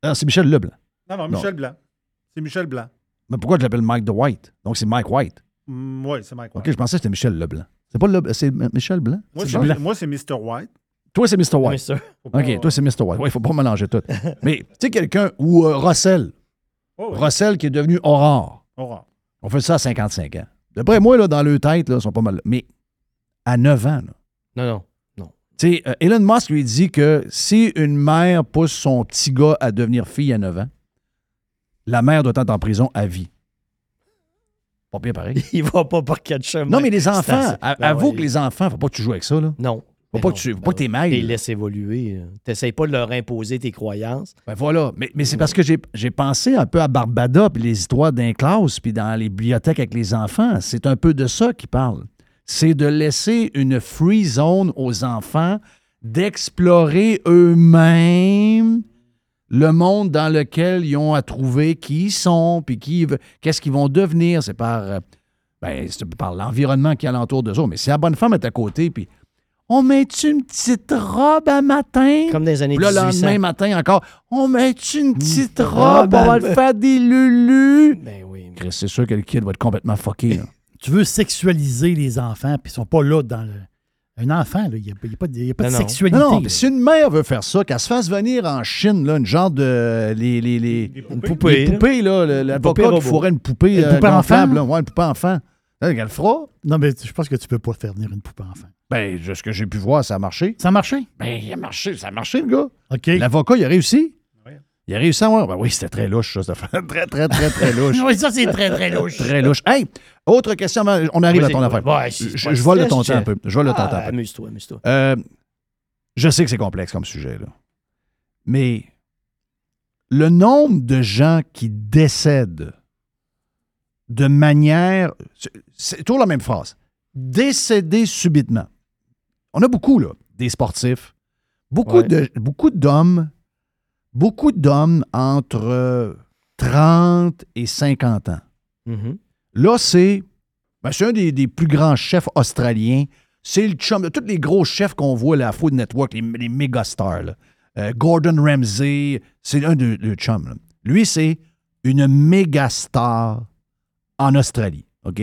Non, c'est Michel Leblanc. Non, non, Michel Blanc. C'est Michel Blanc. Mais pourquoi je l'appelle Mike de White? Donc c'est Mike White. Mm, oui, c'est Mike White. OK, je pensais que c'était Michel Leblanc. C'est pas Leblanc, c'est Michel Blanc? Moi, C'est c'est- Blanc. moi, c'est Mr. White. Toi, c'est Mr. White. Mister. Pas- OK, toi, c'est Mr. White. Oui, il faut pas mélanger tout. [LAUGHS] Mais, tu sais, quelqu'un, ou euh, Russell. Oh, oui. Russell qui est devenu Aurore. Aurore. On fait ça à 55 ans. D'après moi, là, dans leur tête, là, ils sont pas mal. Mais à 9 ans, là, Non, non. tu sais, euh, Elon Musk lui dit que si une mère pousse son petit gars à devenir fille à 9 ans, la mère doit être en prison à vie. Pas bien pareil. [LAUGHS] Il va pas par quatre chemins. Non, mais les enfants, Ben avoue ouais. que les enfants, faut pas que tu joues avec ça, là. Non. Faut Ben pas non. que tu faut Ben pas que t'es ouais. mêles. Et laisse évoluer. T'essayes pas de leur imposer tes croyances. Ben voilà. Mais, mais c'est parce que j'ai pensé un peu à Barbada puis les histoires d'un classe puis dans les bibliothèques avec les enfants. C'est un peu de ça qu'ils parlent. C'est de laisser une free zone aux enfants d'explorer eux-mêmes le monde dans lequel ils ont à trouver qui ils sont puis qui, qu'est-ce qu'ils vont devenir. C'est par, euh, ben, c'est par l'environnement qui est alentour d'eux autres. Mais si la bonne femme est à côté puis on met-tu une petite robe à matin? Comme dans les années Puis là, le 1800. lendemain matin encore, on met une petite robe, on va le faire des lulus? Ben oui. Chris, c'est sûr que le kid va être complètement fucké. là. [COUGHS] tu veux sexualiser les enfants, puis ils sont pas là dans le. Un enfant, là, il n'y a, il y a pas de, il y a pas de Non, non. sexualité. Non, non, là. mais si une mère veut faire ça, qu'elle se fasse venir en Chine, là, une genre de. Les, les, les, Une poupée, les poupées, là. le- L'avocat poupée qui robot. fourrait une poupée. Une euh, poupée gonflable, enfant? là. Ouais, une poupée enfant. Là, Elle le fera. Non, mais je pense que tu peux pas faire venir une poupée enfant. Ben, de ce que j'ai pu voir, ça a marché. Ça a marché? Ben, il a marché. Ça a marché, le gars. OK. L'avocat, il a réussi. Il a réussi à voir. Ben oui, c'était très louche, ça. C'était [LAUGHS] très, très, très, très louche. [LAUGHS] Oui, ça, c'est très, très louche. Très louche. Hey, autre question. avant- On arrive à ton ouais. affaire. Ouais, je je vole le ton temps un peu. Je vole le ton Ah, temps un peu. amuse-toi, amuse-toi. Euh, je sais que c'est complexe comme sujet, là. Mais le nombre de gens qui décèdent de manière. c'est- toujours la même phrase. Décéder subitement. On a beaucoup, là, des sportifs. Beaucoup Ouais. de beaucoup d'hommes. Beaucoup d'hommes entre euh, 30 et 50 ans. Mhm. Là, c'est ben, c'est un des, des plus grands chefs australiens. C'est le chum de tous les gros chefs qu'on voit là, à Food Network, les, les méga stars. là. Euh, Gordon Ramsay, c'est un de de chums. là. Lui, c'est une méga star en Australie. OK?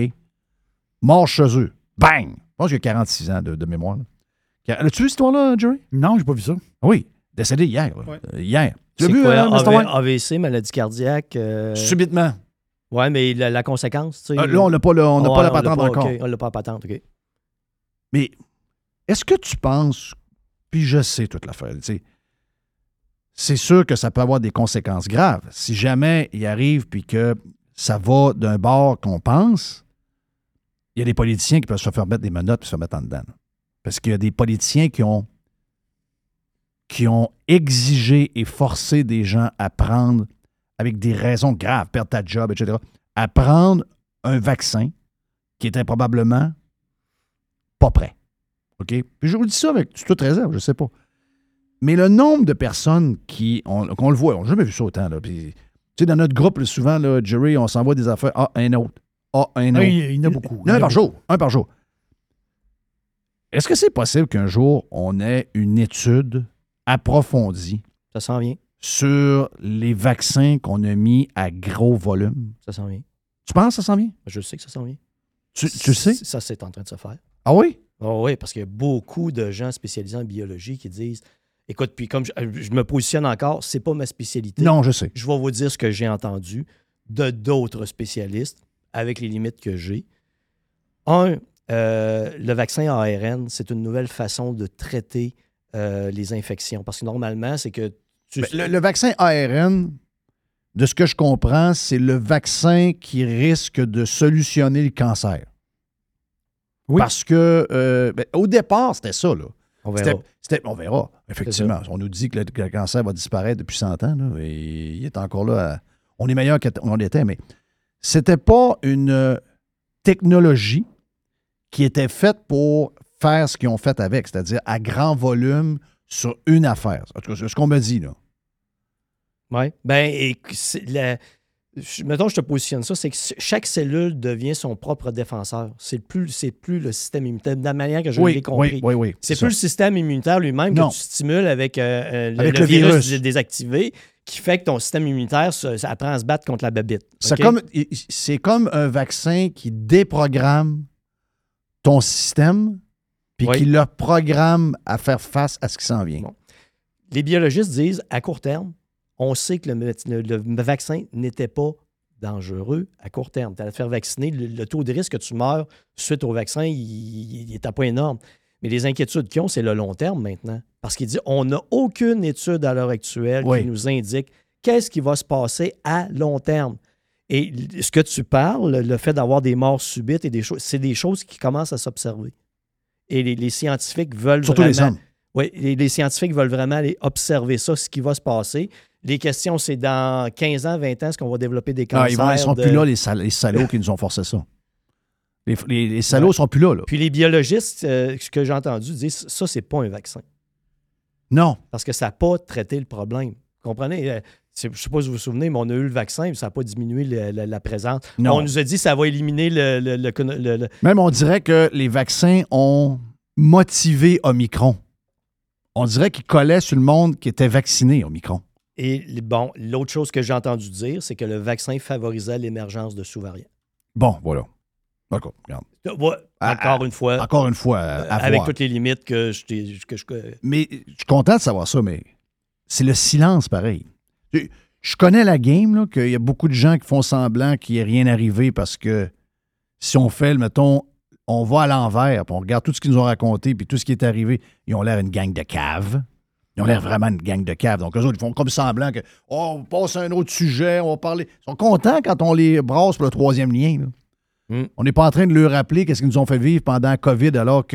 Mort chez eux. Bang! Je pense qu'il a 46 ans de, de mémoire. là. As-tu vu cette histoire-là, Jerry? Non, j'ai pas vu ça. Oui. Décédé hier. là. Ouais. Euh, hier. Tu l'as C'est vu, quoi, euh, Mr. AV- White? AVC, maladie cardiaque. euh, Subitement. Ouais, mais la, la conséquence, tu sais. Euh, là, on n'a pas, le- on n'a Ouais, pas la l'a patente pas, encore. OK, on l'a pas la patente, OK. Mais est-ce que tu penses, puis je sais toute l'affaire, tu sais, c'est sûr que ça peut avoir des conséquences graves. Si jamais il arrive puis que ça va d'un bord qu'on pense, il y a des politiciens qui peuvent se faire mettre des menottes et se mettre en dedans. Parce qu'il y a des politiciens qui ont, qui ont exigé et forcé des gens à prendre, avec des raisons graves, perdre ta job, etc., à prendre un vaccin qui était probablement pas prêt. OK? Puis je vous dis ça avec toute réserve, je sais pas. Mais le nombre de personnes qui, on, qu'on le voit, on n'a jamais vu ça autant. Là. Puis, tu sais, dans notre groupe, là, souvent, là, Jerry, on s'envoie des affaires. Ah, un autre. Ah, un Ah, autre. il il y en a beaucoup. Il y en Un a par beaucoup. jour. Un par jour. Est-ce que c'est possible qu'un jour, on ait une étude approfondie Ça s'en vient. sur les vaccins qu'on a mis à gros volume? Ça s'en vient. Tu penses que ça s'en vient? Je sais que ça s'en vient. Tu, tu sais? Ça, c'est en train de se faire. Ah oui? Oh oui, parce qu'il y a beaucoup de gens spécialisés en biologie qui disent écoute, puis comme je, je me positionne encore, c'est pas ma spécialité. Non, je sais. Je vais vous dire ce que j'ai entendu de d'autres spécialistes avec les limites que j'ai. Un, euh, le vaccin ARN, c'est une nouvelle façon de traiter euh, les infections. Parce que normalement, c'est que tu. Ben, le, le vaccin ARN, de ce que je comprends, c'est le vaccin qui risque de solutionner le cancer. Oui. Parce que, euh, ben, au départ, c'était ça. Là. On verra. On verra, effectivement. On nous dit que le, que le cancer va disparaître depuis 100 ans. là, et il est encore là. à- on est meilleur qu'on était, mais c'était pas une euh, technologie qui était faite pour faire ce qu'ils ont fait avec, c'est-à-dire à grand volume sur une affaire. En tout cas, c'est ce qu'on me dit, là. Oui. Ben, et la- mettons, je te positionne ça, c'est que chaque cellule devient son propre défenseur. C'est plus, c'est plus le système immunitaire, de la manière que je oui, l'ai compris. oui, oui, oui. C'est plus le système immunitaire lui-même que tu stimules avec, euh, euh, Avec le, le virus, virus. dé- désactivé qui fait que ton système immunitaire ça apprend à se battre contre la babite. C'est comme, un vaccin qui déprogramme ton système puis qui le programme à faire face à ce qui s'en vient. Bon. Les biologistes disent, à court terme, on sait que le, méde- le- le vaccin n'était pas dangereux à court terme. Tu as à te faire vacciner, le, le taux de risque que tu meurs suite au vaccin, il, à pas énorme. Mais les inquiétudes qu'ils ont, c'est le long terme maintenant. Parce qu'ils disent, on n'a aucune étude à l'heure actuelle Oui. qui nous indique qu'est-ce qui va se passer à long terme. Et ce que tu parles, le fait d'avoir des morts subites et des choses, c'est des choses qui commencent à s'observer. Et les, les scientifiques veulent Surtout les vraiment- hommes. oui, les, les scientifiques veulent vraiment aller observer ça, ce qui va se passer. Les questions, c'est dans 15 ans, 20 ans, est-ce qu'on va développer des Ah, cancers? ils, vont, ils sont de- plus là, les, sal- les salauds qui nous ont forcé ça. Les, les- les salauds sont plus là, là. Puis les biologistes, euh, ce que j'ai entendu, disent ça, c'est pas un vaccin. Non. Parce que ça n'a pas traité le problème. Vous comprenez? Euh, Je ne sais pas si vous vous souvenez, mais on a eu le vaccin, mais ça n'a pas diminué le- le- la présence. Non. On nous a dit que ça va éliminer le- Même on dirait que les vaccins ont motivé Omicron. On dirait qu'ils collaient sur le monde qui était vacciné, Omicron. Et bon, l'autre chose que j'ai entendu dire, c'est que le vaccin favorisait l'émergence de sous-variants. Bon, voilà. D'accord, regarde. Ouais, Ah, encore ah, une fois. Encore une fois, à- avec voir. toutes les limites que je que je. Mais je suis content de savoir ça, mais c'est le silence pareil. Je, je connais la game, qu'il y a beaucoup de gens qui font semblant qu'il n'y ait rien arrivé parce que si on fait, mettons, on va à l'envers, puis on regarde tout ce qu'ils nous ont raconté, puis tout ce qui est arrivé, ils ont l'air une gang de caves. Ils ont l'air vraiment une gang de caves. Donc, eux autres, ils font comme semblant que, oh, on passe à un autre sujet, on va parler. Ils sont contents quand on les brasse pour le troisième lien. là. Mm. On n'est pas en train de leur rappeler qu'est-ce qu'ils nous ont fait vivre pendant la COVID alors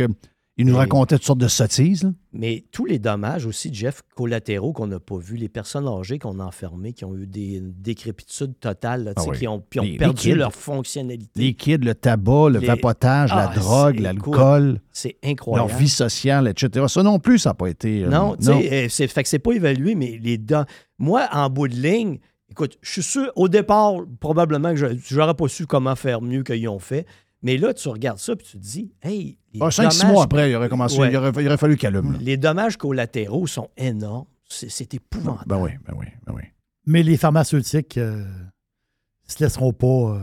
qu'ils nous racontaient toutes sortes de sottises. là. Mais tous les dommages aussi, Jeff, collatéraux qu'on n'a pas vus, les personnes âgées qu'on a enfermées, qui ont eu des décrépitudes totales, là, Ah oui. qui ont, Les- perdu leur fonctionnalité. Les kids, le tabac, le Les- vapotage, la Ah, drogue, l'alcool, C'est leur incroyable. vie sociale, etc. Ça non plus, ça n'a pas été. euh, Non, euh, c'est fait que c'est pas évalué, mais les dents. Moi, en bout de ligne, écoute, je suis sûr, au départ, probablement que je- j'aurais pas su comment faire mieux qu'ils ont fait. Mais là, tu regardes ça puis tu te dis, hey, les Ah, cinq, six mois après, il aurait commencé, Ouais. il, aurait, il aurait fallu là. Les dommages collatéraux sont énormes. C'est c'est épouvantable. Ben oui, ben oui, ben oui. Mais les pharmaceutiques euh, se laisseront pas, euh,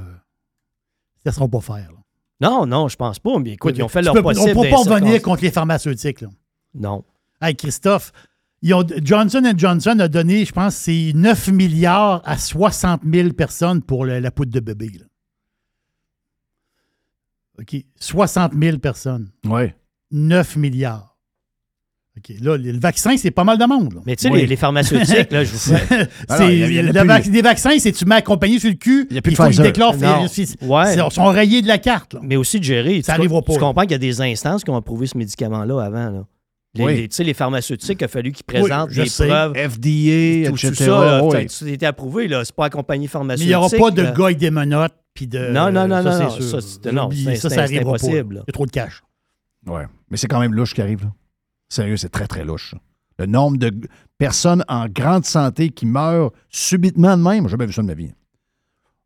se laisseront pas faire. là. Non, non, je pense pas. Mais écoute, ils ont fait Tu leur peux- possible. On ne peut pas revenir contre les pharmaceutiques. Là. Non. Hey, Christophe, ils ont- Johnson Johnson a donné, je pense, c'est 9 milliards à 60 000 personnes pour le- la poudre de bébé. là. OK. 60 000 personnes. Oui. 9 milliards. OK. Là, le vaccin, c'est pas mal de monde. là. Mais tu sais, les, les pharmaceutiques, là, je vous [LAUGHS] vac- des vaccins, c'est tu mets accompagné sur le cul, Il y a plus il de faut qu'ils Pfizer. déclarent, Ouais. ils sont rayés de la carte. là. Mais aussi de gérer. Ça tu, arrivera pas, Tu comprends qu'il y a des instances qui ont approuvé ce médicament-là avant. Là. Les, Oui. les- tu sais, les pharmaceutiques, il a fallu qu'ils présentent je des sais. preuves. FDA, Tout, tout etc. ça, là, oui. c'était approuvé. là. C'est pas accompagné Mais il pharmaceutique. n'y aura pas de là. gars avec des menottes. Puis de, Non, non, non, ça, non, c'est non, sûr. ça, c'est- non, ça, ça impossible. Il y a trop de cash. Ouais. Mais c'est quand même louche qui arrive. là. Sérieux, c'est très, très louche. ça. Le nombre de personnes en grande santé qui meurent subitement de même, j'ai jamais vu ça de ma vie.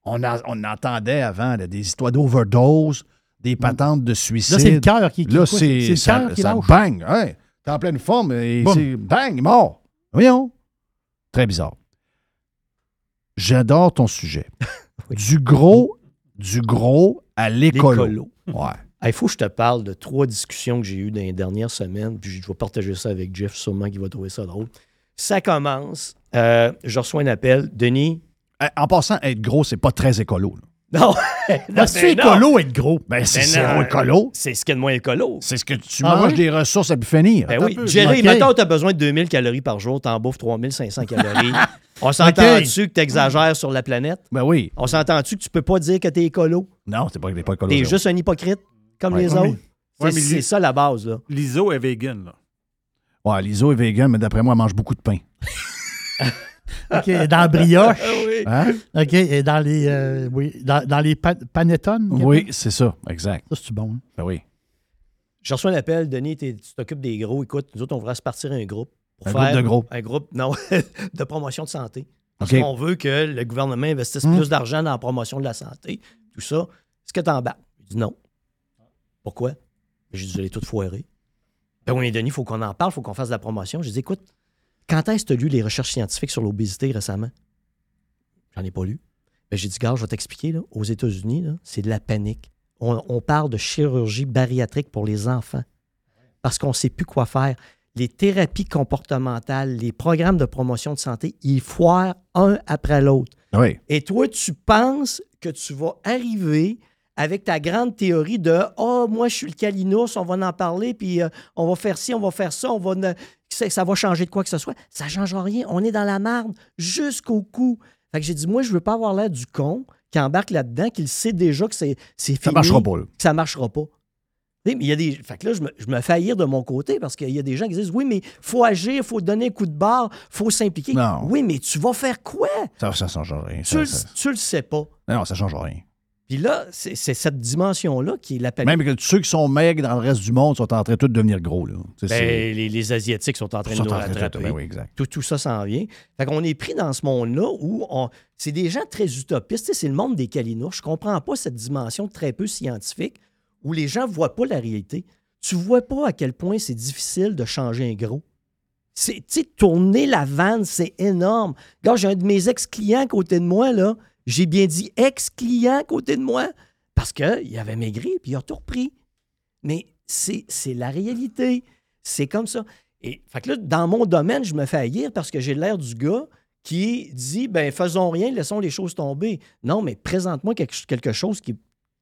On, a- on entendait avant là, des histoires d'overdose, des patentes de suicide. Là, c'est le cœur qui, qui Là, c'est ça, cœur qui ça lâche. bang. Ouais. T'es en pleine forme et Boum. c'est bang, mort. Voyons. Très bizarre. J'adore ton sujet. [LAUGHS] Du gros, du gros à l'écolo. L'écolo. Ouais. Il faut que je te parle de trois discussions que j'ai eues dans les dernières semaines, puis je vais partager ça avec Jeff, sûrement qu'il va trouver ça drôle. Ça commence, euh, je reçois un appel. Denis? En passant, être gros, c'est pas très écolo. là. [LAUGHS] Non! C'est ben non. écolo être gros. Ben, c'est Ben zéro non. écolo. C'est ce qu'il y a de moins écolo. C'est ce que tu Ah manges ouais? des ressources à plus finir. Ben oui. Jerry, Ok. mettons, tu as besoin de 2000 calories par jour, tu en bouffes 3500 calories. [LAUGHS] On s'entend-tu que tu exagères sur la planète? Ben oui. On s'entend-tu que tu peux pas dire que tu es écolo? Non, c'est pas, c'est pas écolo. Tu es zéro. juste un hypocrite, comme Ouais. les autres? C'est ouais, c'est ça la base, là. L'ISO est vegan, là. Ouais, l'ISO est vegan, mais d'après moi, elle mange beaucoup de pain. [LAUGHS] OK, dans la brioche. [LAUGHS] oui. Hein? OK, et dans les, euh, oui, dans, dans les pa- panettones. Oui, c'est ça. Exact. Ça, c'est bon. hein? Ben oui. Je reçois un appel, Denis, tu t'occupes des gros. Écoute, nous autres, on voudrait se partir un groupe. Pour Un faire groupe de gros. Un groupe, non, [LAUGHS] de promotion de santé. Parce OK. qu'on veut que le gouvernement investisse Hmm? plus d'argent dans la promotion de la santé, tout ça. Est-ce que tu en bats? Il dit non. Pourquoi? J'ai dit, vous allez tout foirer. Ben oui, Denis, il faut qu'on en parle, il faut qu'on fasse de la promotion. J'ai dit, écoute, quand est-ce que tu as lu les recherches scientifiques sur l'obésité récemment? J'en ai pas lu. Ben, j'ai dit, gars, je vais t'expliquer. Aux États-Unis, c'est de la panique. On, on parle de chirurgie bariatrique pour les enfants parce qu'on ne sait plus quoi faire. Les thérapies comportementales, les programmes de promotion de santé, ils foirent un après l'autre. Oui. Et toi, tu penses que tu vas arriver avec ta grande théorie de Oh, moi, je suis le Calinos, on va en parler, puis euh, on va faire ci, on va faire ça, on va ne- ça, ça va changer de quoi que ce soit. Ça ne change rien. On est dans la marde jusqu'au cou. Fait que j'ai dit, moi, je veux pas avoir l'air du con qui embarque là-dedans, qu'il sait déjà que c'est fini. Ça marchera pas, là. Ça marchera pas. Mais il y a des. Fait que là, je me, je me fais haïr de mon côté parce qu'il y a des gens qui disent Oui, mais faut agir, il faut donner un coup de barre, faut s'impliquer. Non. Oui, mais tu vas faire quoi? Ça, ça change rien. Tu, Ça, le- ça- tu le sais pas. Non, ça change rien. Puis là, c'est cette dimension-là qui est la panique. Même que ceux qui sont maigres dans le reste du monde sont en train de devenir gros. Là. Ben, les, les Asiatiques sont en train sont de nous rattraper. ben oui. Tout, tout ça s'en vient. Fait qu'on est pris dans ce monde-là où on, c'est des gens très utopistes. C'est le monde des calinours. Je comprends pas cette dimension très peu scientifique où les gens voient pas la réalité. Tu vois pas à quel point c'est difficile de changer un gros. Tu sais, tourner la vanne, c'est énorme. Gars, j'ai un de mes ex-clients à côté de moi, là. J'ai bien dit ex-client à côté de moi. Parce qu'il avait maigri, puis il a tout repris. Mais c'est la réalité. C'est comme ça. Et fait que là, dans mon domaine, je me fais haïr parce que j'ai l'air du gars qui dit ben faisons rien, laissons les choses tomber. Non, mais présente-moi quelque, chose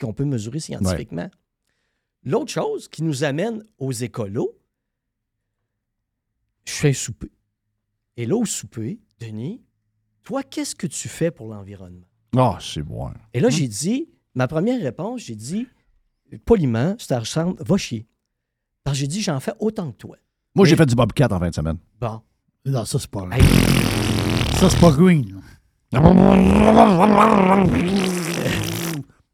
qu'on peut mesurer scientifiquement. L'autre chose qui nous amène aux écolos, je fais un souper. Et là, au souper, Denis, toi, qu'est-ce que tu fais pour l'environnement? Ah, c'est bon. Et là, j'ai dit, ma première réponse, j'ai dit, poliment, ça ressemble, va chier. Parce que j'ai dit, j'en fais autant que toi. Moi, j'ai fait du bobcat en fin de semaine. Bon. Non, ça, c'est pas Hey, Ça, c'est pas green.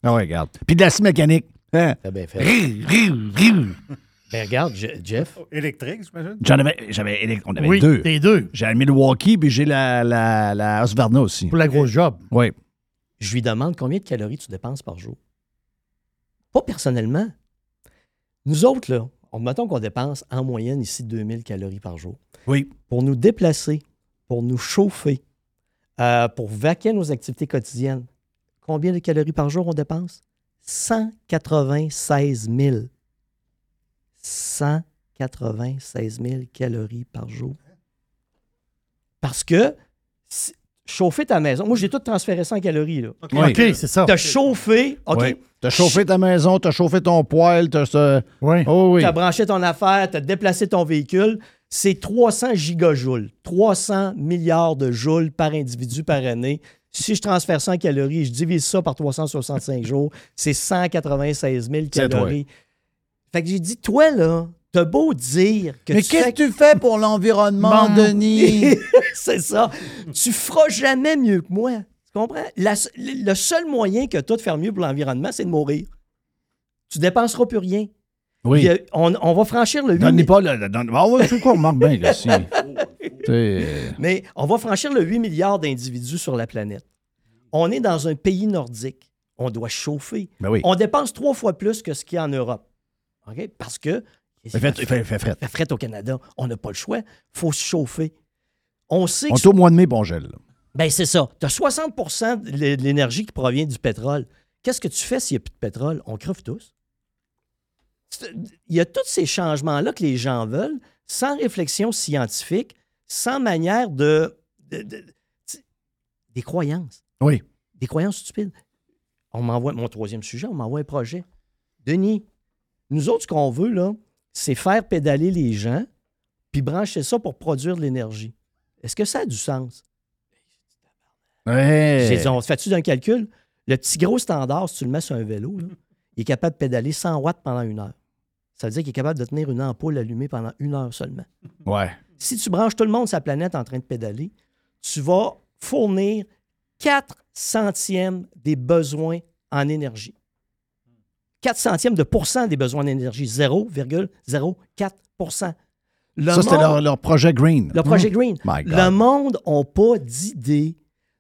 Ah ouais, regarde. Puis de la scie mécanique. Hein? t'as bien fait. Riu, riu, riu. Ben, regarde, Je- Jeff, Électrique, j'imagine? J'en avais, j'avais, on avait oui, deux. t'es deux. J'ai la Milwaukee, puis j'ai la, la, la Husqvarna aussi. Pour la grosse job. Oui. Je lui demande combien de calories tu dépenses par jour. Pas personnellement. Nous autres, là, on, mettons qu'on dépense en moyenne ici 2000 calories par jour. Oui. Pour nous déplacer, pour nous chauffer, euh, pour vaquer nos activités quotidiennes, combien de calories par jour on dépense? 196 000. 196 000 calories par jour. Parce que chauffer ta maison, moi j'ai tout transféré ça en calories. Là. Oui. OK, c'est ça. T'as chauffé, OK? Oui. T'as chauffé ta maison, t'as chauffé ton poêle, t'as ça. Oui. Oh oui. Tu as branché ton affaire, tu as déplacé ton véhicule. C'est 300 gigajoules, 300 milliards de joules par individu par année. Si je transfère ça en calories, je divise ça par 365 jours, c'est 196 000 C'est toi. calories. Fait que j'ai dit, toi, là, t'as beau dire que Mais qu'est-ce que tu fais pour l'environnement, Bon. Denis? [LAUGHS] c'est ça. Tu feras jamais mieux que moi. Tu comprends? La- le seul moyen que tu as de faire mieux pour l'environnement, c'est de mourir. Tu dépenseras plus rien. Oui. A- on, on va franchir le 8 Donne pas le. Ah quoi, on marque bien, là, si. [LAUGHS] Mais on va franchir le 8 milliards d'individus sur la planète. On est dans un pays nordique. On doit chauffer. Ben oui. On dépense trois fois plus que ce qu'il y a en Europe. OK? Parce que. Il fait, il fait, fait fret. fait fret au Canada. On n'a pas le choix. Il faut se chauffer. On sait On que. est au mois de mai, bon gel. Ben, c'est ça. Tu as 60 de l'é- de l'énergie qui provient du pétrole. Qu'est-ce que tu fais s'il n'y a plus de pétrole? On creve tous. Il y a tous ces changements-là que les gens veulent, sans réflexion scientifique, sans manière de. de- des croyances. Oui. Des croyances stupides. On m'envoie, mon troisième sujet, on m'envoie un projet. Denis, nous autres, ce qu'on veut, là, c'est faire pédaler les gens, puis brancher ça pour produire de l'énergie. Est-ce que ça a du sens? Ouais. J'ai dit, on fait-tu d'un calcul? Le petit gros standard, si tu le mets sur un vélo, là, il est capable de pédaler 100 watts pendant une heure. Ça veut dire qu'il est capable de tenir une ampoule allumée pendant une heure seulement. Ouais. Si tu branches tout le monde la planète en train de pédaler, tu vas fournir 4 centièmes des besoins en énergie. 4 centièmes de pourcent des besoins d'énergie. 0,04 Le ça, c'était leur, leur projet Green. le projet Green. My God. Le monde n'a pas d'idée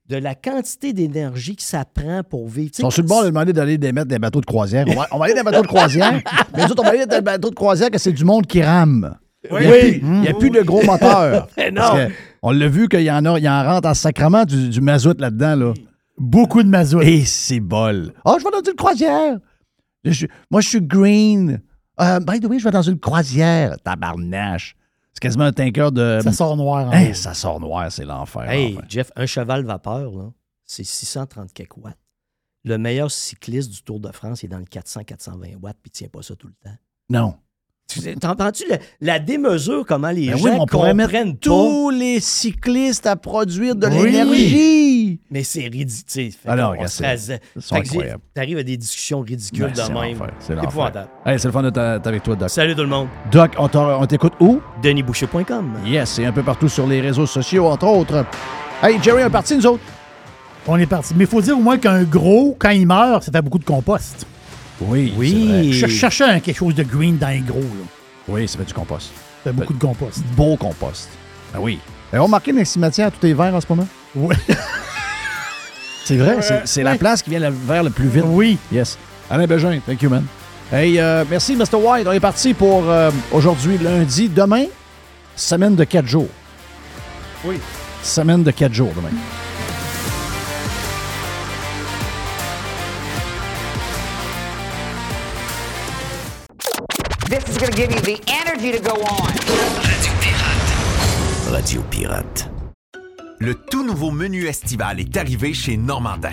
de la quantité d'énergie que ça prend pour vivre. Ils sont sur le bord de demander d'aller démettre des bateaux de croisière. On va, on va aller dans des bateaux de croisière. [LAUGHS] mais nous autres, on va aller dans des bateaux de croisière que c'est du monde qui rame. Oui. Il n'y a, plus- y a plus de gros moteurs. [LAUGHS] Non. Parce que on l'a vu qu'il y en a, il en rentre en sacrement du, du mazout là-dedans. Là. Beaucoup de mazout. Et c'est bol. Oh, je vais dans une croisière. Je moi, je suis green. Euh, by the way, je vais dans une croisière. Tabarnache. C'est quasiment un tanker de. Ça sort noir Hein, ça sort noir, c'est l'enfer. Hey, l'enfer. Jeff, un cheval vapeur, là, c'est 630 quelques watts. Le meilleur cycliste du Tour de France il est dans le 400-420 watts, puis il tient pas ça tout le temps. Non. Tu- T'entends-tu la, la démesure, comment les Ben oui, gens mais on pourrait mettre comprennent pas? tous les cyclistes à produire de Oui. l'énergie. Mais c'est ridicule. Alors, regarde, c'est- incroyables. T'arrives à des discussions ridicules Ben, de c'est même. c'est épouvantable. Hey, c'est le fun d'être avec toi, Doc. Salut tout le monde. Doc, on t'écoute où? DenisBoucher.com. Yes, et un peu partout sur les réseaux sociaux, entre autres. Hey, Jerry, on est parti, nous autres? On est parti. Mais il faut dire au moins qu'un gros, quand il meurt, ça fait beaucoup de compost. Oui, Oui. Je cherchais un- quelque chose de green dans les gros. Là. Oui, ça fait du compost. Ça fait beaucoup de compost. Beau compost. Ah oui. Avez-vous remarqué dans les cimetières, tout est vert en ce moment? Oui. [LAUGHS] C'est vrai, c'est- c'est la place qui vient le- vers le plus vite. oui. Yes. Alain Bégin, thank you, man. Hey, euh, merci, Mr. White. On est parti pour euh, aujourd'hui, lundi. Demain, semaine de 4 jours. Oui. Semaine de 4 jours demain. Is going to give you the energy to go on. Radio Pirate. Le tout nouveau menu estival est arrivé chez Normandin.